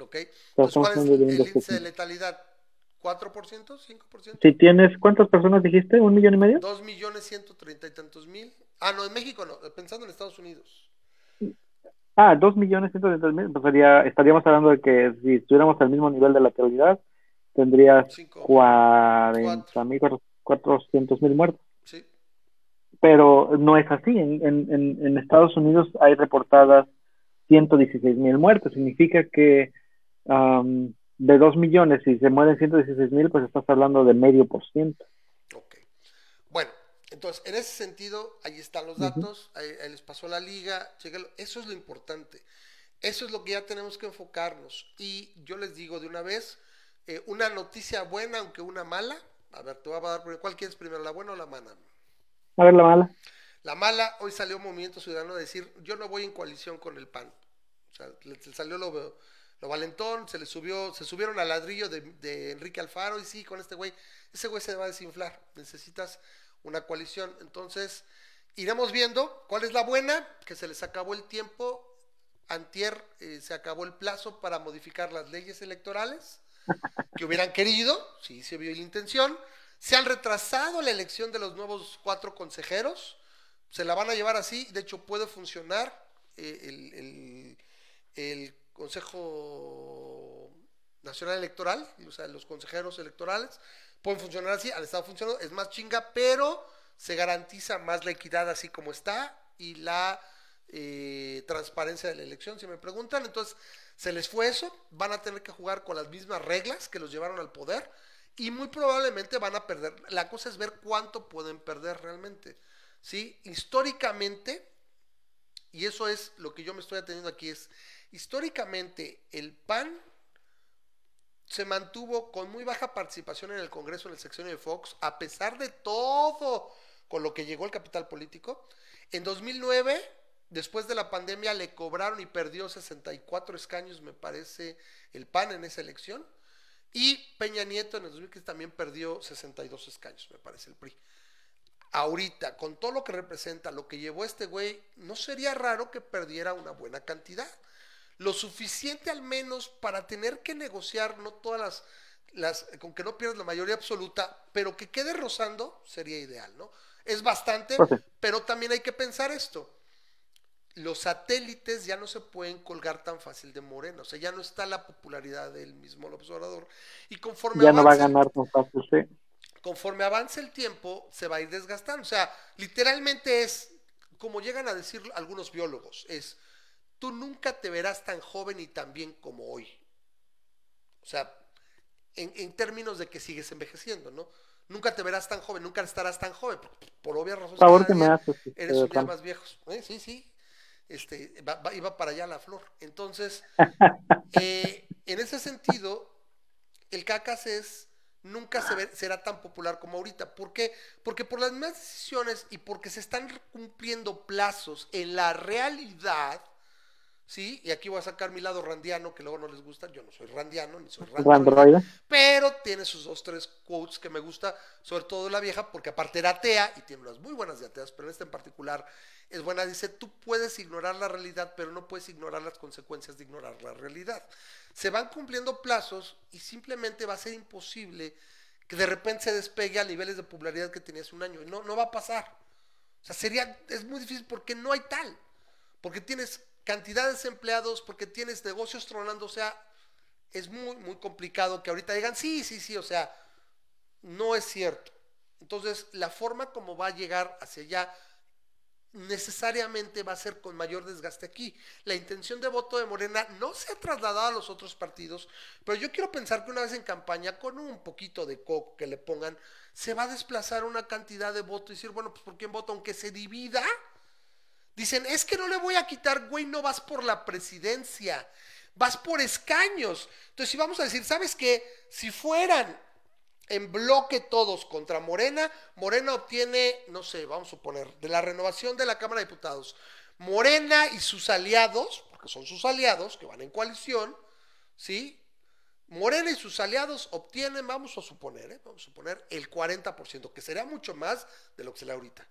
Ok. Entonces, ¿cuál es el índice de 2%. letalidad? ¿4%? ¿5%? Si tienes, ¿cuántas personas dijiste? ¿Un millón y medio? Dos millones ciento treinta y tantos mil. Ah, no, en México no, pensando en Estados Unidos. Ah, dos millones ciento treinta mil, pues sería, estaríamos hablando de que si estuviéramos al mismo nivel de lateralidad, tendrías. 40 mil, 400 mil muertos. Sí. Pero no es así. En, en, en, Estados Unidos hay reportadas 116 mil muertos. Significa que um, de 2 millones, si se mueren 116 mil, pues estás hablando de medio por ciento. Ok. Bueno, entonces, en ese sentido, ahí están los datos, ahí, ahí les pasó la liga, chéquenlo. Eso es lo importante. Eso es lo que ya tenemos que enfocarnos. Y yo les digo de una vez, eh, una noticia buena, aunque una mala. A ver, te voy a dar. ¿Cuál quieres primero, la buena o la mala? A ver la mala. La mala, hoy salió Movimiento Ciudadano a decir, yo no voy en coalición con el PAN. O sea, le, le salió lo, lo, valentón, se le subió, se subieron al ladrillo de, Enrique Alfaro y sí, con este güey, ese güey se va a desinflar. Necesitas una coalición. Entonces, iremos viendo cuál es la buena, que se les acabó el tiempo. Antier eh, se acabó el plazo para modificar las leyes electorales que hubieran querido, sí se vio la intención. Se han retrasado la elección de los nuevos cuatro consejeros se la van a llevar así, de hecho puede funcionar eh, el, el, Consejo Nacional Electoral, o sea, los consejeros electorales, pueden funcionar así, al estado funcionando, es más chinga, pero se garantiza más la equidad así como está y la eh, transparencia de la elección, si me preguntan, entonces se les fue eso, van a tener que jugar con las mismas reglas que los llevaron al poder y muy probablemente van a perder, la cosa es ver cuánto pueden perder realmente. ¿sí? Históricamente, y eso es lo que yo me estoy atendiendo aquí, es históricamente el PAN se mantuvo con muy baja participación en el Congreso en el seccionio de Fox, a pesar de todo con lo que llegó el capital político. En 2009, después de la pandemia, le cobraron y perdió 64 escaños, me parece, el PAN en esa elección. Y Peña Nieto en el 2015 también perdió 62 escaños, me parece, el PRI ahorita, con todo lo que representa, lo que llevó este güey, no sería raro que perdiera una buena cantidad. Lo suficiente al menos para tener que negociar, no todas las, las con que no pierdas la mayoría absoluta, pero que quede rozando sería ideal, ¿no? Es bastante, okay. pero también hay que pensar esto. Los satélites ya no se pueden colgar tan fácil de Morena, o sea, ya no está la popularidad del mismo López Obrador. Y conforme ya avance, no va a ganar tan fácil, sí conforme avance el tiempo, se va a ir desgastando. O sea, literalmente es, como llegan a decir algunos biólogos, es, tú nunca te verás tan joven y tan bien como hoy. O sea, en, en términos de que sigues envejeciendo, ¿no? Nunca te verás tan joven, nunca estarás tan joven, por, por obvias razones. Favor que me haces, eres un día más viejos. ¿Eh? Sí, sí. Este, va, va, iba para allá la flor. Entonces, eh, en ese sentido, el cacas es nunca se ve, será tan popular como ahorita. ¿Por qué? Porque por las mismas decisiones y porque se están cumpliendo plazos en la realidad, ¿sí? Y aquí voy a sacar mi lado randiano, que luego no les gusta. Yo no soy randiano, ni soy randiano. Pero tiene sus dos, tres quotes que me gusta, sobre todo la vieja, porque aparte era atea y tiene unas muy buenas de ateas, pero esta en particular es buena. Dice, tú puedes ignorar la realidad, pero no puedes ignorar las consecuencias de ignorar la realidad se van cumpliendo plazos y simplemente va a ser imposible que de repente se despegue a niveles de popularidad que tenía hace un año. No, no va a pasar. O sea, sería, es muy difícil porque no hay tal. Porque tienes cantidad de desempleados, porque tienes negocios tronando, o sea, es muy, muy complicado que ahorita digan, sí, sí, sí, o sea, no es cierto. Entonces, la forma como va a llegar hacia allá necesariamente va a ser con mayor desgaste aquí. La intención de voto de Morena no se ha trasladado a los otros partidos, pero yo quiero pensar que una vez en campaña, con un poquito de coco que le pongan, se va a desplazar una cantidad de voto y decir, bueno, pues ¿por quién voto? Aunque se divida. Dicen, es que no le voy a quitar, güey, no vas por la presidencia, vas por escaños. Entonces, si vamos a decir, ¿sabes qué? Si fueran en bloque todos contra Morena, Morena obtiene, no sé, vamos a suponer, de la renovación de la Cámara de Diputados, Morena y sus aliados, porque son sus aliados que van en coalición, ¿sí? Morena y sus aliados obtienen, vamos a suponer, ¿eh? vamos a suponer el 40%, que sería mucho más de lo que se le ahorita.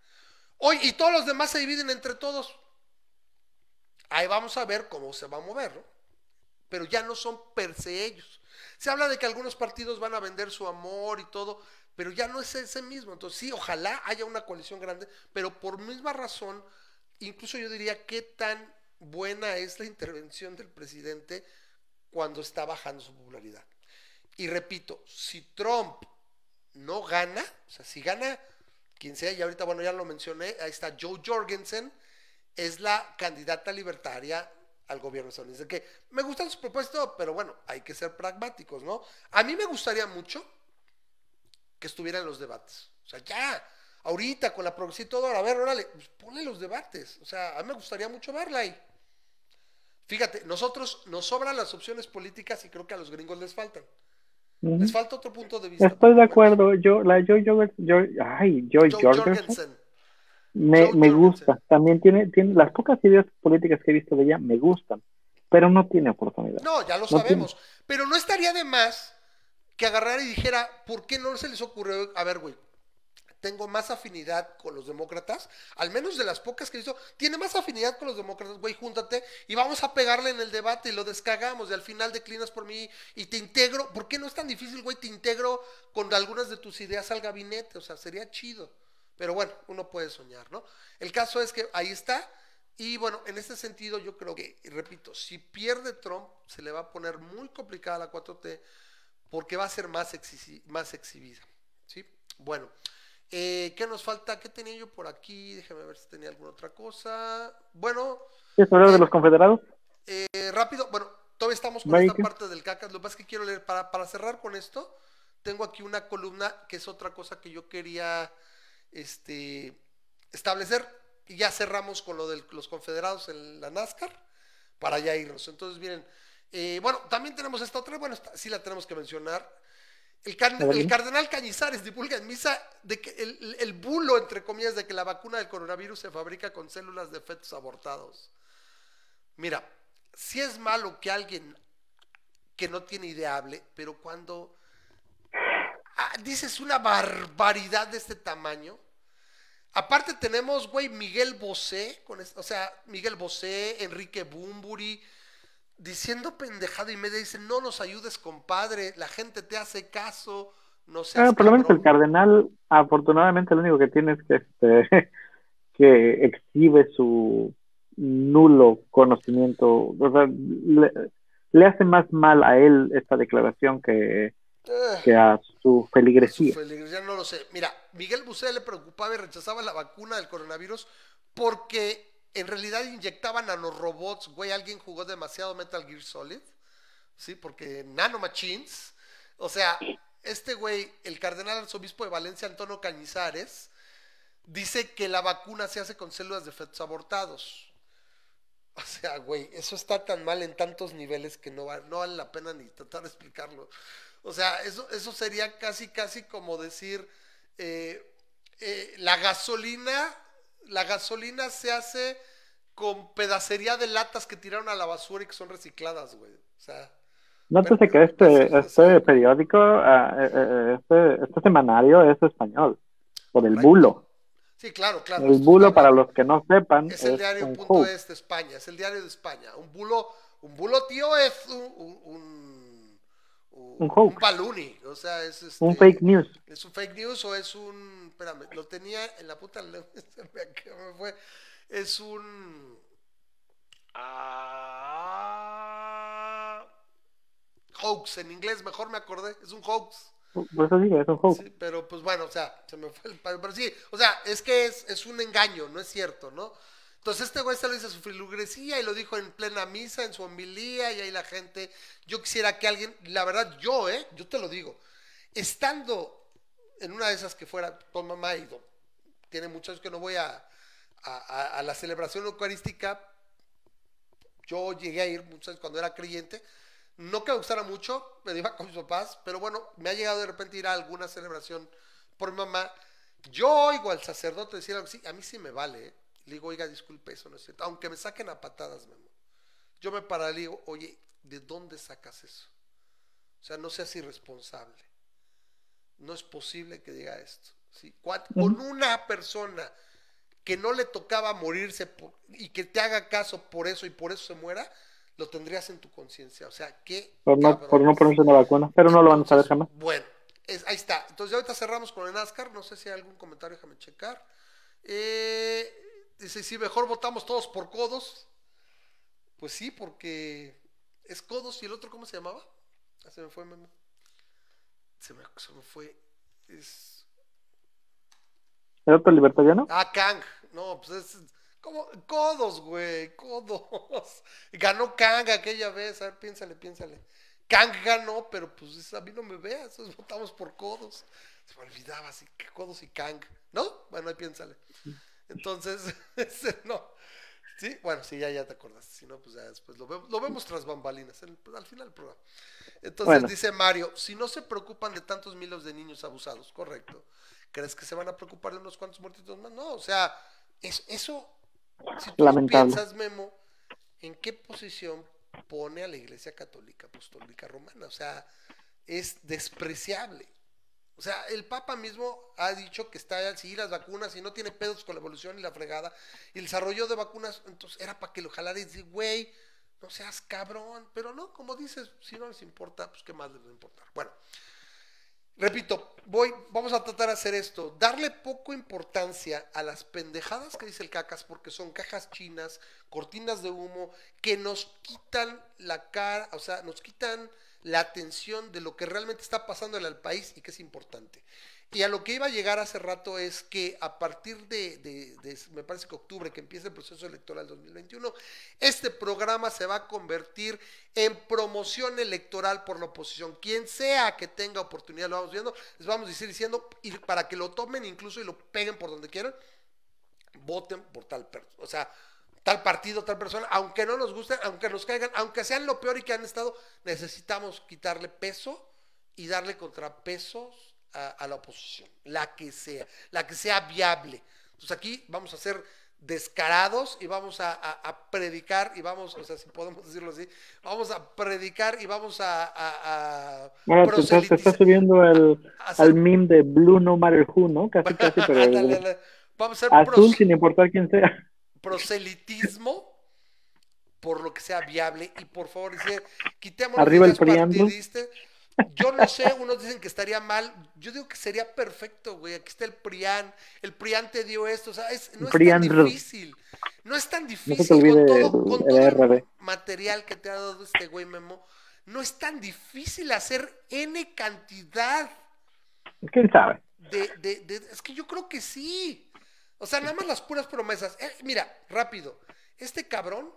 Hoy, y todos los demás se dividen entre todos. Ahí vamos a ver cómo se va a mover, ¿no? Pero ya no son per se ellos. Se habla de que algunos partidos van a vender su amor y todo, pero ya no es ese mismo. Entonces, sí, ojalá haya una coalición grande, pero por misma razón, incluso yo diría qué tan buena es la intervención del presidente cuando está bajando su popularidad. Y repito, si Trump no gana, o sea, si gana quien sea, y ahorita, bueno, ya lo mencioné, ahí está Joe Jorgensen, es la candidata libertaria al gobierno estadounidense. Que me gustan sus propuestas, pero bueno, hay que ser pragmáticos, ¿no? A mí me gustaría mucho que estuviera en los debates. O sea, ya, ahorita con la progresión y todo, a ver, órale, pues ponle los debates. O sea, a mí me gustaría mucho verla ahí. Fíjate, nosotros nos sobran las opciones políticas y creo que a los gringos les faltan. Les falta otro punto de vista. Estoy de acuerdo. Yo, la Joy Jorgensen, Joy- ay, Joy Joe Jorgensen me, Joe me gusta. También tiene, tiene las pocas ideas políticas que he visto de ella me gustan, pero no tiene oportunidad. No, ya lo No sabemos. Pero no estaría de más que agarrara y dijera, ¿por qué no se les ocurrió? A ver, güey, tengo más afinidad con los demócratas, al menos de las pocas que he visto, tiene más afinidad con los demócratas, güey, júntate y vamos a pegarle en el debate y lo descagamos y al final declinas por mí y te integro. ¿Por qué no es tan difícil, güey? Te integro con algunas de tus ideas al gabinete, o sea, sería chido. Pero bueno, uno puede soñar, ¿no? El caso es que ahí está. Y bueno, en este sentido yo creo que, repito, si pierde Trump, se le va a poner muy complicada la 4T porque va a ser más, exhi- más exhibida. ¿sí? Bueno, eh, ¿qué nos falta? ¿Qué tenía yo por aquí? Déjame ver si tenía alguna otra cosa. Bueno, ¿Quieres hablar de los confederados? eh, rápido, bueno, todavía estamos con esta parte del cacas. Lo que pasa es que quiero leer, para, para cerrar con esto, tengo aquí una columna que es otra cosa que yo quería este, establecer. Y ya cerramos con lo de los confederados en la NASCAR para ya irnos. Entonces, miren, eh, bueno, también tenemos esta otra, bueno, esta sí la tenemos que mencionar. El, cardenal Cañizares divulga en misa de que el, el bulo, entre comillas, de que la vacuna del coronavirus se fabrica con células de fetos abortados. Mira, si es malo que alguien que no tiene idea hable, pero cuando ah, dices una barbaridad de este tamaño, aparte tenemos, güey, Miguel Bosé, con o sea, Miguel Bosé, Enrique Bumburi, diciendo pendejada y media, dicen, no nos ayudes, compadre, la gente te hace caso, no seas Ah, por lo menos el cabrón". cardenal, afortunadamente, lo único que tiene es que, este, que exhibe su nulo conocimiento. O sea, le, le hace más mal a él esta declaración que, Eh. que a su Su feligresía. feligresía no lo sé. Mira, Miguel Bosé le preocupaba y rechazaba la vacuna del coronavirus porque en realidad inyectaban nanorobots. Güey, alguien jugó demasiado Metal Gear Solid. Sí, porque nanomachines. O sea, este güey, el cardenal arzobispo de Valencia, Antonio Cañizares, dice que la vacuna se hace con células de fetos abortados. O sea, güey, eso está tan mal en tantos niveles que no, va- no vale la pena ni tratar de explicarlo. O sea, eso, eso sería casi, casi como decir, eh, eh, la gasolina, la gasolina se hace con pedacería de latas que tiraron a la basura y que son recicladas, güey. O sea, Nótese que este, este periódico, eh, este, este semanario es español, por el Correcto. bulo. sí, claro, claro. El bulo, para los que no sepan, Es el es diario un punto es de España, es el diario de España. Un bulo, un bulo tío es un, un, un, hoax. un baluni, o sea, es este, un fake news. ¿Es un fake news o es un. Espérame, lo tenía en la puta. me, fue. Es un. Ah, hoax, en inglés, mejor me acordé. Es un hoax. Por eso digo, es un hoax. Sí, pero pues bueno, o sea, se me fue el. Pero sí, o sea, es que es, es un engaño, no es cierto, ¿no? Entonces este güey se lo a su filugresía y lo dijo en plena misa, en su homilía, y ahí la gente. Yo quisiera que alguien, la verdad, yo, ¿eh? Yo te lo digo, estando en una de esas que fuera con mamá y tiene muchos que no voy a, a, la celebración eucarística. Yo llegué a ir muchas cuando era creyente. No que me gustara mucho, me iba con mis papás, pero bueno, me ha llegado de repente ir a alguna celebración por mi mamá. Yo oigo al sacerdote decir algo así, a mí sí me vale. ¿eh? Le digo, oiga, disculpe, eso no es cierto. Aunque me saquen a patadas, Memo. Yo me paro y le digo, oye, ¿de dónde sacas eso? O sea, no seas irresponsable. No es posible que diga esto. Con una persona que no le tocaba morirse por- y que te haga caso por eso y por eso se muera, lo tendrías en tu conciencia. O sea, qué Por no, por no ponerse una vacuna, pero no lo van a saber jamás. Bueno, es- ahí está. Entonces, ahorita cerramos con el NASCAR. No sé si hay algún comentario, déjame checar. Eh, dice, si mejor votamos todos por codos. Pues sí, porque es codos y el otro, ¿cómo se llamaba? Ah, se me fue. Se me, se me fue. Es. ¿El otro libertariano? Ah, Kang. No, pues es. Como codos, güey, codos. Ganó Kang aquella vez. A ver, piénsale, piénsale. Kang ganó, pero pues a mí no me veas. votamos por codos. Se me olvidaba así que codos y Kang. ¿No? Bueno, ahí piénsale. Entonces, no. Sí, bueno, sí, ya, ya te acordaste. Si no, pues ya después lo vemos, lo vemos tras bambalinas, en el- al final del programa. Entonces Bueno. dice Mario, si no se preocupan de tantos miles de niños abusados, correcto. ¿Crees que se van a preocupar de unos cuantos muertitos más? No, o sea, es, eso, si tú Lamentable. piensas, Memo, ¿en qué posición pone a la Iglesia Católica Apostólica Romana? O sea, es despreciable. O sea, el Papa mismo ha dicho que está sí las vacunas y no tiene pedos con la evolución y la fregada. Y el desarrollo de vacunas, entonces era para que lo jalara y decir, güey, no seas cabrón. Pero no, como dices, si no les importa, pues qué más les va a importar. Bueno, repito, voy, vamos a tratar de hacer esto, darle poco importancia a las pendejadas que dice el cacas, porque son cajas chinas, cortinas de humo, que nos quitan la cara, o sea, nos quitan la atención de lo que realmente está pasando en el país y que es importante. Y a lo que iba a llegar hace rato es que a partir de, me parece que octubre, que empieza el proceso electoral 2021, este programa se va a convertir en promoción electoral por la oposición. Quien sea que tenga oportunidad, lo vamos viendo, les vamos a decir diciendo, y para que lo tomen incluso y lo peguen por donde quieran, voten por tal persona, o sea, tal partido, tal persona, aunque no nos gusten, aunque nos caigan, aunque sean lo peor y que han estado, necesitamos quitarle peso y darle contrapesos a, a la oposición, la que sea, la que sea viable. Entonces aquí vamos a ser descarados y vamos a, a- a predicar y vamos, o sea, si podemos decirlo así, vamos a predicar y vamos a, a, a Ahora te estás, te estás subiendo el, hacer- al meme de Blue No Matter Who, ¿no? Casi, casi, pero Ándale, ándale. vamos a ser azul sin importar quién sea. Proselitismo por lo que sea viable y por favor dice quitemos Arriba el ¿no? partidistas. Yo no sé, unos dicen que estaría mal, yo digo que sería perfecto, güey, aquí está el PRIAN, el PRIAN te dio esto, o sea, es- no es tan difícil, no es tan No difícil olvide con todo, el- con todo el material que te ha dado este güey Memo, no es tan difícil hacer N cantidad ¿Quién sabe? de, de- de- es que yo creo que sí. O sea, nada más las puras promesas. Eh, mira, rápido. Este cabrón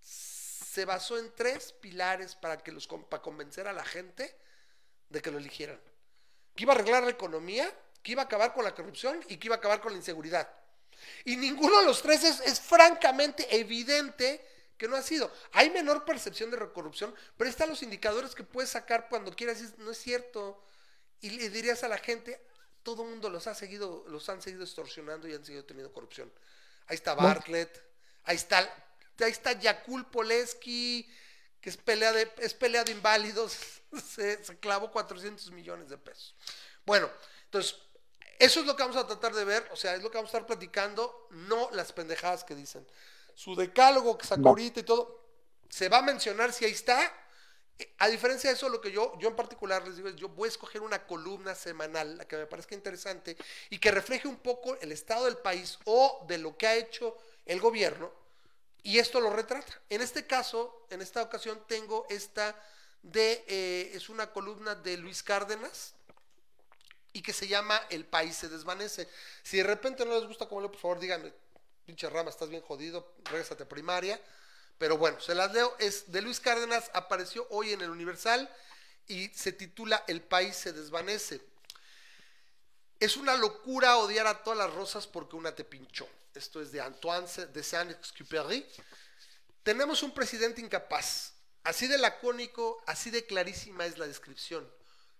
se basó en tres pilares para que los para convencer a la gente de que lo eligieran. Que iba a arreglar la economía, que iba a acabar con la corrupción y que iba a acabar con la inseguridad. Y ninguno de los tres es, es francamente evidente que no ha sido. Hay menor percepción de corrupción, pero están los indicadores que puedes sacar cuando quieras. No es cierto. Y le dirías a la gente, todo el mundo los ha seguido, los han seguido extorsionando y han seguido teniendo corrupción. Ahí está Bartlett, ahí está, ahí está Yakul Poleski, que es pelea de, es pelea de inválidos, se, se clavó 400 millones de pesos. Bueno, entonces, eso es lo que vamos a tratar de ver, o sea, es lo que vamos a estar platicando, no las pendejadas que dicen. Su decálogo que sacó ahorita y todo, se va a mencionar si ahí está. A diferencia de eso, lo que yo, yo en particular les digo es, yo voy a escoger una columna semanal, la que me parezca interesante y que refleje un poco el estado del país o de lo que ha hecho el gobierno y esto lo retrata. En este caso, en esta ocasión tengo esta de, eh, es una columna de Luis Cárdenas y que se llama El país se desvanece. Si de repente no les gusta como leo, por favor díganme, pinche rama, estás bien jodido, regrésate a primaria. Pero bueno, se las leo. Es de Luis Cárdenas, apareció hoy en el Universal y se titula El país se desvanece. Es una locura odiar a todas las rosas porque una te pinchó. Esto es de Antoine de Saint-Exupéry. Tenemos un presidente incapaz. Así de lacónico, así de clarísima es la descripción.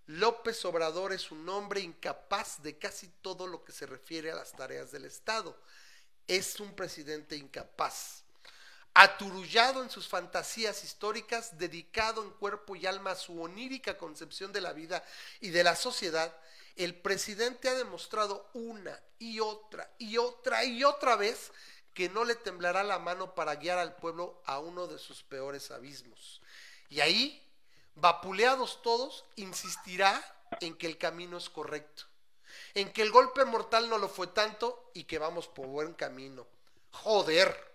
López Obrador es un hombre incapaz de casi todo lo que se refiere a las tareas del Estado. Es un presidente incapaz. Aturullado en sus fantasías históricas, dedicado en cuerpo y alma a su onírica concepción de la vida y de la sociedad, el presidente ha demostrado una y otra y otra y otra vez que no le temblará la mano para guiar al pueblo a uno de sus peores abismos. Y ahí, vapuleados todos, insistirá en que el camino es correcto, en que el golpe mortal no lo fue tanto y que vamos por buen camino. Joder.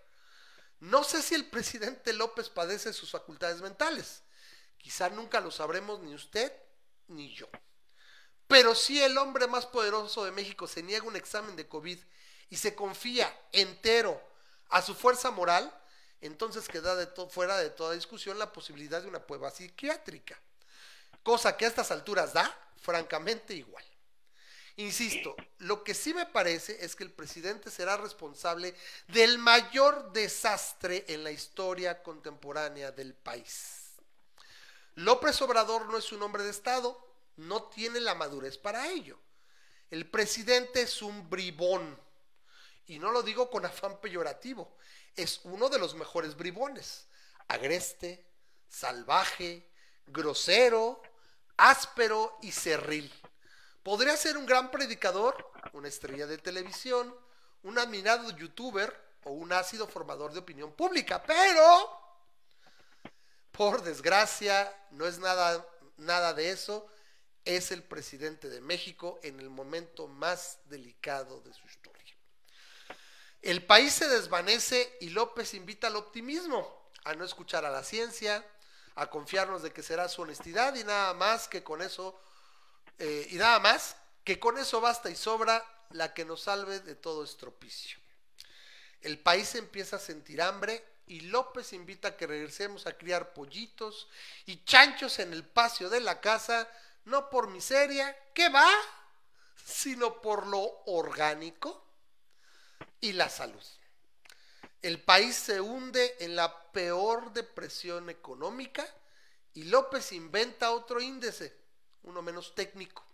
No sé si el presidente López padece sus facultades mentales. Quizá nunca lo sabremos ni usted ni yo. Pero si el hombre más poderoso de México se niega un examen de COVID y se confía entero a su fuerza moral, entonces queda de fuera de toda discusión la posibilidad de una prueba psiquiátrica. Cosa que a estas alturas da, francamente, igual. Insisto, lo que sí me parece es que el presidente será responsable del mayor desastre en la historia contemporánea del país. López Obrador no es un hombre de Estado, no tiene la madurez para ello. El presidente es un bribón, y no lo digo con afán peyorativo, es uno de los mejores bribones. Agreste, salvaje, grosero, áspero y cerril. Podría ser un gran predicador, una estrella de televisión, un admirado youtuber o un ácido formador de opinión pública, pero por desgracia no es nada, nada de eso. Es el presidente de México en el momento más delicado de su historia. El país se desvanece y López invita al optimismo, a no escuchar a la ciencia, a confiarnos de que será su honestidad y nada más que con eso eh, y nada más, que con eso basta y sobra la que nos salve de todo estropicio. El país empieza a sentir hambre y López invita a que regresemos a criar pollitos y chanchos en el patio de la casa, no por miseria, que va, sino por lo orgánico y la salud. El país se hunde en la peor depresión económica y López inventa otro índice, uno menos técnico,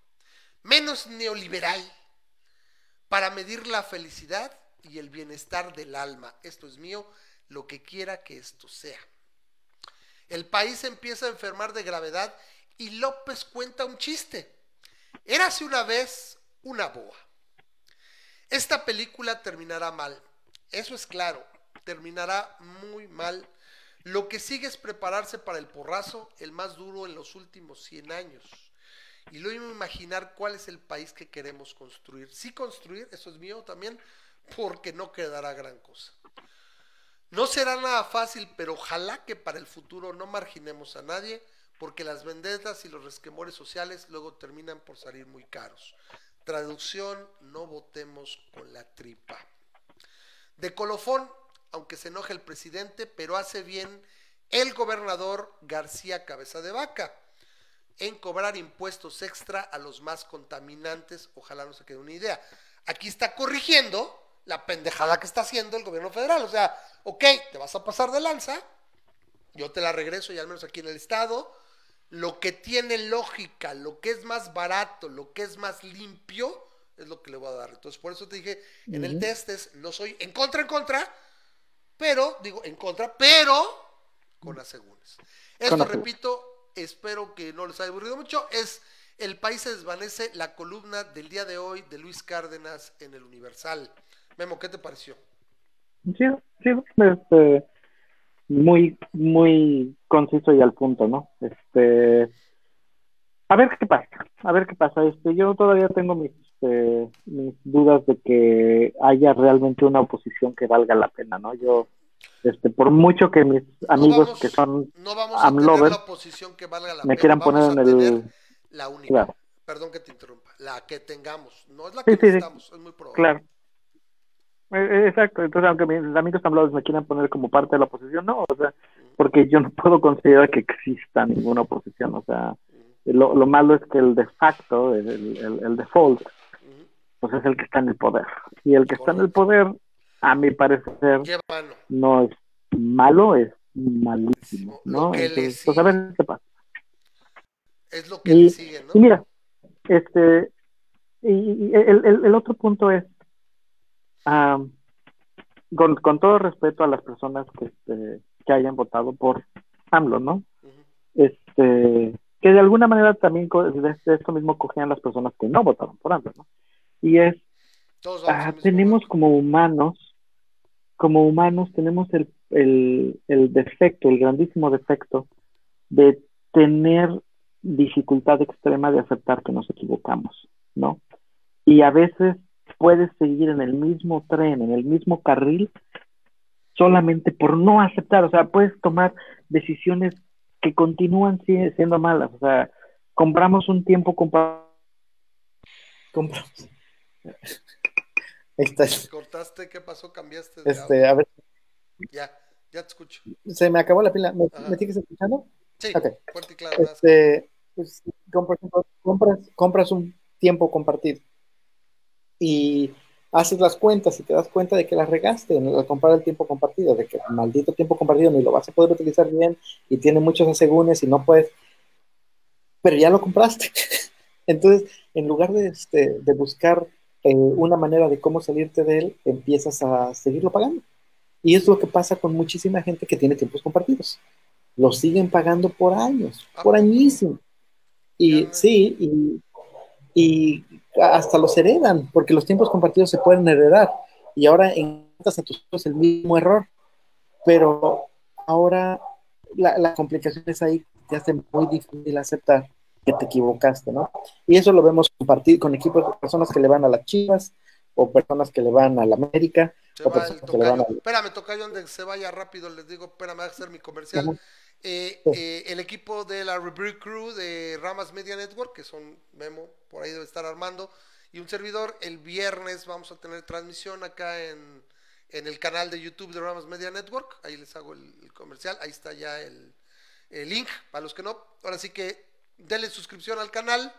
menos neoliberal, para medir la felicidad y el bienestar del alma. Esto es mío, lo que quiera que esto sea. El país empieza a enfermar de gravedad y López cuenta un chiste. Érase una vez una boa. Esta película terminará mal, eso es claro, terminará muy mal. Lo que sigue es prepararse para el porrazo, el más duro en los últimos 100 años y luego imaginar cuál es el país que queremos construir. Sí construir, eso es mío también, porque no quedará gran cosa. No será nada fácil, pero ojalá que para el futuro no marginemos a nadie, porque las vendetas y los resquemores sociales luego terminan por salir muy caros. Traducción, no votemos con la tripa. De colofón, aunque se enoje el presidente, pero hace bien el gobernador García Cabeza de Vaca en cobrar impuestos extra a los más contaminantes. Ojalá no se quede una idea. Aquí está corrigiendo la pendejada que está haciendo el gobierno federal. O sea, ok, te vas a pasar de lanza, yo te la regreso y al menos aquí en el estado. Lo que tiene lógica, lo que es más barato, lo que es más limpio, es lo que le voy a dar. Entonces, por eso te dije, en el test es, no soy en contra, en contra, pero, digo, en contra, pero con asegúnes. Esto, repito, espero que no les haya aburrido mucho, es El país se desvanece, la columna del día de hoy de Luis Cárdenas en el Universal. Memo, ¿qué te pareció? Sí, sí, este, muy, muy conciso y al punto, ¿no? Este, a ver qué pasa, a ver qué pasa. Este, yo todavía tengo mis, este, mis dudas de que haya realmente una oposición que valga la pena, ¿no? Yo este, por mucho que mis amigos que son no vamos a tener la oposición que valga la me quieran poner en el la única. Perdón que te interrumpa. La que tengamos. No es la que necesitamos es muy probable. Claro. E, e, exacto. Entonces aunque mis amigos amlovers me quieran poner como parte de la oposición no o sea porque yo no puedo considerar que exista ninguna oposición o sea lo, lo malo es que el de facto el, el, el default pues es el que está en el poder. Y el que está en el poder a mi parecer, no es malo, es malísimo, ¿no? Entonces, pues a ver qué pasa. Es lo que sigue, ¿no? Y mira, este, y, el, el, otro punto es, con, con, todo respeto a las personas que, este, que hayan votado por AMLO, ¿no? Este, que de alguna manera también de, esto mismo cogían las personas que no votaron por AMLO, ¿no? Y es, ah, tenemos como humanos como humanos tenemos el, defecto, el grandísimo defecto de tener dificultad extrema de aceptar que nos equivocamos, ¿no? Y a veces puedes seguir en el mismo tren, en el mismo carril, solamente por no aceptar, o sea, puedes tomar decisiones que continúan siendo malas, o sea, compramos un tiempo compartido. Compramos. Está. Cortaste, ¿qué pasó? Cambiaste Este, a ver. Ya, ya te escucho. se me acabó la pila. ¿Me, me sigues escuchando? Sí, Ok. fuerte y claro. Este, pues, com- por ejemplo, compras, compras un tiempo compartido y haces las cuentas y te das cuenta de que las regaste en- al comprar el tiempo compartido, de que el maldito tiempo compartido ni lo vas a poder utilizar bien y tiene muchos asegúnes y no puedes, pero ya lo compraste. Entonces, en lugar de, este, de buscar eh, una manera de cómo salirte de él, empiezas a seguirlo pagando. Y es lo que pasa con muchísima gente que tiene tiempos compartidos. Los siguen pagando por años, por añísimos. Y sí, y, y hasta los heredan, porque los tiempos compartidos se pueden heredar. Y ahora encuentras a tus hijos el mismo error. Pero ahora la, la complicación es ahí, te hace muy difícil aceptar que te equivocaste, ¿no? Y eso lo vemos compartir con equipos de personas que le van a las Chivas o personas que le van a la América. Se o personas que le van a- Espérame, tocayo, donde se vaya rápido, les digo, espérame, voy a hacer mi comercial. Eh, Sí. eh, el equipo de la Rebuild Crew de Ramas Media Network, que son Memo, por ahí debe estar Armando, y un servidor, el viernes vamos a tener transmisión acá en, en el canal de YouTube de Ramas Media Network. Ahí les hago el, el comercial, ahí está ya el, el link, para los que no. Ahora sí que denle suscripción al canal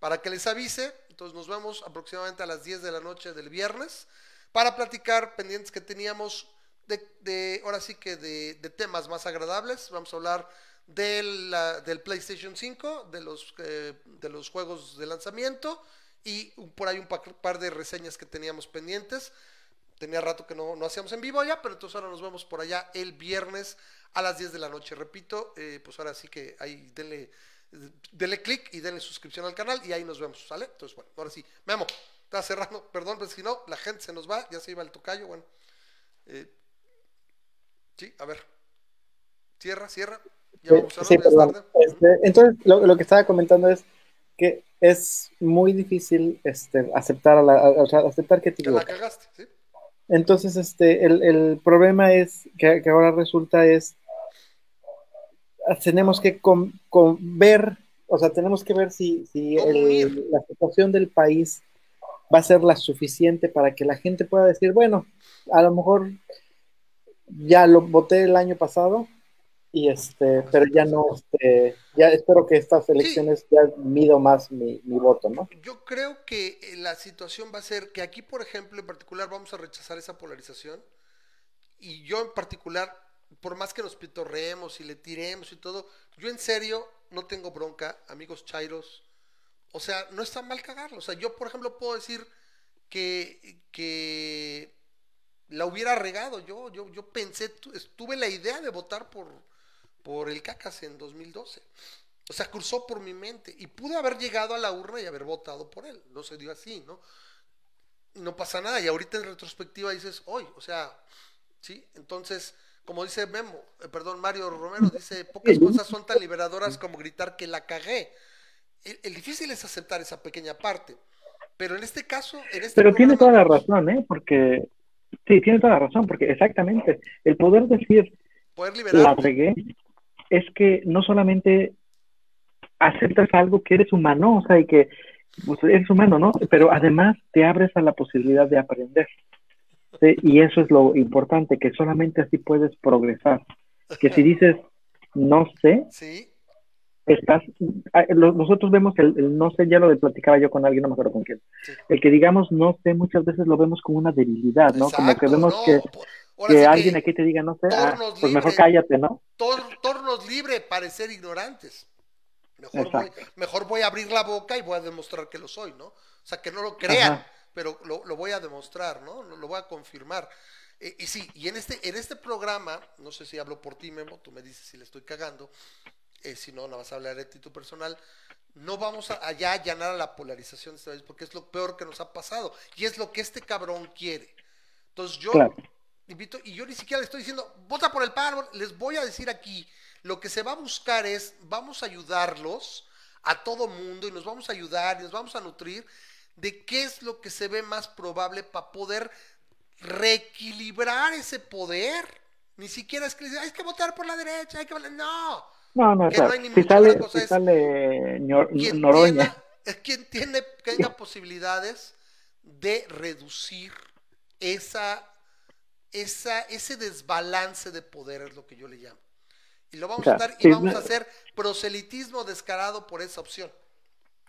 para que les avise. Entonces nos vemos aproximadamente a las 10 de la noche del viernes para platicar pendientes que teníamos de, ahora sí que de, temas más agradables. Vamos a hablar del, del PlayStation 5, de los, eh, de los juegos de lanzamiento y por ahí un pa- par de reseñas que teníamos pendientes. Tenía rato que no, no hacíamos en vivo ya, pero entonces ahora nos vemos por allá el viernes a las 10 de la noche. Repito, eh, pues ahora sí que ahí denle, denle clic y denle suscripción al canal y ahí nos vemos, ¿sale? Entonces, bueno, ahora sí. Memo, está cerrando, perdón, pero si no, la gente se nos va, ya se iba el tocayo, bueno. Eh, sí, a ver. Cierra, cierra. Ya Sí, vamos a sí, tarde. Este, entonces, lo, lo que estaba comentando es que es muy difícil este, aceptar, a la, a- o sea, aceptar que te la cagaste, ¿sí? Entonces, este, el, el problema es que, que ahora resulta es tenemos que con- con ver, o sea, tenemos que ver si, si la situación del país va a ser la suficiente para que la gente pueda decir, bueno, a lo mejor ya lo voté el año pasado y este, pero ya no, este, ya espero que estas elecciones ya mido más mi, mi voto, ¿no? Yo creo que eh, la situación va a ser que aquí, por ejemplo, en particular, vamos a rechazar esa polarización. Y yo en particular, por más que nos pitorreemos y le tiremos y todo, yo en serio no tengo bronca, amigos chairos. O sea, no está mal cagarlo. O sea, yo, por ejemplo, puedo decir que, que la hubiera regado. Yo, yo, yo pensé, tu- tuve la idea de votar por, por el Cacas en 2012. O sea, cruzó por mi mente y pude haber llegado a la urna y haber votado por él. No se dio así, ¿no? No pasa nada. Y ahorita en retrospectiva dices, hoy, o sea, ¿sí? Entonces, como dice Memo, eh, perdón, Mario Romero, dice, pocas cosas son tan liberadoras como gritar que la cagué. El, el difícil es aceptar esa pequeña parte. Pero en este caso, en este Pero tiene toda la razón, ¿eh? Porque, sí, tiene toda la razón, porque exactamente, el poder decir poder la regué es que no solamente aceptas algo que eres humano, o sea, y que pues, eres humano, ¿no? Pero además te abres a la posibilidad de aprender. ¿Sí? Y eso es lo importante, que solamente así puedes progresar. Que si dices, no sé, Sí, estás, ah, nosotros vemos el, el no sé, ya lo platicaba yo con alguien, no me acuerdo con quién, Sí. el que digamos no sé, muchas veces lo vemos como una debilidad, ¿no? como que vemos no, que, que sí alguien aquí te diga no sé, ah, pues mejor cállate, ¿no? tor- tornos libre parecer ignorantes. Mejor voy, mejor voy a abrir la boca y voy a demostrar que lo soy, ¿no? O sea, que no lo crean, Ajá. Pero lo, lo voy a demostrar, ¿no? Lo, lo voy a confirmar. Eh, y sí, y en este, en este programa, no sé si hablo por ti, Memo, tú me dices si le estoy cagando, eh, si no, nada más hablar de título personal. No vamos a, allá a allanar a la polarización esta vez, porque es lo peor que nos ha pasado. Y es lo que este cabrón quiere. Entonces yo Claro. invito, y yo ni siquiera le estoy diciendo, vota por el PAN, les voy a decir aquí, lo que se va a buscar es, vamos a ayudarlos a todo mundo y nos vamos a ayudar y nos vamos a nutrir de qué es lo que se ve más probable para poder reequilibrar ese poder. Ni siquiera es que, "Ay, hay que votar por la derecha, hay que votar-". No, No, no, Que claro. no hay ni si sale, cosa si sale Ñor- quien Noroña, tiene, es quien tiene que haya posibilidades de reducir esa, esa, ese desbalance de poder, es lo que yo le llamo. Y lo vamos a estar, y sí, vamos no- a hacer proselitismo descarado por esa opción.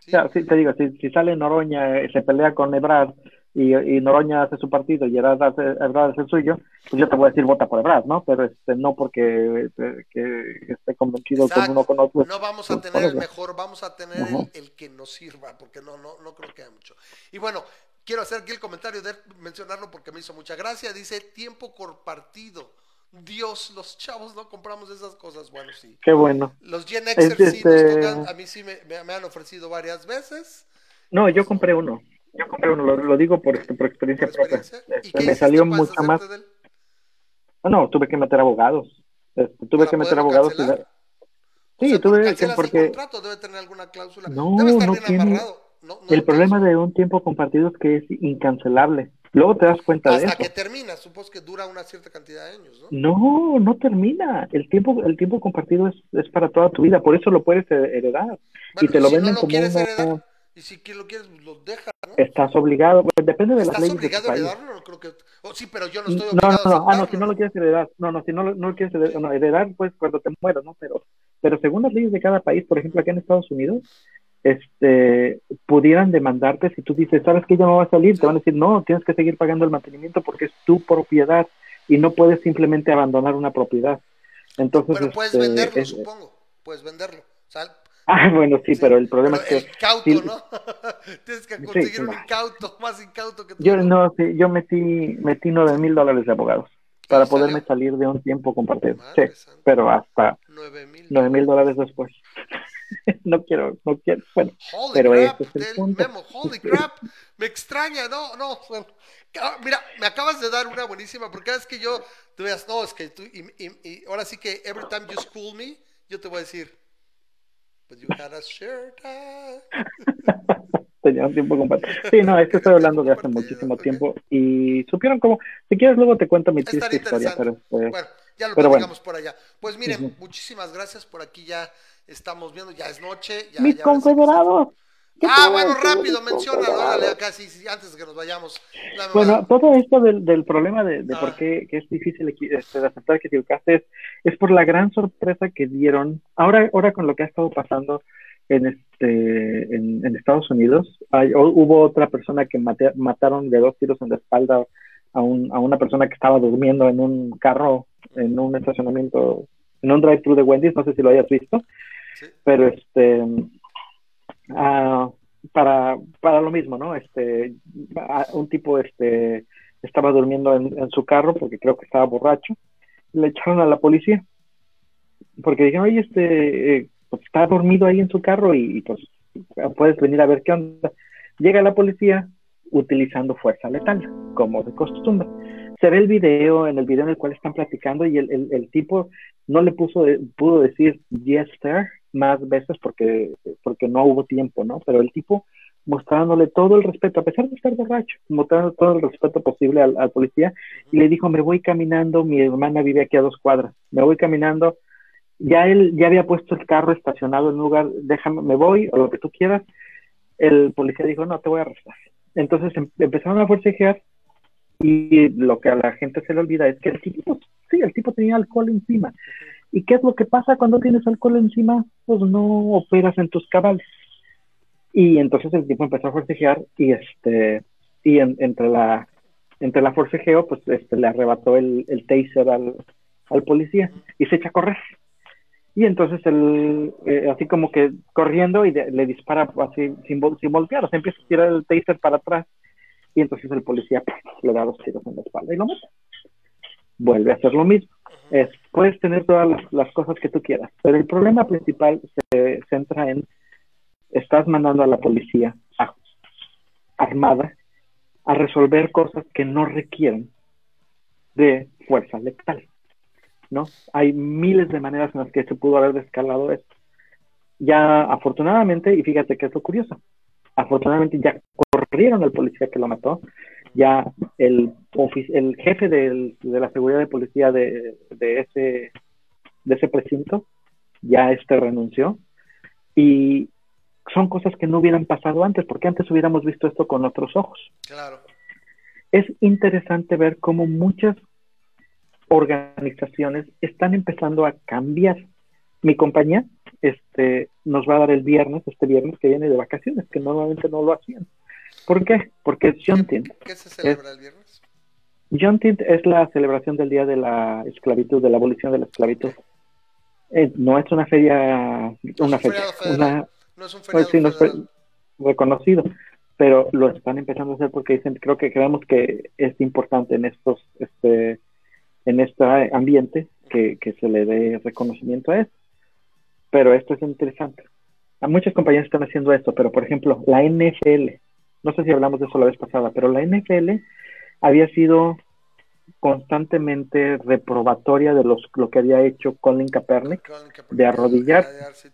¿Sí? sí, te digo, si, si sale Noroña, eh, se pelea con Ebrard y, y Noroña hace su partido y Ebrard hace, Ebrard hace el suyo, pues yo te voy a decir vota por Ebrard, ¿no? Pero este, no porque eh, que esté convencido con Exacto. uno con otro. No vamos a pues, tener el por mejor, vamos a tener el, el que nos sirva, porque no, no, no creo que haya mucho. Y bueno, quiero hacer aquí el comentario de mencionarlo porque me hizo mucha gracia. Dice tiempo compartido. Dios, los chavos no compramos esas cosas. Bueno, sí. Qué bueno. Los Gen Xers Es sí nos este- tocan, a mí sí me, me- me han ofrecido varias veces. No, yo compré uno. Yo compré uno, lo, lo digo por, este, por experiencia por propia. experiencia. ¿Y Este, me salió mucho más. Ah, No, tuve que meter abogados. Este, tuve ¿Para que meter abogados. y O Sí, sea, tuve que porque contrato, debe tener alguna cláusula. No, debe estar no bien tiene- amarrado. No- no el problema de un tiempo compartido es que es incancelable. Luego te das cuenta de Hasta eso. que termina, supongo que dura una cierta cantidad de años, ¿no? No, no termina. El tiempo, el tiempo compartido es, es para toda tu vida. Por eso lo puedes heredar. Bueno, y te lo si venden no lo como una- heredar, y si lo quieres, lo dejas, ¿no? Estás obligado. Pues depende de las ¿Estás leyes de tu obligado a país. heredarlo? No creo que... oh, sí, pero yo no estoy No, obligado no, no. a Ah, no, si no lo quieres heredar. No, no, si no, lo- no lo quieres heredar, no, heredar, pues cuando te mueras, ¿no? Pero, pero según las leyes de cada país, por ejemplo, acá en Estados Unidos, este, pudieran demandarte si tú dices, ¿sabes que ya no va a salir? Te van a decir, no, tienes que seguir pagando el mantenimiento porque es tu propiedad y no puedes simplemente abandonar una propiedad. Entonces, Pero puedes este, venderlo, es- supongo. Puedes venderlo. Sea, Ah, bueno, sí, sí, pero el problema pero es que el cauto, sí. ¿no? Tienes que conseguir un no. incauto, más incauto que tú. yo no, sí, yo metí, metí nueve mil dólares de abogados para ¿Y poderme salió? salir de un tiempo compartido. Madre Sí, santa. pero hasta Nueve mil. nueve mil dólares después. no quiero, no quiero, bueno, Holy pero crap, es el punto. memo, holy crap, me extraña, no, no, bueno, ah, mira, me acabas de dar una buenísima, porque vez que yo, tú veas, no, es que tú, y, y- y ahora sí que every time you school me, yo te voy a decir, but you had a shirt, ah". tenía un tiempo compartido. Sí, no, es que estoy hablando de hace muchísimo tiempo y supieron cómo, si quieres luego te cuento mi triste historia, pero este, Bueno, ya lo pero bueno. por allá. Pues miren, Ujú. muchísimas gracias por aquí ya estamos viendo, ya es noche. Ya, mis ya confederados. ¿qué Ah, bueno, ¿Qué rápido, menciónalo, órale, acá, sí, sí, antes de que nos vayamos. Dame Bueno, todo esto del, del problema de, de Ah. por qué que es difícil este, de aceptar que equivocaste es, es por la gran sorpresa que dieron. Ahora, ahora con lo que ha estado pasando en este en, en Estados Unidos, hay- hu- hubo otra persona que mate- mataron de dos tiros en la espalda a, un, a una persona que estaba durmiendo en un carro, en un estacionamiento, en un drive-thru de Wendy's, no sé si lo hayas visto pero este ah, para, para lo mismo, ¿no? Este un tipo este estaba durmiendo en, su carro porque creo que estaba borracho, le echaron a la policía porque dijeron, oye, este eh, pues, está dormido ahí en su carro y, pues puedes venir a ver qué onda. Llega la policía utilizando fuerza letal, como de costumbre. Se ve el video, en el video en el cual están platicando y el, el, el tipo no le puso, pudo decir yes sir más veces porque, porque no hubo tiempo, ¿no? Pero el tipo mostrándole todo el respeto, a pesar de estar borracho, mostrando todo el respeto posible al, policía y le dijo, me voy caminando, mi hermana vive aquí a dos cuadras, me voy caminando, ya él ya había puesto el carro estacionado en un lugar, déjame, me voy, o lo que tú quieras, el policía dijo, no, te voy a arrestar. Entonces em empezaron a forcejear y lo que a la gente se le olvida es que el tipo, sí, el tipo tenía alcohol encima. ¿Y qué es lo que pasa cuando tienes alcohol encima? Pues no operas en tus cabales. Y entonces el tipo empezó a forcejear y este y en, entre la entre la forcejeo pues este le arrebató el, el taser al, al policía y se echa a correr. Y entonces él, eh, así como que corriendo y le dispara así sin, sin voltear, o sea, empieza a tirar el taser para atrás y entonces el policía pues, le da dos tiros en la espalda y lo mata. Vuelve a hacer lo mismo. Es, puedes tener todas las, las, cosas que tú quieras, pero el problema principal se centra en estás mandando a la policía a, armada a resolver cosas que no requieren de fuerza letal. ¿no? Hay miles de maneras en las que se pudo haber descalado esto. Ya afortunadamente, y fíjate que es lo curioso, afortunadamente ya corrieron al policía que lo mató, ya el, el jefe del, de la seguridad de policía de, de, ese, de ese precinto ya este renunció. Y son cosas que no hubieran pasado antes, porque antes hubiéramos visto esto con otros ojos. Claro. Es interesante ver cómo muchas organizaciones están empezando a cambiar. Mi compañía este, nos va a dar el viernes, este viernes que viene de vacaciones, que normalmente no lo hacían. ¿Por qué? Porque es Juneteenth. ¿Qué se celebra el viernes? Juneteenth es la celebración del Día de la Esclavitud, de la abolición de la esclavitud. Eh, no es una feria, una un feria, una, No es un pues feriado sí, no es reconocido, pero lo están empezando a hacer porque dicen, creo que creemos que es importante en estos, este, en este ambiente que, que se le dé reconocimiento a esto. Pero esto es interesante. A muchas compañías están haciendo esto, pero por ejemplo, la NFL, no sé si hablamos de eso la vez pasada, pero la NFL había sido constantemente reprobatoria de los, lo que había hecho Colin Kaepernick Colin Kaepernick, de arrodillar.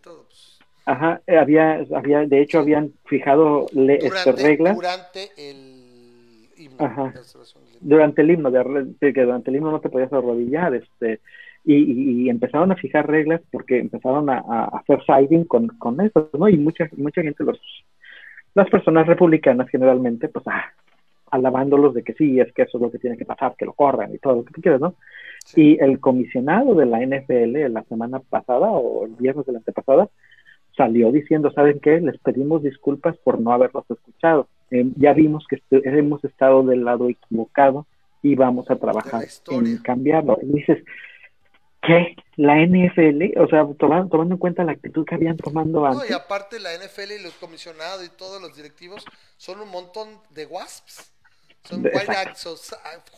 todo, pues. Ajá, eh, había, había, de hecho habían fijado le- este, Durante, reglas durante el himno. Ajá. durante el himno, de, que durante el himno no te podías arrodillar, este, y, y- y empezaron a fijar reglas porque empezaron a, a hacer siding con, con eso, ¿no? Y mucha, mucha gente, los, las personas republicanas generalmente, pues, ah, alabándolos de que sí, es que eso es lo que tiene que pasar, que lo corran y todo lo que tú quieras, ¿no? Sí. Y el comisionado de la NFL la semana pasada o el viernes de la antepasada salió diciendo, ¿saben qué? Les pedimos disculpas por no haberlos escuchado. Eh, ya vimos que est- hemos estado del lado equivocado y vamos a trabajar en cambiarlo. Y dices, ¿qué? La NFL, o sea, tomando, tomando en cuenta la actitud que habían tomado No, antes. y aparte la NFL y los comisionados y todos los directivos son un montón de wasps. Son white. Anglo-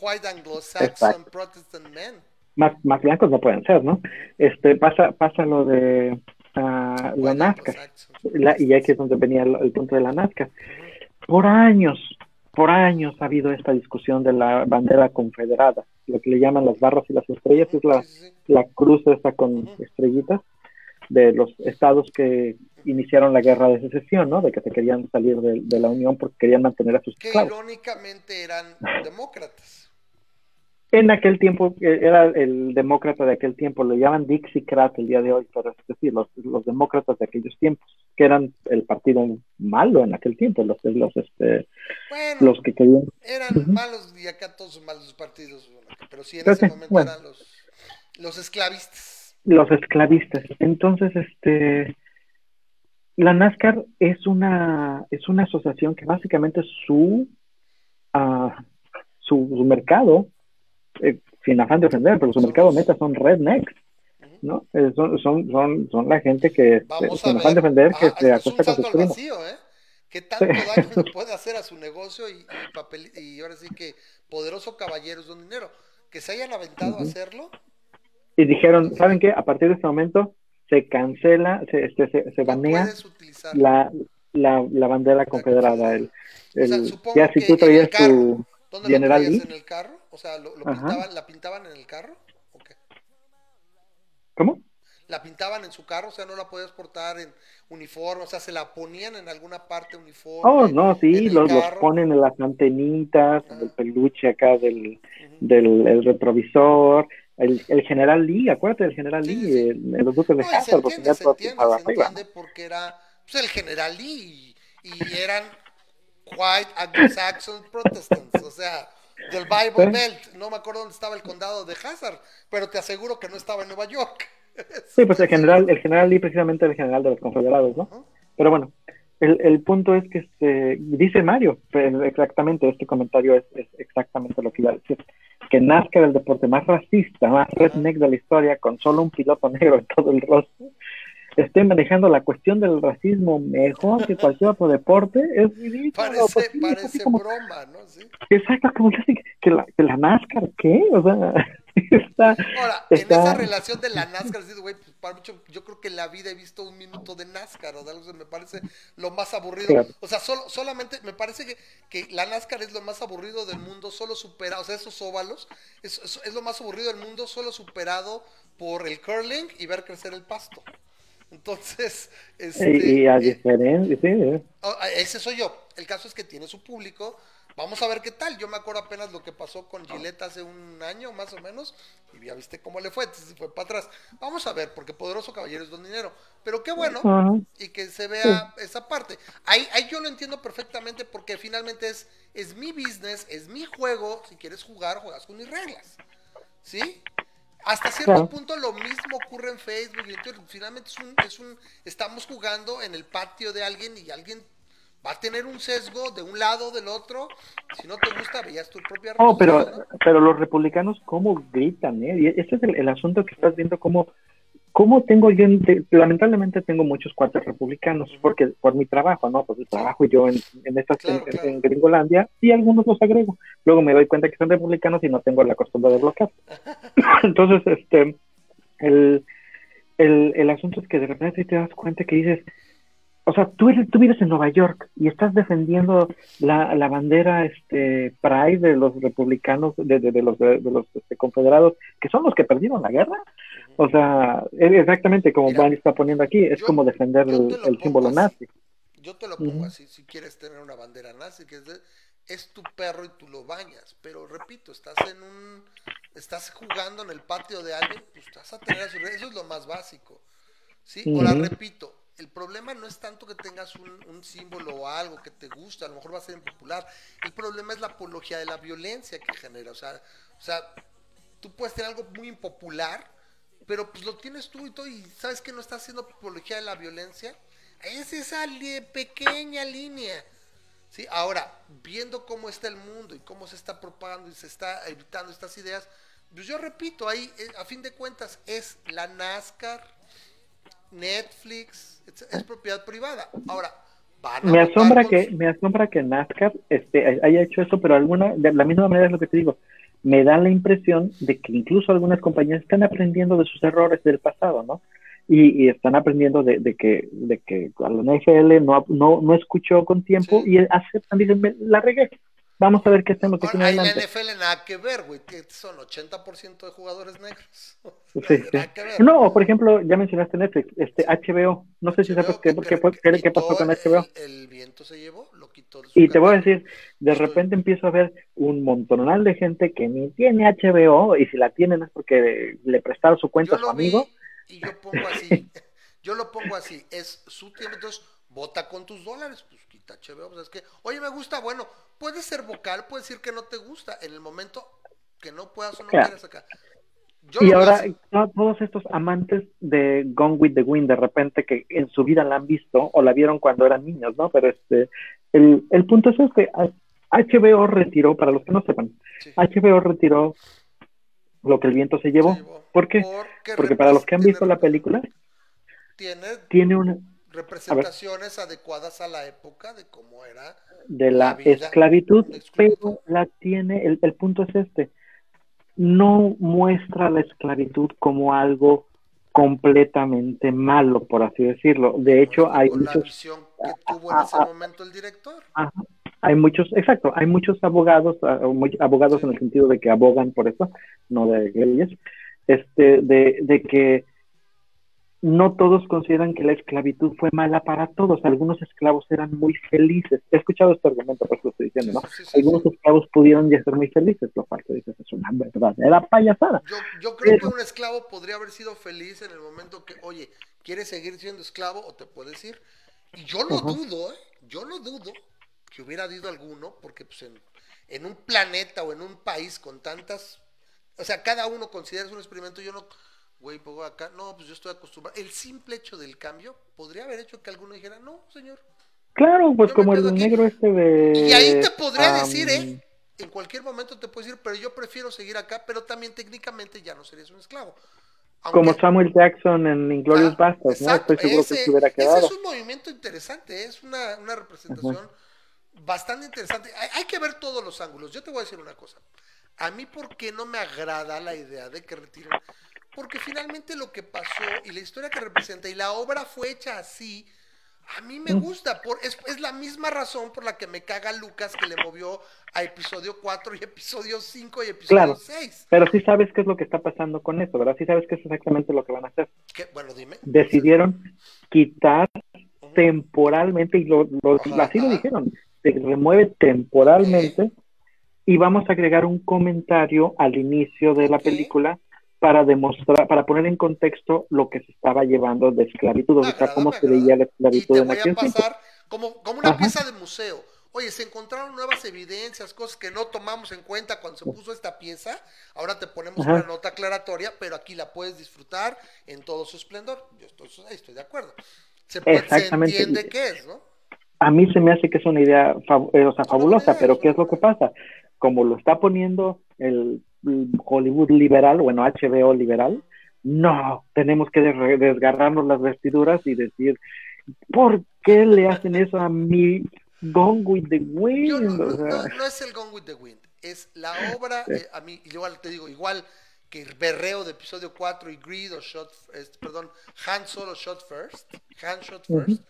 white Anglo-Saxon. Protestant men. más, más blancos no pueden ser, ¿no? Este, pasa, pasa lo de ah, la NASCAR. La- y aquí es donde venía el, el punto de la NASCAR. Por años, por años ha habido esta discusión de la bandera confederada, lo que le llaman las barras y las estrellas, es la, la cruz esta con estrellitas de los estados que iniciaron la guerra de secesión, ¿no? De que se querían salir de, de la Unión porque querían mantener a sus Que esclavos. irónicamente eran demócratas. En aquel tiempo era el demócrata de aquel tiempo, lo llaman Dixiecrat el día de hoy, pero es decir, los, los demócratas de aquellos tiempos, que eran el partido malo en aquel tiempo, los, los, este, Bueno, los que querían eran malos y acá todos son malos los partidos. Pero sí, en Pero ese sí, momento bueno. eran los, los esclavistas. los esclavistas. Entonces, este, la NASCAR es una, es una asociación que básicamente su, ah, su, su mercado, eh, sin afán de ofender, pero su mercado neta son rednecks. ¿no? Eh, son, son, son, son la gente que, Vamos a sin afán de ofender, que Ajá, se es un acuesta con sus primos. vacío, ¿eh? ¿Qué tanto daño le puede hacer a su negocio y, y, papel, y ahora sí que poderoso caballeros don dinero? Que se hayan aventado a Ujú. hacerlo. Y dijeron, ¿saben qué? A partir de este momento se cancela, se, este, se, se lo banea la, la, la bandera confederada. El, O sea, el- ya si tú traías el tu ¿Dónde General lo traías Lee. en el carro? O sea, ¿lo, pintaban, ¿la pintaban en el carro? ¿O qué? ¿Cómo? ¿La pintaban en su carro? O sea, no la podías portar en uniforme. O sea, ¿se la ponían en alguna parte uniforme? Oh, no, sí, el los, los ponen en las antenitas, en Ajá. el peluche acá del, del el retrovisor. El, el general Lee, acuérdate del general Sí, Lee, sí, los buques de No, se entiende, se entiende, se entiende porque era pues, el general Lee y, y eran white Anglo-Saxon Protestants, o sea, del Bible. Belt. No me acuerdo dónde estaba el condado de Hazard, pero te aseguro que no estaba en Nueva York. Sí, pues el general, el general Lee precisamente el general de los confederados, ¿no? Pero bueno, el, el punto es que este, dice Mario, exactamente, este comentario es, es exactamente lo que iba a decir, que NASCAR, el deporte más racista, más redneck de la historia, con solo un piloto negro en todo el rostro, esté manejando la cuestión del racismo mejor que cualquier otro deporte, es ridículo. Parece, pues sí, así parece como- broma, ¿no? Sí. Exacto, como que, la, que la NASCAR, ¿qué? O sea, está... Ahora, en Está- esa relación de la NASCAR, dices, güey, pues, para mucho, yo creo que en la vida he visto un minuto de NASCAR o de algo que me parece lo más aburrido. Claro. O sea, solo, solamente me parece que, que la NASCAR es lo más aburrido del mundo, solo superado, o sea, esos óvalos, es, es, es lo más aburrido del mundo, solo superado por el curling y ver crecer el pasto. Entonces, Y, este, y a eh, diferencia, sí, eh. Oh, ese soy yo. El caso es que tiene su público. Vamos a ver qué tal. Yo me acuerdo apenas lo que pasó con Gillette hace un año más o menos. Y ya viste cómo le fue. Entonces fue para atrás. Vamos a ver, porque Poderoso Caballero es don dinero. Pero qué bueno. Y que se vea esa parte. Ahí, ahí yo lo entiendo perfectamente porque finalmente es, es mi business, es mi juego. Si quieres jugar, juegas con mis reglas. ¿Sí? Hasta cierto Claro. punto lo mismo ocurre en Facebook y en Twitter. Finalmente es un, es un, estamos jugando en el patio de alguien y alguien va a tener un sesgo de un lado o del otro. Si no te gusta, veías tu propia No, pero, ¿no? pero los republicanos, ¿cómo gritan? Eh? Y este es el, el asunto que estás viendo, cómo, cómo tengo yo, en- lamentablemente tengo muchos cuates republicanos, porque por mi trabajo, ¿no? Pues trabajo yo en, en, estas, Claro, en, claro. en Gringolandia y algunos los agrego. Luego me doy cuenta que son republicanos y no tengo la costumbre de bloquear. Entonces, este, el, el, el asunto es que de repente te das cuenta que dices, o sea, tú, eres, tú vives en Nueva York y estás defendiendo la, la bandera este, Pride de los republicanos, de, de, de los, de, de los este, confederados, que son los que perdieron la guerra. O sea, exactamente como Mira, Van está poniendo aquí, es yo- como defender el, símbolo así. nazi. Yo te lo pongo así, si quieres tener una bandera nazi, que es, tu perro y tú lo bañas, pero repito, estás en un, estás jugando en el patio de alguien, pues vas a tener a su eso es lo más básico, ¿sí? Ahora Ujú. repito, el problema no es tanto que tengas un, símbolo o algo que te gusta, a lo mejor va a ser impopular, el problema es la apología de la violencia que genera, o sea, o sea, tú puedes tener algo muy impopular, pero pues lo tienes tú y todo, y sabes que no estás haciendo apología de la violencia. Es esa pequeña línea. ¿sí? Ahora, viendo cómo está el mundo y cómo se está propagando y se está evitando estas ideas, pues yo repito, ahí eh, a fin de cuentas es la NASCAR, Netflix, es, es propiedad privada. Ahora, Me asombra que me asombra que NASCAR este, haya hecho eso, pero alguna de la misma manera es lo que te digo. Me da la impresión de que incluso algunas compañías están aprendiendo de sus errores del pasado, ¿no? Y, y están aprendiendo de, de que de que la NFL no, no, no escuchó con tiempo Sí. y aceptan, dicen, "Me- la regué. Vamos a ver qué hacemos aquí en Ahora, la adelante. NFL nada que ver, güey, que son 80% de jugadores negros. Sí, sí. No, por ejemplo, ya mencionaste Netflix, este HBO, no sé si sabes qué, qué, qué- qué pasó con HBO. El, el viento se llevó, lo quitó. de su Y te voy a decir, de Estoy- repente empiezo a ver un montonal de gente que ni tiene HBO y si la tienen es porque le prestaron su cuenta Yo a su amigo. y yo pongo así, yo lo pongo así, es su tiempo, entonces vota con tus dólares, pues quita HBO, pues es que, oye, me gusta, bueno, puedes ser vocal, puedes decir que no te gusta, en el momento que no puedas o no Claro. quieras acá. Yo Y ahora todos estos amantes de Gone with the Wind de repente que en su vida la han visto o la vieron cuando eran niños, ¿no? Pero este, el, el punto es este, a- HBO retiró, para los que no sepan, Sí, HBO retiró lo que el viento se llevó. se llevó. ¿Por qué? Porque, Porque para los que han visto la película, tiene tiene una, representaciones adecuadas a la época de cómo era. de La la vida, esclavitud, la esclavitud. pero la tiene, el, el punto es este, no muestra la esclavitud como algo completamente malo, por así decirlo. De hecho, hay la muchos, visión que tuvo en ese momento el director. ajá, hay muchos, exacto, hay muchos abogados, ah, abogados en el sentido de que abogan por eso, no de leyes, este, de, de que no todos consideran que la esclavitud fue mala para todos. Algunos esclavos eran muy felices. He escuchado este argumento, por eso lo estoy diciendo, ¿no? Sí, sí, sí, Algunos esclavos pudieron ya ser muy felices, lo cual tú dices es una verdadera payasada. Yo, yo creo que un esclavo podría haber sido feliz en el momento que, oye, ¿quieres seguir siendo esclavo o te puedes ir? Y yo no dudo, ¿eh? Yo no dudo que hubiera habido alguno, porque pues en, en un planeta o en un país con tantas, o sea, cada uno considera un experimento, yo no, güey, pongo acá, no, pues yo estoy acostumbrado. El simple hecho del cambio podría haber hecho que alguno dijera, no, señor. Claro, pues como el aquí. negro este de... Y ahí te podría decir, ¿eh? En cualquier momento te puedes decir, pero yo prefiero seguir acá, pero también técnicamente ya no serías un esclavo. Como Samuel Jackson en Inglorious Ah, Bastards, ¿no? Estoy seguro ese, que se hubiera ese quedado. es un movimiento interesante, es una, una representación bastante interesante. Hay, hay que ver todos los ángulos. Yo te voy a decir una cosa. A mí, ¿por qué no me agrada la idea de que retiren? Porque finalmente lo que pasó y la historia que representa y la obra fue hecha así A mí me gusta, por, es, es, la misma razón por la que me caga Lucas que le movió a episodio 4 y episodio 5 y episodio claro, 6. Pero sí sabes qué es lo que está pasando con eso, ¿verdad? Sí sabes qué es exactamente lo que van a hacer. ¿Qué? Bueno, dime. Decidieron quitar uh -huh. temporalmente, y lo, lo, ajá, así lo dijeron, se remueve temporalmente y vamos a agregar un comentario al inicio de la película para demostrar, para poner en contexto lo que se estaba llevando de esclavitud, o sea, cómo se veía la esclavitud y te en voy aquel a pasar como, como una Ajá. pieza de museo. Oye, se encontraron nuevas evidencias, cosas que no tomamos en cuenta cuando se puso esta pieza. Ahora te ponemos Ajá. una nota aclaratoria, pero aquí la puedes disfrutar en todo su esplendor. Yo estoy, estoy de acuerdo. Se, puede, se entiende qué es, ¿no? A mí se me hace que es una idea fab o sea, fabulosa, pero ¿qué es lo que pasa? Como lo está poniendo el Hollywood liberal, bueno, HBO liberal, no, tenemos que desgarrarnos las vestiduras y decir, ¿por qué le hacen eso a mi Gone with the Wind? Yo no, o sea, no, no, es el Gone with the Wind, es la obra, eh, a mí, igual te digo, igual que el berreo de episodio 4 y Greed o Shot, perdón, Han Solo Shot First, Han Shot First, uh -huh.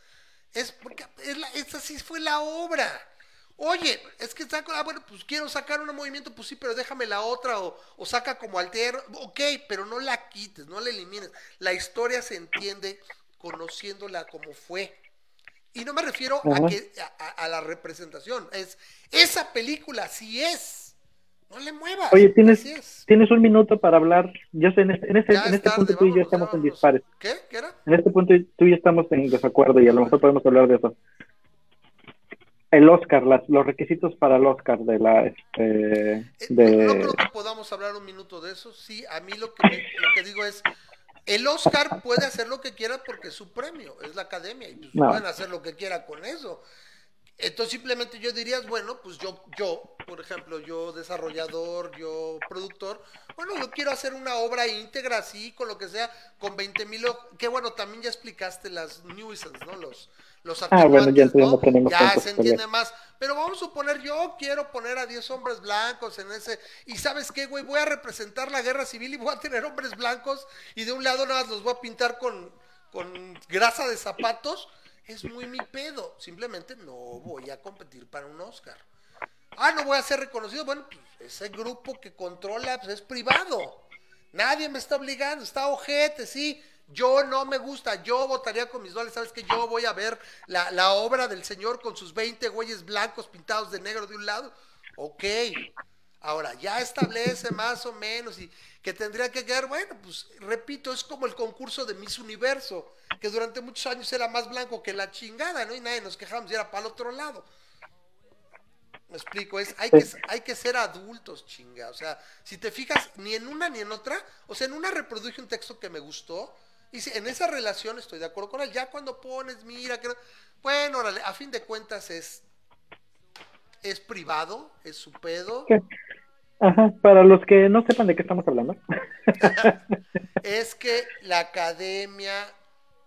es porque es la, fue la obra. Oye, es que saco, ah, bueno, pues quiero sacar un movimiento, pues sí, pero déjame la otra, o, o, saca como altero, ok, pero no la quites, no la elimines. La historia se entiende conociéndola como fue. Y no me refiero uh -huh. a, que, a, a, la representación, es esa película sí es. No le muevas. Oye, tienes, tienes un minuto para hablar. Yo sé, en este, en este, en este tarde, punto tú y yo estamos vámonos. en dispares. ¿Qué? ¿Qué era? En este punto tú y yo estamos en desacuerdo y a lo mejor podemos hablar de eso el Oscar, las, los requisitos para el Oscar de la este, eh, de... No, no, creo que podamos hablar un minuto de eso. Sí, a mí lo que, me, lo que digo es, el Oscar puede hacer lo que quiera porque es su premio, es la academia, y pues no. pueden hacer lo que quiera con eso. Entonces simplemente yo diría, bueno, pues yo, yo, por ejemplo, yo desarrollador, yo productor, bueno, yo quiero hacer una obra íntegra así, con lo que sea, con 20 mil, que bueno, también ya explicaste las nuisance, ¿no? Los, los ah, bueno, ya, ¿no? ya se entiende más. Pero vamos a suponer, yo quiero poner a 10 hombres blancos en ese. Y sabes qué, güey, voy a representar la guerra civil y voy a tener hombres blancos y de un lado nada más los voy a pintar con, con grasa de zapatos. Es muy mi pedo. Simplemente no voy a competir para un Oscar. Ah, no voy a ser reconocido. Bueno, pues ese grupo que controla pues, es privado. Nadie me está obligando, está ojete, sí yo no me gusta, yo votaría con mis dólares, sabes que yo voy a ver la, la, obra del señor con sus 20 güeyes blancos pintados de negro de un lado. Ok, ahora ya establece más o menos y que tendría que quedar, bueno, pues repito, es como el concurso de Miss Universo, que durante muchos años era más blanco que la chingada, ¿no? Y nadie nos quejamos y era para el otro lado. Me explico, es, hay, que, hay que ser adultos, chinga. O sea, si te fijas, ni en una ni en otra, o sea, en una reproduje un texto que me gustó, y si, en esa relación estoy de acuerdo con él. Ya cuando pones, mira, que bueno, órale, a fin de cuentas es, es privado, es su pedo. Ajá, para los que no sepan de qué estamos hablando. es que la academia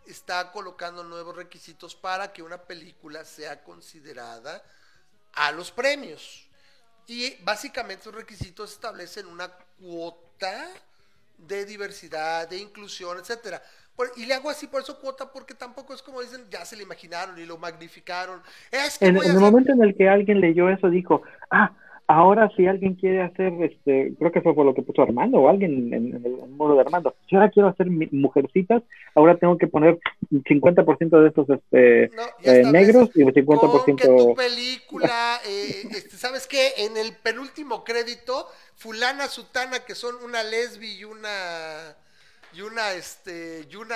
está colocando nuevos requisitos para que una película sea considerada a los premios. Y básicamente esos requisitos establecen una cuota de diversidad, de inclusión, etcétera. Y le hago así por eso cuota, porque tampoco es como dicen, ya se le imaginaron y lo magnificaron. Es que en, en el momento en el que alguien leyó eso, dijo, ah, ahora si alguien quiere hacer, este, creo que fue por lo que puso Armando o alguien en, en el modo de Armando, si ahora quiero hacer mujercitas, ahora tengo que poner 50% de estos este, no, eh, negros y 50%... Con que tu película, eh, este, ¿sabes qué? En el penúltimo crédito, fulana, sutana, que son una lesbi y una... y una, este, y una,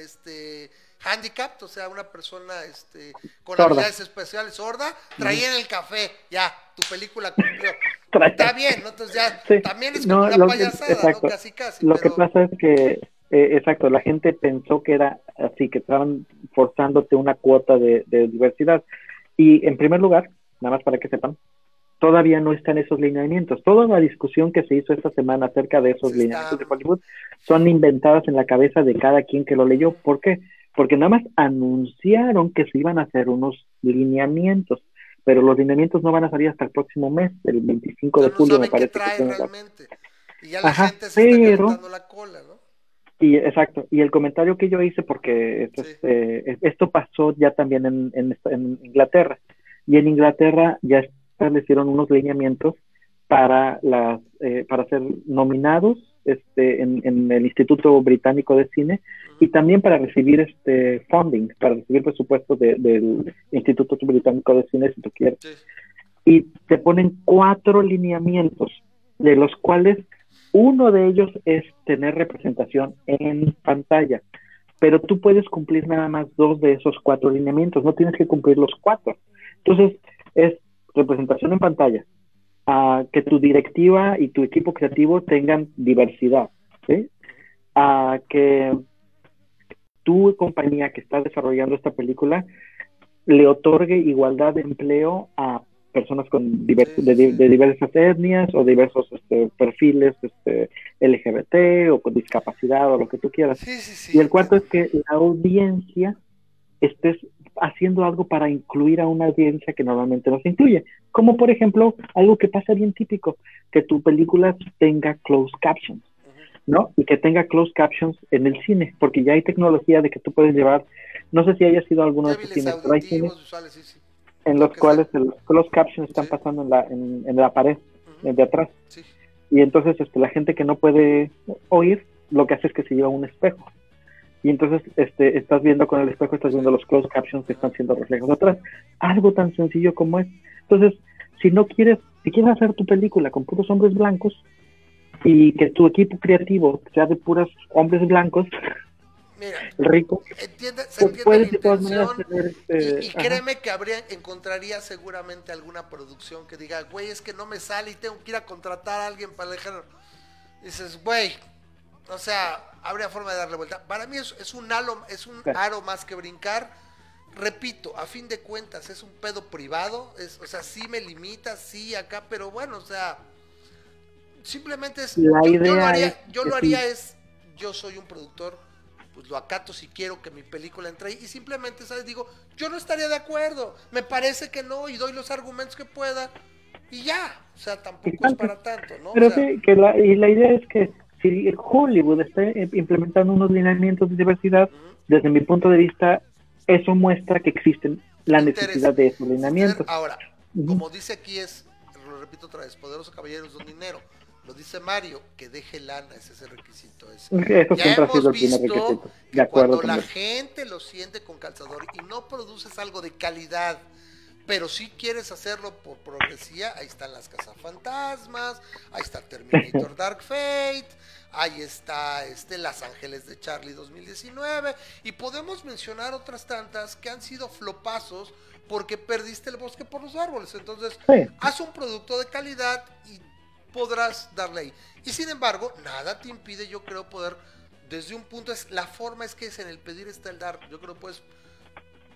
este handicapped, o sea, una persona este, con sorda. habilidades especiales sorda, traía en el café, ya, tu película cumplió. Está bien, ¿no? Entonces ya, sí. también es como no, una payasada, exacto. ¿no? Casi, casi. Lo pero... que pasa es que, eh, exacto, la gente pensó que era así, que estaban forzándote una cuota de, de diversidad. Y en primer lugar, nada más para que sepan, todavía no están esos lineamientos. Toda la discusión que se hizo esta semana acerca de esos lineamientos de Hollywood son inventadas en la cabeza de cada quien que lo leyó. ¿Por qué? Porque nada más anunciaron que se iban a hacer unos lineamientos, pero los lineamientos no van a salir hasta el próximo mes, el 25 no, de julio, no me parece. Qué trae que realmente. Y ya la Ajá, gente se pero, está la cola, ¿no? Y exacto, y el comentario que yo hice, porque esto, Sí. eh, esto pasó ya también en, en, en Inglaterra, y en Inglaterra ya establecieron unos lineamientos para las eh, para ser nominados este, en, en el Instituto Británico de Cine y también para recibir este funding, para recibir presupuesto de- del Instituto Británico de Cine, si tú quieres Sí. y te ponen cuatro lineamientos, de los cuales uno de ellos es tener representación en pantalla, pero tú puedes cumplir nada más dos de esos cuatro lineamientos, no tienes que cumplir los cuatro. Entonces, es representación en pantalla, a que tu directiva y tu equipo creativo tengan diversidad, ¿sí? a que tu compañía que está desarrollando esta película le otorgue igualdad de empleo a personas con diver- Sí, de, diversas etnias o diversos este, perfiles este, LGBT o con discapacidad o lo que tú quieras. Sí, sí, sí. Y el cuarto es que la audiencia estés haciendo algo para incluir a una audiencia que normalmente no se incluye. Como por ejemplo, algo que pasa bien típico, que tu película tenga closed captions. ¿no? Y que tenga closed captions en el cine, porque ya hay tecnología de que tú puedes llevar, no sé si haya sido alguno de tus Débiles cines, pero hay cines auditivos, visuales, sí, sí. en lo los cuales los closed captions están Sí. pasando en la, en, en la pared de atrás. Sí. Y entonces este, la gente que no puede oír, lo que hace es que se lleva un espejo. Y entonces este, estás viendo con el espejo, estás viendo los closed captions que están siendo reflejados atrás. Algo tan sencillo como es. Entonces, si no quieres, si quieres hacer tu película con puros hombres blancos y que tu equipo creativo sea de puros hombres blancos, Mira, rico, entiende, se pues entiende puedes la intención. tener este, Y, y ajá. créeme que habría, encontraría seguramente alguna producción que diga, güey, es que no me sale y tengo que ir a contratar a alguien para dejar. Dices, güey, o sea, habría forma de darle vuelta. Para mí es, es un halo, es un aro más que brincar. Repito, a fin de cuentas es un pedo privado, es, o sea, sí me limita, sí acá, pero bueno, o sea, simplemente es, La yo, yo lo idea haría, es yo lo haría es, yo soy un productor, pues lo acato si quiero que mi película entre ahí y simplemente, ¿sabes? Digo, yo no estaría de acuerdo, me parece que no y doy los argumentos que pueda y ya, o sea, tampoco es para tanto, ¿no? Pero O sea, sí, que la, y la idea es que si Hollywood está eh, implementando unos lineamientos de diversidad, desde mi punto de vista, eso muestra que existen la necesidad de esos lineamientos. Ahora, como dice aquí es, lo repito otra vez, poderoso caballeros don dinero. Lo dice Mario, que deje lana, ese es el requisito. ese. Eso Ya siempre ha hemos sido el primer visto requisito. De acuerdo cuando la eso. gente lo siente con calzador y no produces algo de calidad, pero si quieres hacerlo por progresía, ahí están las cazafantasmas, ahí está Terminator Dark Fate, ahí está este Las Ángeles de Charlie 2019 y podemos mencionar otras tantas que han sido flopazos porque perdiste el bosque por los árboles. Entonces, Sí. haz un producto de calidad y podrás darle ahí. Y sin embargo, nada te impide, yo creo, poder, desde un punto, es la forma es que es en el pedir está el dar. Yo creo que puedes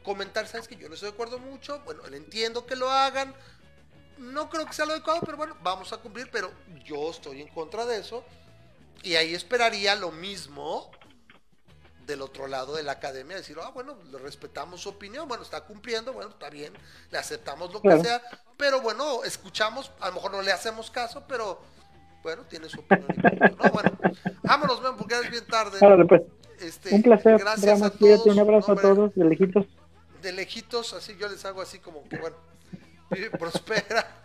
comentar, sabes que yo no estoy de acuerdo mucho, bueno, le entiendo que lo hagan, no creo que sea lo adecuado, pero bueno, vamos a cumplir, pero yo estoy en contra de eso. Y ahí esperaría lo mismo del otro lado de la academia, decir, ah, bueno, le respetamos su opinión, bueno, está cumpliendo, bueno, está bien, le aceptamos lo que Claro. sea, pero bueno, escuchamos, a lo mejor no le hacemos caso, pero bueno, tiene su opinión. ¿no? Bueno, vámonos, ven, porque ya es bien tarde. Pues, Este, un placer, gracias a todos. un abrazo No, a todos, de lejitos. de lejitos, así yo les hago así como que bueno, prospera.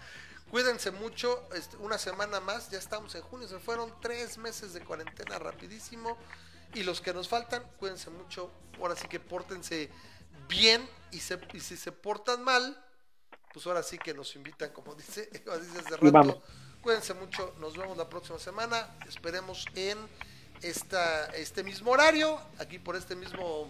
Cuídense mucho, este, una semana más, ya estamos en junio, se fueron tres meses de cuarentena rapidísimo. Y los que nos faltan, cuídense mucho, ahora sí que pórtense bien y, se, y si se portan mal, pues ahora sí que nos invitan, como dice, como dice hace Y vamos. rato. Cuídense mucho, nos vemos la próxima semana, esperemos en esta, este mismo horario, aquí por este mismo,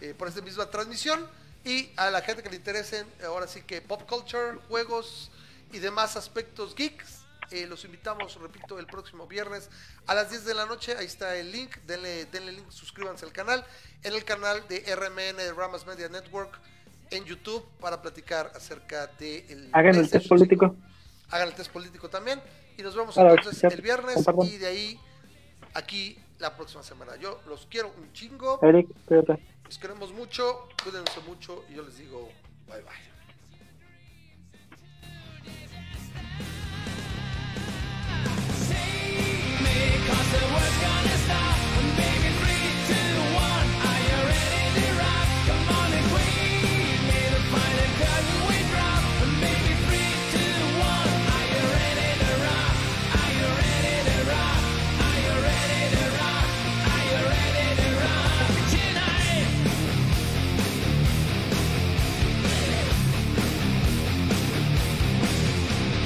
eh, por esta misma transmisión. Y a la gente que le interesen, ahora sí que pop culture, juegos y demás aspectos geeks, eh, los invitamos, repito, el próximo viernes a las 10 de la noche. Ahí está el link, denle, denle link, suscríbanse al canal, en el canal de RMN de Ramas Media Network en YouTube para platicar acerca de el Hagan el test PlayStation 5. político. Hagan el test político también. Y nos vemos entonces el viernes compartan. y de ahí aquí la próxima semana. Yo los quiero un chingo. Eric, cuídate. Los queremos mucho. Cuídense mucho. Y yo les digo bye bye.